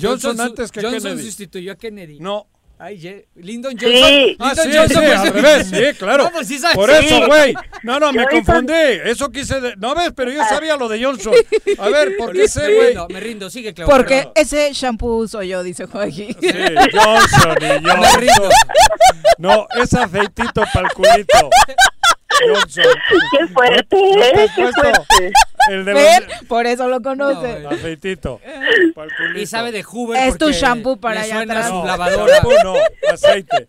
Johnson, su- antes que Johnson Kennedy. sustituyó a Kennedy. No. Ay, Lyndon Sí. Johnson. Ah, Lyndon sí, Johnson sí, al revés, sí, claro. No, pues sí sabes. Por Sí. eso, güey. No, no, me confundí. Eso quise. de- No ves, pero yo sabía lo de Johnson. A ver, ¿por qué Me sé, güey? rindo, me rindo, sigue, Claudia. Porque ese shampoo soy yo, dice Joaquín. Sí, Johnson y Me Johnson. rindo. No, es aceitito para el culito. Johnson. Qué fuerte, ¿No te ¿eh? Qué fuerte. El de. Por eso lo conoce. No, Aceitito. culito. Y sabe de Hoover Es tu shampoo para allá atrás. No, lavadora. shampoo no, aceite.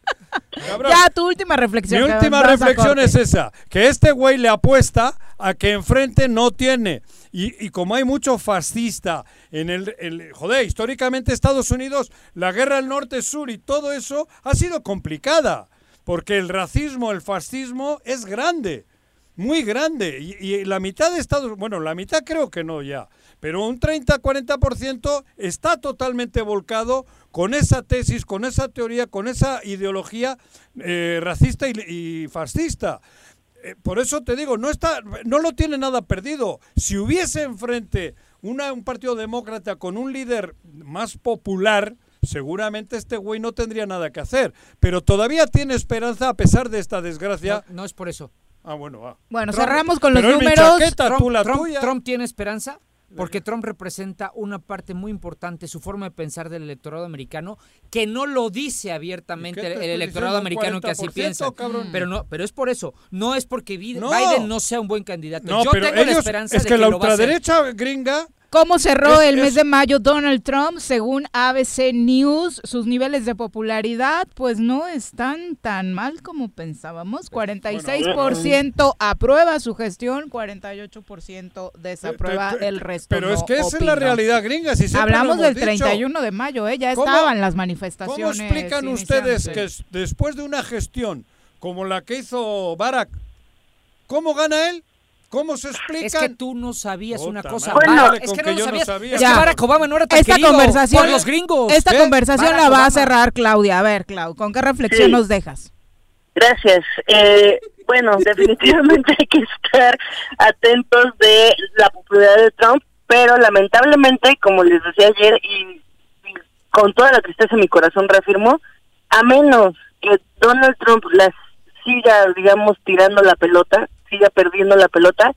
Cabrón. Ya, tu última reflexión. Mi última reflexión es esa, que este güey le apuesta a que enfrente no tiene. Y, y como hay mucho fascista en el, el- Joder, históricamente Estados Unidos, la guerra del norte-sur y todo eso ha sido complicada. Porque el racismo, el fascismo es grande. Muy grande. Y, la mitad de Estados bueno, la mitad creo que no ya. Pero un 30-40% está totalmente volcado con esa tesis, con esa teoría, con esa ideología eh, racista y, y fascista. Eh, por eso te digo, no está, no lo tiene nada perdido. Si hubiese enfrente una, un partido demócrata con un líder más popular, seguramente este güey no tendría nada que hacer. Pero todavía tiene esperanza a pesar de esta desgracia. No, no es por eso. Ah, bueno, va. Bueno, Trump- cerramos con los números. chaqueta, Trump, tú la Trump- tuya. Trump tiene esperanza porque Trump representa una parte muy importante, su forma de pensar del electorado americano, que no lo dice abiertamente ¿Y qué te el, electorado americano que así 40%, piensa. cabrón? Pero no, pero es por eso, no es porque Biden No. Biden no sea un buen candidato. No, Yo pero tengo la ellos, esperanza es de que, que, la lo va a hacer. ultraderecha gringa ¿Cómo cerró Es- el mes es- de mayo Donald Trump? Según ABC News, sus niveles de popularidad pues no están tan mal como pensábamos. 46% aprueba su gestión, 48% desaprueba el resto. Pero es que esa es la realidad gringa. Si Hablamos del dicho. 31 de mayo, ¿eh? ya ¿Cómo- estaban las ¿Cómo manifestaciones. explican ustedes que después de una gestión como la que hizo Barack, ¿cómo gana él? ¿Cómo se explica? Es que tú no sabías una cosa. dale es que que no lo yo no sabías. sabía. Es que Barack Obama no era tan Esta querido conversación, por los gringos. Esta ¿Qué? conversación Barack la va a Obama. cerrar Claudia. A ver, Clau, ¿con qué reflexión Sí. nos dejas? Gracias. Eh, bueno, definitivamente hay que estar atentos de la popularidad de Trump, pero lamentablemente, como les decía ayer, y, y con toda la tristeza en mi corazón reafirmo, a menos que Donald Trump las siga, digamos, tirando la pelota, siga perdiendo la pelota,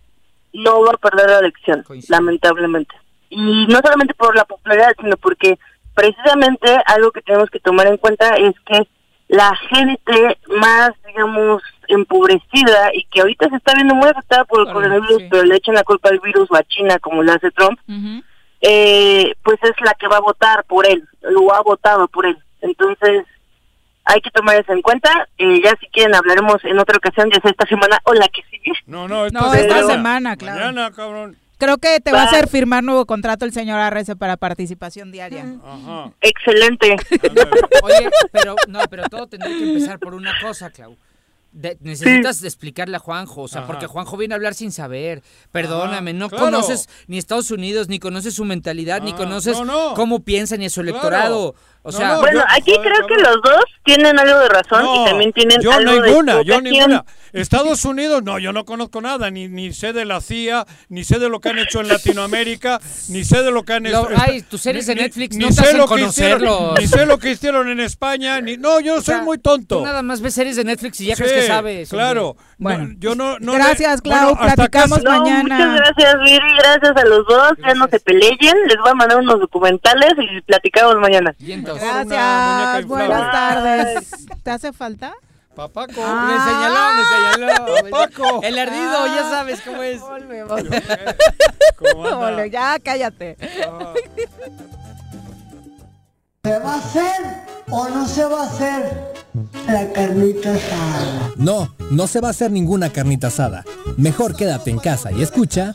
no va a perder la elección, lamentablemente. Y no solamente por la popularidad, sino porque precisamente algo que tenemos que tomar en cuenta es que la gente más, digamos, empobrecida y que ahorita se está viendo muy afectada por el coronavirus, sí. pero le echan la culpa al virus o a China, como lo hace Trump, eh, pues es la que va a votar por él, lo ha votado por él. Entonces, hay que tomar eso en cuenta. Eh, ya si quieren hablaremos en otra ocasión, ya sea esta semana o la que sigue. No, no, esta No, esta semana, claro. Mañana, cabrón. Creo que te va a hacer firmar nuevo contrato el señor Arrece para participación diaria. Ajá. Excelente. Oye, pero no, pero todo tendría que empezar por una cosa, Clau. De- necesitas explicarle a Juanjo, o sea, Ajá. porque Juanjo viene a hablar sin saber. Perdóname, no claro. conoces ni Estados Unidos, ni conoces su mentalidad, ni Ah, conoces no, no. cómo piensa ni a su Claro. O No, sea, no, Bueno, yo- aquí joder, creo que los dos tienen algo de razón y también tienen yo algo ninguna, de yo ninguna. Estados Unidos, no, yo no conozco nada, ni, ni sé de la CIA, ni sé de lo que han hecho en Latinoamérica, ni sé de lo que han hecho. ay, tus series de Netflix no ni te sé hacen lo que hicieron, conocerlos. Ni sé lo que hicieron en España, ni no, yo o sea, soy muy tonto. Tú nada más ves series de Netflix y ya Sí, crees que sabes. Claro. Bueno, yo no, gracias, Clau. platicamos mañana. muchas gracias, Viri. Gracias a los dos. Ya no se peleen. Les voy a mandar unos documentales y platicamos mañana. Gracias. Buenas tardes. ¿Te hace falta? Papaco. Ah. Le señaló, le señaló. Papaco. El ardido, ya ah. sabes cómo es. Volve, volve. ¿Cómo ya cállate. Ah. ¿Se va a hacer o no se va a hacer la carnita asada? No, no se va a hacer ninguna carnita asada. Mejor quédate en casa y escucha.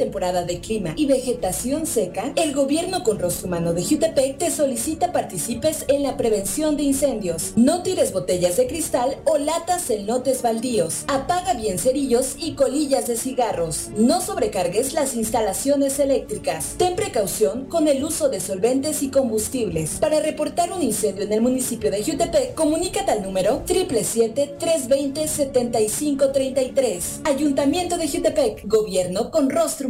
Temporada de clima y vegetación seca, el gobierno con rostro humano de Jutepec te solicita participes en la prevención de incendios. No tires botellas de cristal o latas en lotes baldíos. Apaga bien cerillos y colillas de cigarros. No sobrecargues las instalaciones eléctricas. Ten precaución con el uso de solventes y combustibles. Para reportar un incendio en el municipio de Jutepec, comunícate al número 777-320-7533. Ayuntamiento de Jutepec, gobierno con rostro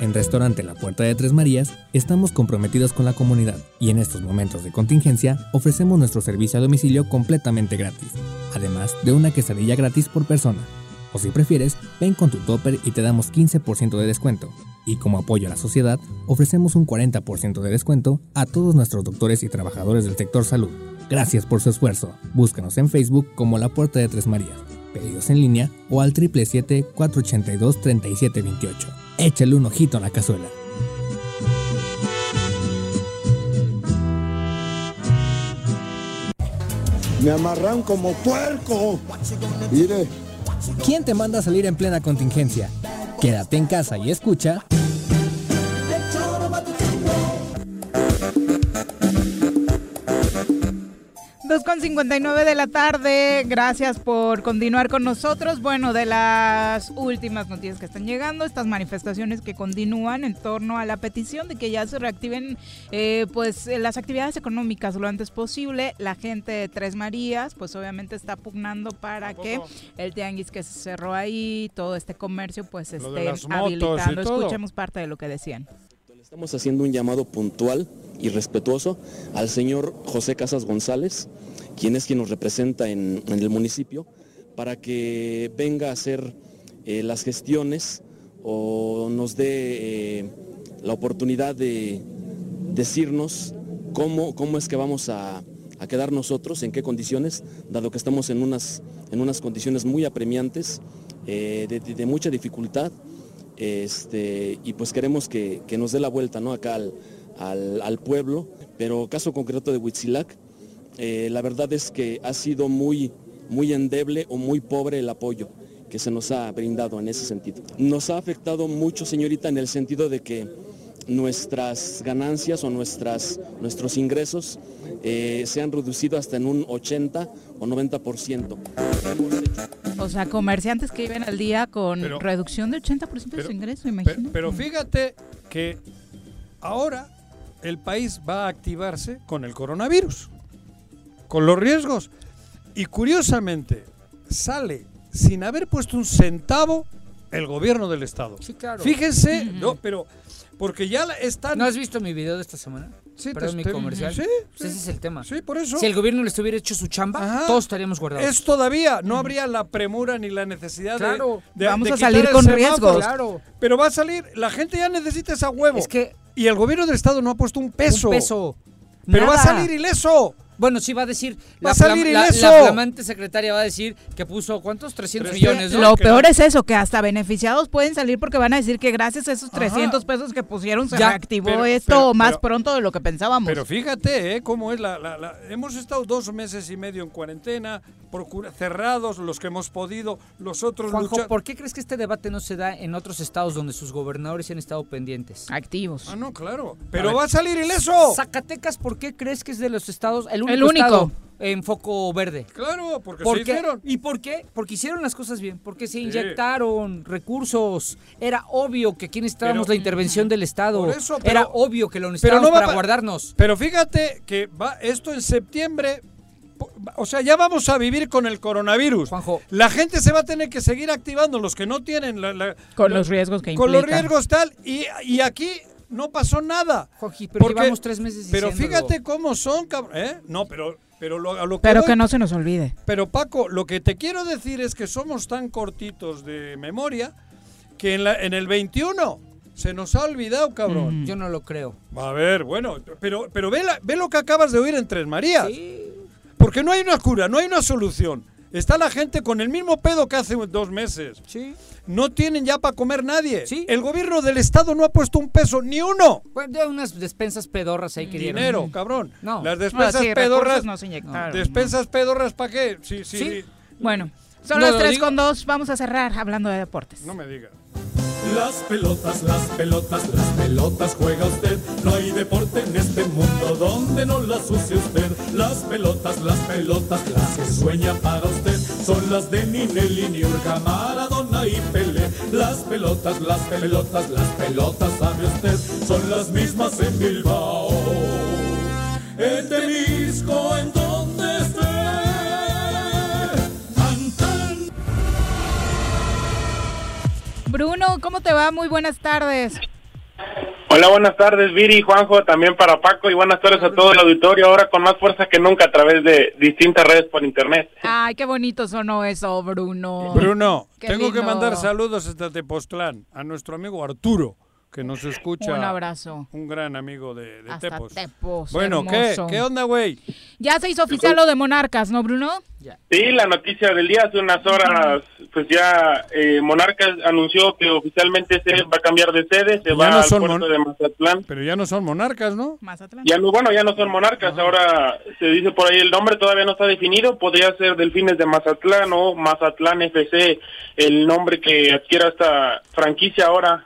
En Restaurante La Puerta de Tres Marías estamos comprometidos con la comunidad y en estos momentos de contingencia ofrecemos nuestro servicio a domicilio completamente gratis, además de una quesadilla gratis por persona. O si prefieres, ven con tu topper y te damos 15% de descuento. Y como apoyo a la sociedad, ofrecemos un 40% de descuento a todos nuestros doctores y trabajadores del sector salud. Gracias por su esfuerzo. Búscanos en Facebook como La Puerta de Tres Marías. Pedidos en línea o al 777-482-3728 échale un ojito a la cazuela. Me amarran como puerco. Mire. ¿Quién te manda a salir en plena contingencia? Quédate en casa y escucha. 2 con 59 de la tarde, gracias por continuar con nosotros. Bueno, de las últimas noticias que están llegando, estas manifestaciones que continúan en torno a la petición de que ya se reactiven eh, pues las actividades económicas lo antes posible. La gente de Tres Marías pues obviamente está pugnando para que el tianguis que se cerró ahí, todo este comercio pues esté habilitando. Escuchemos parte de lo que decían. Estamos haciendo un llamado puntual y respetuoso al señor José Casas González, quien es quien nos representa en, el municipio, para que venga a hacer eh, las gestiones o nos dé eh, la oportunidad de decirnos cómo, cómo es que vamos a, quedar nosotros, en qué condiciones, dado que estamos en unas, en unas condiciones muy apremiantes, eh, de mucha dificultad este, y pues queremos que, nos dé la vuelta ¿no? acá al, pueblo, pero caso concreto de Huitzilac, eh, la verdad es que ha sido muy, muy endeble o muy pobre el apoyo. que se nos ha brindado en ese sentido. Nos ha afectado mucho, señorita, en el sentido de que nuestras ganancias o nuestras, nuestros ingresos eh, se han reducido hasta en un 80 o 90%. O sea, comerciantes que viven al día con reducción de 80% de su ingreso, imagínate. pero fíjate que ahora el país va a activarse con el coronavirus, con los riesgos. Y curiosamente, sale sin haber puesto un centavo el gobierno del Estado. Sí, claro. Fíjense, no, pero porque ya están... ¿No has visto mi video de esta semana? Sí, Pero es mi comercial. Sí, Ese es el tema. Sí, por eso. Si el gobierno les hubiera hecho su chamba, todos estaríamos guardados. Es todavía, no habría la premura ni la necesidad Claro, de, de vamos de a salir con riesgos. Claro. Pero va a salir, la gente ya necesita esa huevo. Es que y el gobierno del estado no ha puesto un peso. Un peso. Pero va a salir ileso. Bueno, sí va a decir. Va a salir la, ileso. la flamante secretaria va a decir que puso, ¿cuántos? 300 millones, ¿no? Lo peor es eso, que hasta beneficiados pueden salir porque van a decir que gracias a esos 300 pesos que pusieron se Ya, reactivó pero- esto pero- más pero- pronto de lo que pensábamos. Pero fíjate, ¿eh? Cómo es la, la- la- Hemos estado dos meses y medio en cuarentena, procura- cerrados, los que hemos podido, los otros Juanjo, lucha- ¿por qué crees que este debate no se da en otros estados donde sus gobernadores han estado pendientes? Activos. Ah, no, claro. Pero va a salir ileso. Zacatecas, ¿por qué crees que es de los estados, el único, El único. estado en foco verde? Claro, porque ¿Por se qué? hicieron. ¿Y por qué? Porque hicieron las cosas bien, porque se inyectaron recursos. Era obvio que aquí necesitábamos Pero- la intervención del Estado. Por eso, pero- Era obvio que lo Pero necesitábamos no para pa- guardarnos. Pero fíjate que va esto en septiembre. O sea, ya vamos a vivir con el coronavirus. Juanjo. La gente se va a tener que seguir activando, los que no tienen la- la- Con la- los riesgos que Con los implica. riesgos tal. Y, y aquí no pasó nada. Joaquín, pero Porque- llevamos tres meses Pero diciéndolo. fíjate cómo son, cabrón. ¿eh? No, pero, pero lo, a lo que Pero voy- que no se nos olvide. Pero Paco, lo que te quiero decir es que somos tan cortitos de memoria que en, la, en el 21 se nos ha olvidado, cabrón. Yo no lo creo. A ver, bueno, pero, pero ve, la- ve lo que acabas de oír en Tres Marías. Porque no hay una cura, no hay una solución. Está la gente con el mismo pedo que hace dos meses. Sí. No tienen ya para comer nadie. Sí. El gobierno del estado no ha puesto un peso, ni uno. Bueno, de unas despensas pedorras ahí que dieron. Dinero, cabrón. No. Las despensas sí, pedorras. no se inyectaron, Despensas pedorras, ¿para qué? Sí, sí. Sí. Bueno, son No las lo 3 digo. con 2. Vamos a cerrar hablando de deportes. No me digas. Las pelotas, las pelotas, las pelotas juega usted. No hay deporte en este mundo donde no las use usted. Las pelotas, las pelotas, las que sueña para usted. Son las de Ninelli, Niurka, Maradona y Pelé. Las pelotas, las pelotas, las pelotas, sabe usted. Son las mismas en Bilbao. En Temisco, en Bruno, ¿cómo te va? Muy buenas tardes. Hola, buenas tardes, Viri, Juanjo, también para Paco y buenas tardes a todo el auditorio, ahora con más fuerza que nunca a través de distintas redes por internet. Ay, qué bonito sonó eso, Bruno. Bruno, Qué tengo que mandar saludos hasta Tepoztlán a nuestro amigo Arturo, que nos escucha. Un abrazo. Un gran amigo de, de Hasta Tepos. Tepos, Bueno, ¿qué? hermoso. ¿Qué onda, güey? Ya se hizo oficial lo de Monarcas, ¿no, Bruno? Sí, la noticia del día hace unas horas, pues ya eh, Monarcas anunció que oficialmente se va a cambiar de sede, se Ya va no al son puerto de Mazatlán. Pero ya no son monarcas, ¿no? Ya no, bueno, ya no son monarcas, ahora se dice por ahí el nombre todavía no está definido, podría ser Delfines de Mazatlán o Mazatlán FC, el nombre que adquiera esta franquicia ahora,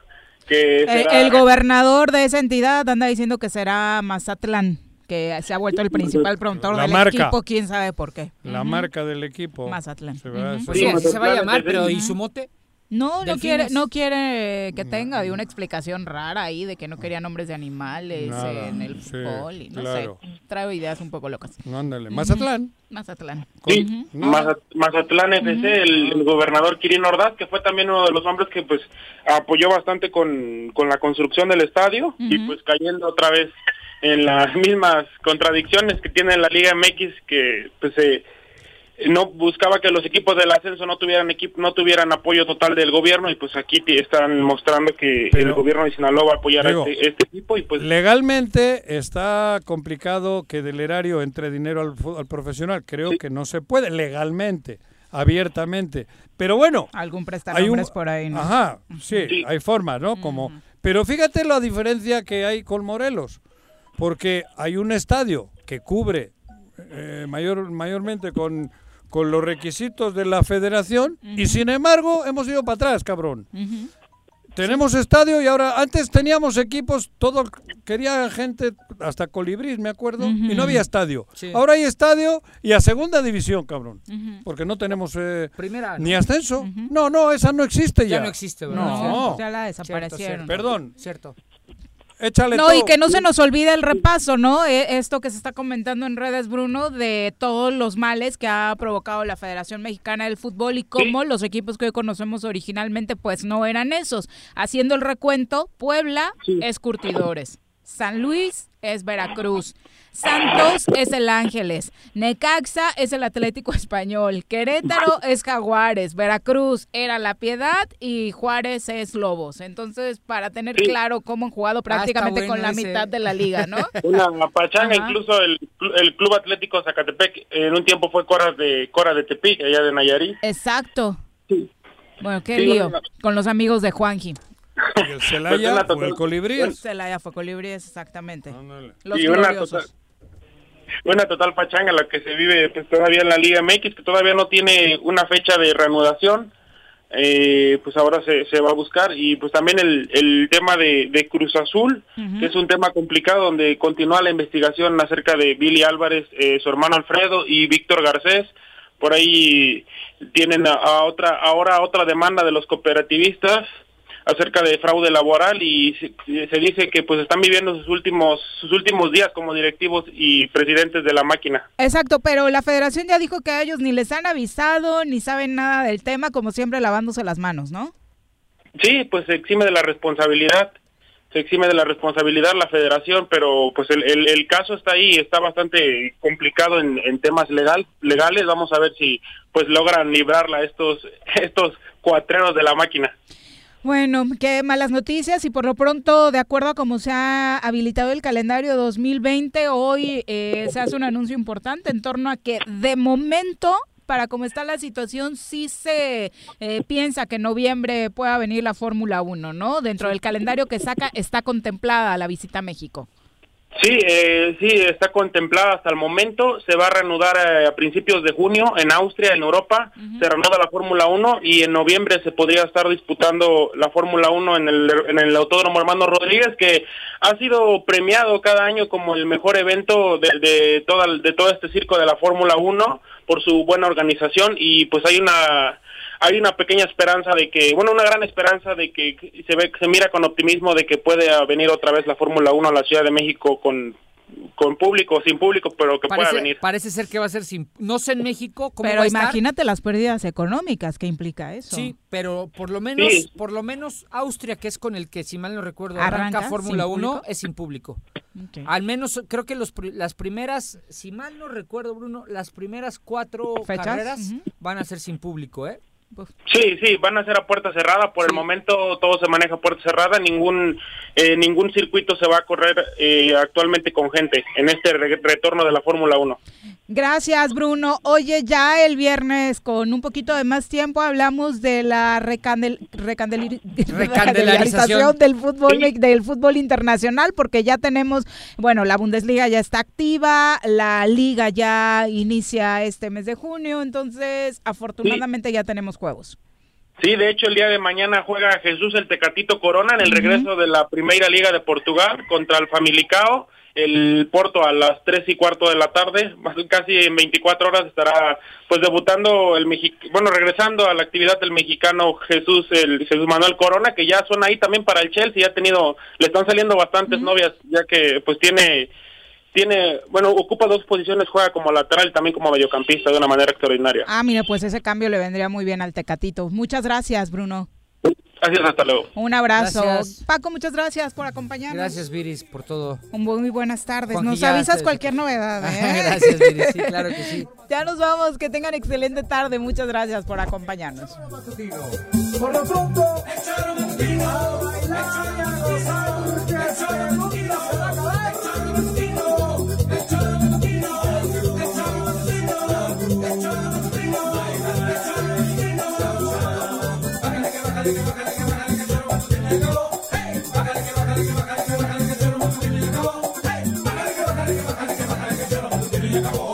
que Eh, será... el gobernador de esa entidad anda diciendo que será Mazatlán, que se ha vuelto el principal promotor La del marca. equipo, quién sabe por qué. La marca del equipo. Mazatlán. Se va a Pues sí, así se va a llamar, pero ¿y su mote? No, no quiere, no quiere que tenga de una explicación rara ahí de que no quería nombres de animales Nada, en el sí, fútbol y no claro. sé. Traigo ideas un poco locas. No, ándale. Mazatlán. Mazatlán. Sí, Mazat- Mazatlán FC, el, el gobernador Kirin Ordaz, que fue también uno de los hombres que pues apoyó bastante con, con la construcción del estadio y pues cayendo otra vez en las mismas contradicciones que tiene la Liga MX que pues eh, no buscaba que los equipos del ascenso no tuvieran equipo, no tuvieran apoyo total del gobierno y pues aquí te están mostrando que el gobierno de Sinaloa va a apoyar Digo, a este, este equipo y pues Legalmente está complicado que del erario entre dinero al, fu- al profesional. Creo que no se puede legalmente, abiertamente. Pero bueno, Algún hay un- prestanombres por ahí, ¿no? Ajá, sí, hay formas, ¿no? Como, pero fíjate la diferencia que hay con Morelos, porque hay un estadio que cubre eh, mayor, mayormente con, con los requisitos de la federación y sin embargo hemos ido para atrás, cabrón. Tenemos estadio y ahora antes teníamos equipos, todo quería gente, hasta colibrís, me acuerdo, y no había estadio. Ahora hay estadio y a segunda división, cabrón, porque no tenemos eh, Primera, ni ascenso. No, no, esa no existe ya. Ya no existe, ¿verdad? No. Ya la desaparecieron. Perdón. Cierto. Échale no, todo. y que no se nos olvide el repaso, ¿no? E- Esto que se está comentando en redes, Bruno, de todos los males que ha provocado la Federación Mexicana del Fútbol y cómo los equipos que hoy conocemos originalmente, pues no eran esos. Haciendo el recuento, Puebla es Curtidores, San Luis es Veracruz, Santos es el Ángeles, Necaxa es el Atlético Español, Querétaro es Jaguares, Veracruz era La Piedad y Juárez es Lobos. Entonces, para tener Sí. claro cómo han jugado prácticamente bueno con la ese. mitad de la liga, ¿no? Una pachanga, Ajá. incluso el, el Club Atlético Zacatepec en un tiempo fue Cora de Cora de Tepic, allá de Nayarit. Exacto. Bueno, qué Sí, lío bueno. con los amigos de Juanji. Y el Celaya Pues, o el colibrí. Celaya fue colibríes, exactamente. Los Y una gloriosos. Una total pachanga la que se vive pues todavía en la Liga MX, que todavía no tiene una fecha de reanudación. Eh, pues ahora se, se va a buscar y pues también el, el tema de, de Cruz Azul, que es un tema complicado donde continúa la investigación acerca de Billy Álvarez, eh, su hermano Alfredo y Víctor Garcés. Por ahí tienen a, a otra ahora otra demanda de los cooperativistas acerca de fraude laboral y se, se dice que pues están viviendo sus últimos sus últimos días como directivos y presidentes de la máquina. Exacto, pero la federación ya dijo que a ellos ni les han avisado, ni saben nada del tema, como siempre lavándose las manos, ¿no? Sí, pues se exime de la responsabilidad, se exime de la responsabilidad la federación, pero pues el, el, el caso está ahí, está bastante complicado en, en temas legal, legales, vamos a ver si pues logran librarla estos, estos cuatreros de la máquina. Bueno, qué malas noticias y por lo pronto, de acuerdo a cómo se ha habilitado el calendario 2020, hoy eh, se hace un anuncio importante en torno a que de momento, para cómo está la situación, sí se eh, piensa que en noviembre pueda venir la Fórmula 1, ¿no? Dentro del calendario que saca está contemplada la visita a México. Sí, eh, sí, está contemplada hasta el momento. Se va a reanudar eh, a principios de junio en Austria, en Europa. Se reanuda la Fórmula 1 y en noviembre se podría estar disputando la Fórmula 1 en el, en el Autódromo Hermano Rodríguez, que ha sido premiado cada año como el mejor evento de, de, toda, de todo este circo de la Fórmula 1 por su buena organización y pues hay una hay una pequeña esperanza de que, bueno, una gran esperanza de que se ve, se mira con optimismo de que puede venir otra vez la Fórmula 1 a la Ciudad de México con, con público, o sin público, pero que pueda venir. parece ser que va a ser sin... No sé en México cómo Pero va a estar. imagínate las pérdidas económicas que implica eso. Sí, pero por lo menos, Sí. por lo menos Austria, que es con el que, si mal no recuerdo, arranca, ¿Arranca Fórmula sin 1, público? es sin público. Al menos creo que los, pri- las primeras, si mal no recuerdo, Bruno, las primeras cuatro ¿Fechas? carreras van a ser sin público, ¿eh? Sí, sí, van a ser a puerta cerrada. Por el momento todo se maneja a puerta cerrada. Ningún eh, ningún circuito se va a correr eh, actualmente con gente en este re- retorno de la Fórmula 1. Gracias, Bruno. Oye, ya el viernes, con un poquito de más tiempo, hablamos de la recandel, recandeli- Recandelarización. del fútbol me- del fútbol internacional, porque ya tenemos, bueno, la Bundesliga ya está activa, la Liga ya inicia este mes de junio, entonces, afortunadamente ya tenemos juegos. Sí, de hecho el día de mañana juega Jesús el Tecatito Corona en el regreso de la Primera Liga de Portugal contra el Famalicão. El Porto a las tres y cuarto de la tarde, más casi en 24 horas estará pues debutando el Mexi bueno regresando a la actividad del mexicano Jesús el Jesús Manuel Corona que ya suena ahí también para el Chelsea, ya ha tenido le están saliendo bastantes novias ya que pues tiene tiene bueno ocupa dos posiciones juega como lateral y también como mediocampista de una manera extraordinaria. Ah, mira, pues ese cambio le vendría muy bien al Tecatito. Muchas gracias, Bruno. Gracias, hasta luego. Un abrazo. Gracias. Paco, muchas gracias por acompañarnos. Gracias, Viris, por todo. Un muy buenas tardes. Nos avisas te- cualquier novedad. ¿eh? Gracias, Viris, sí, claro que sí. Ya nos vamos. Que tengan excelente tarde. Muchas gracias por acompañarnos. Por lo pronto, echaron un tiro a bailar y a gozar. Acabó.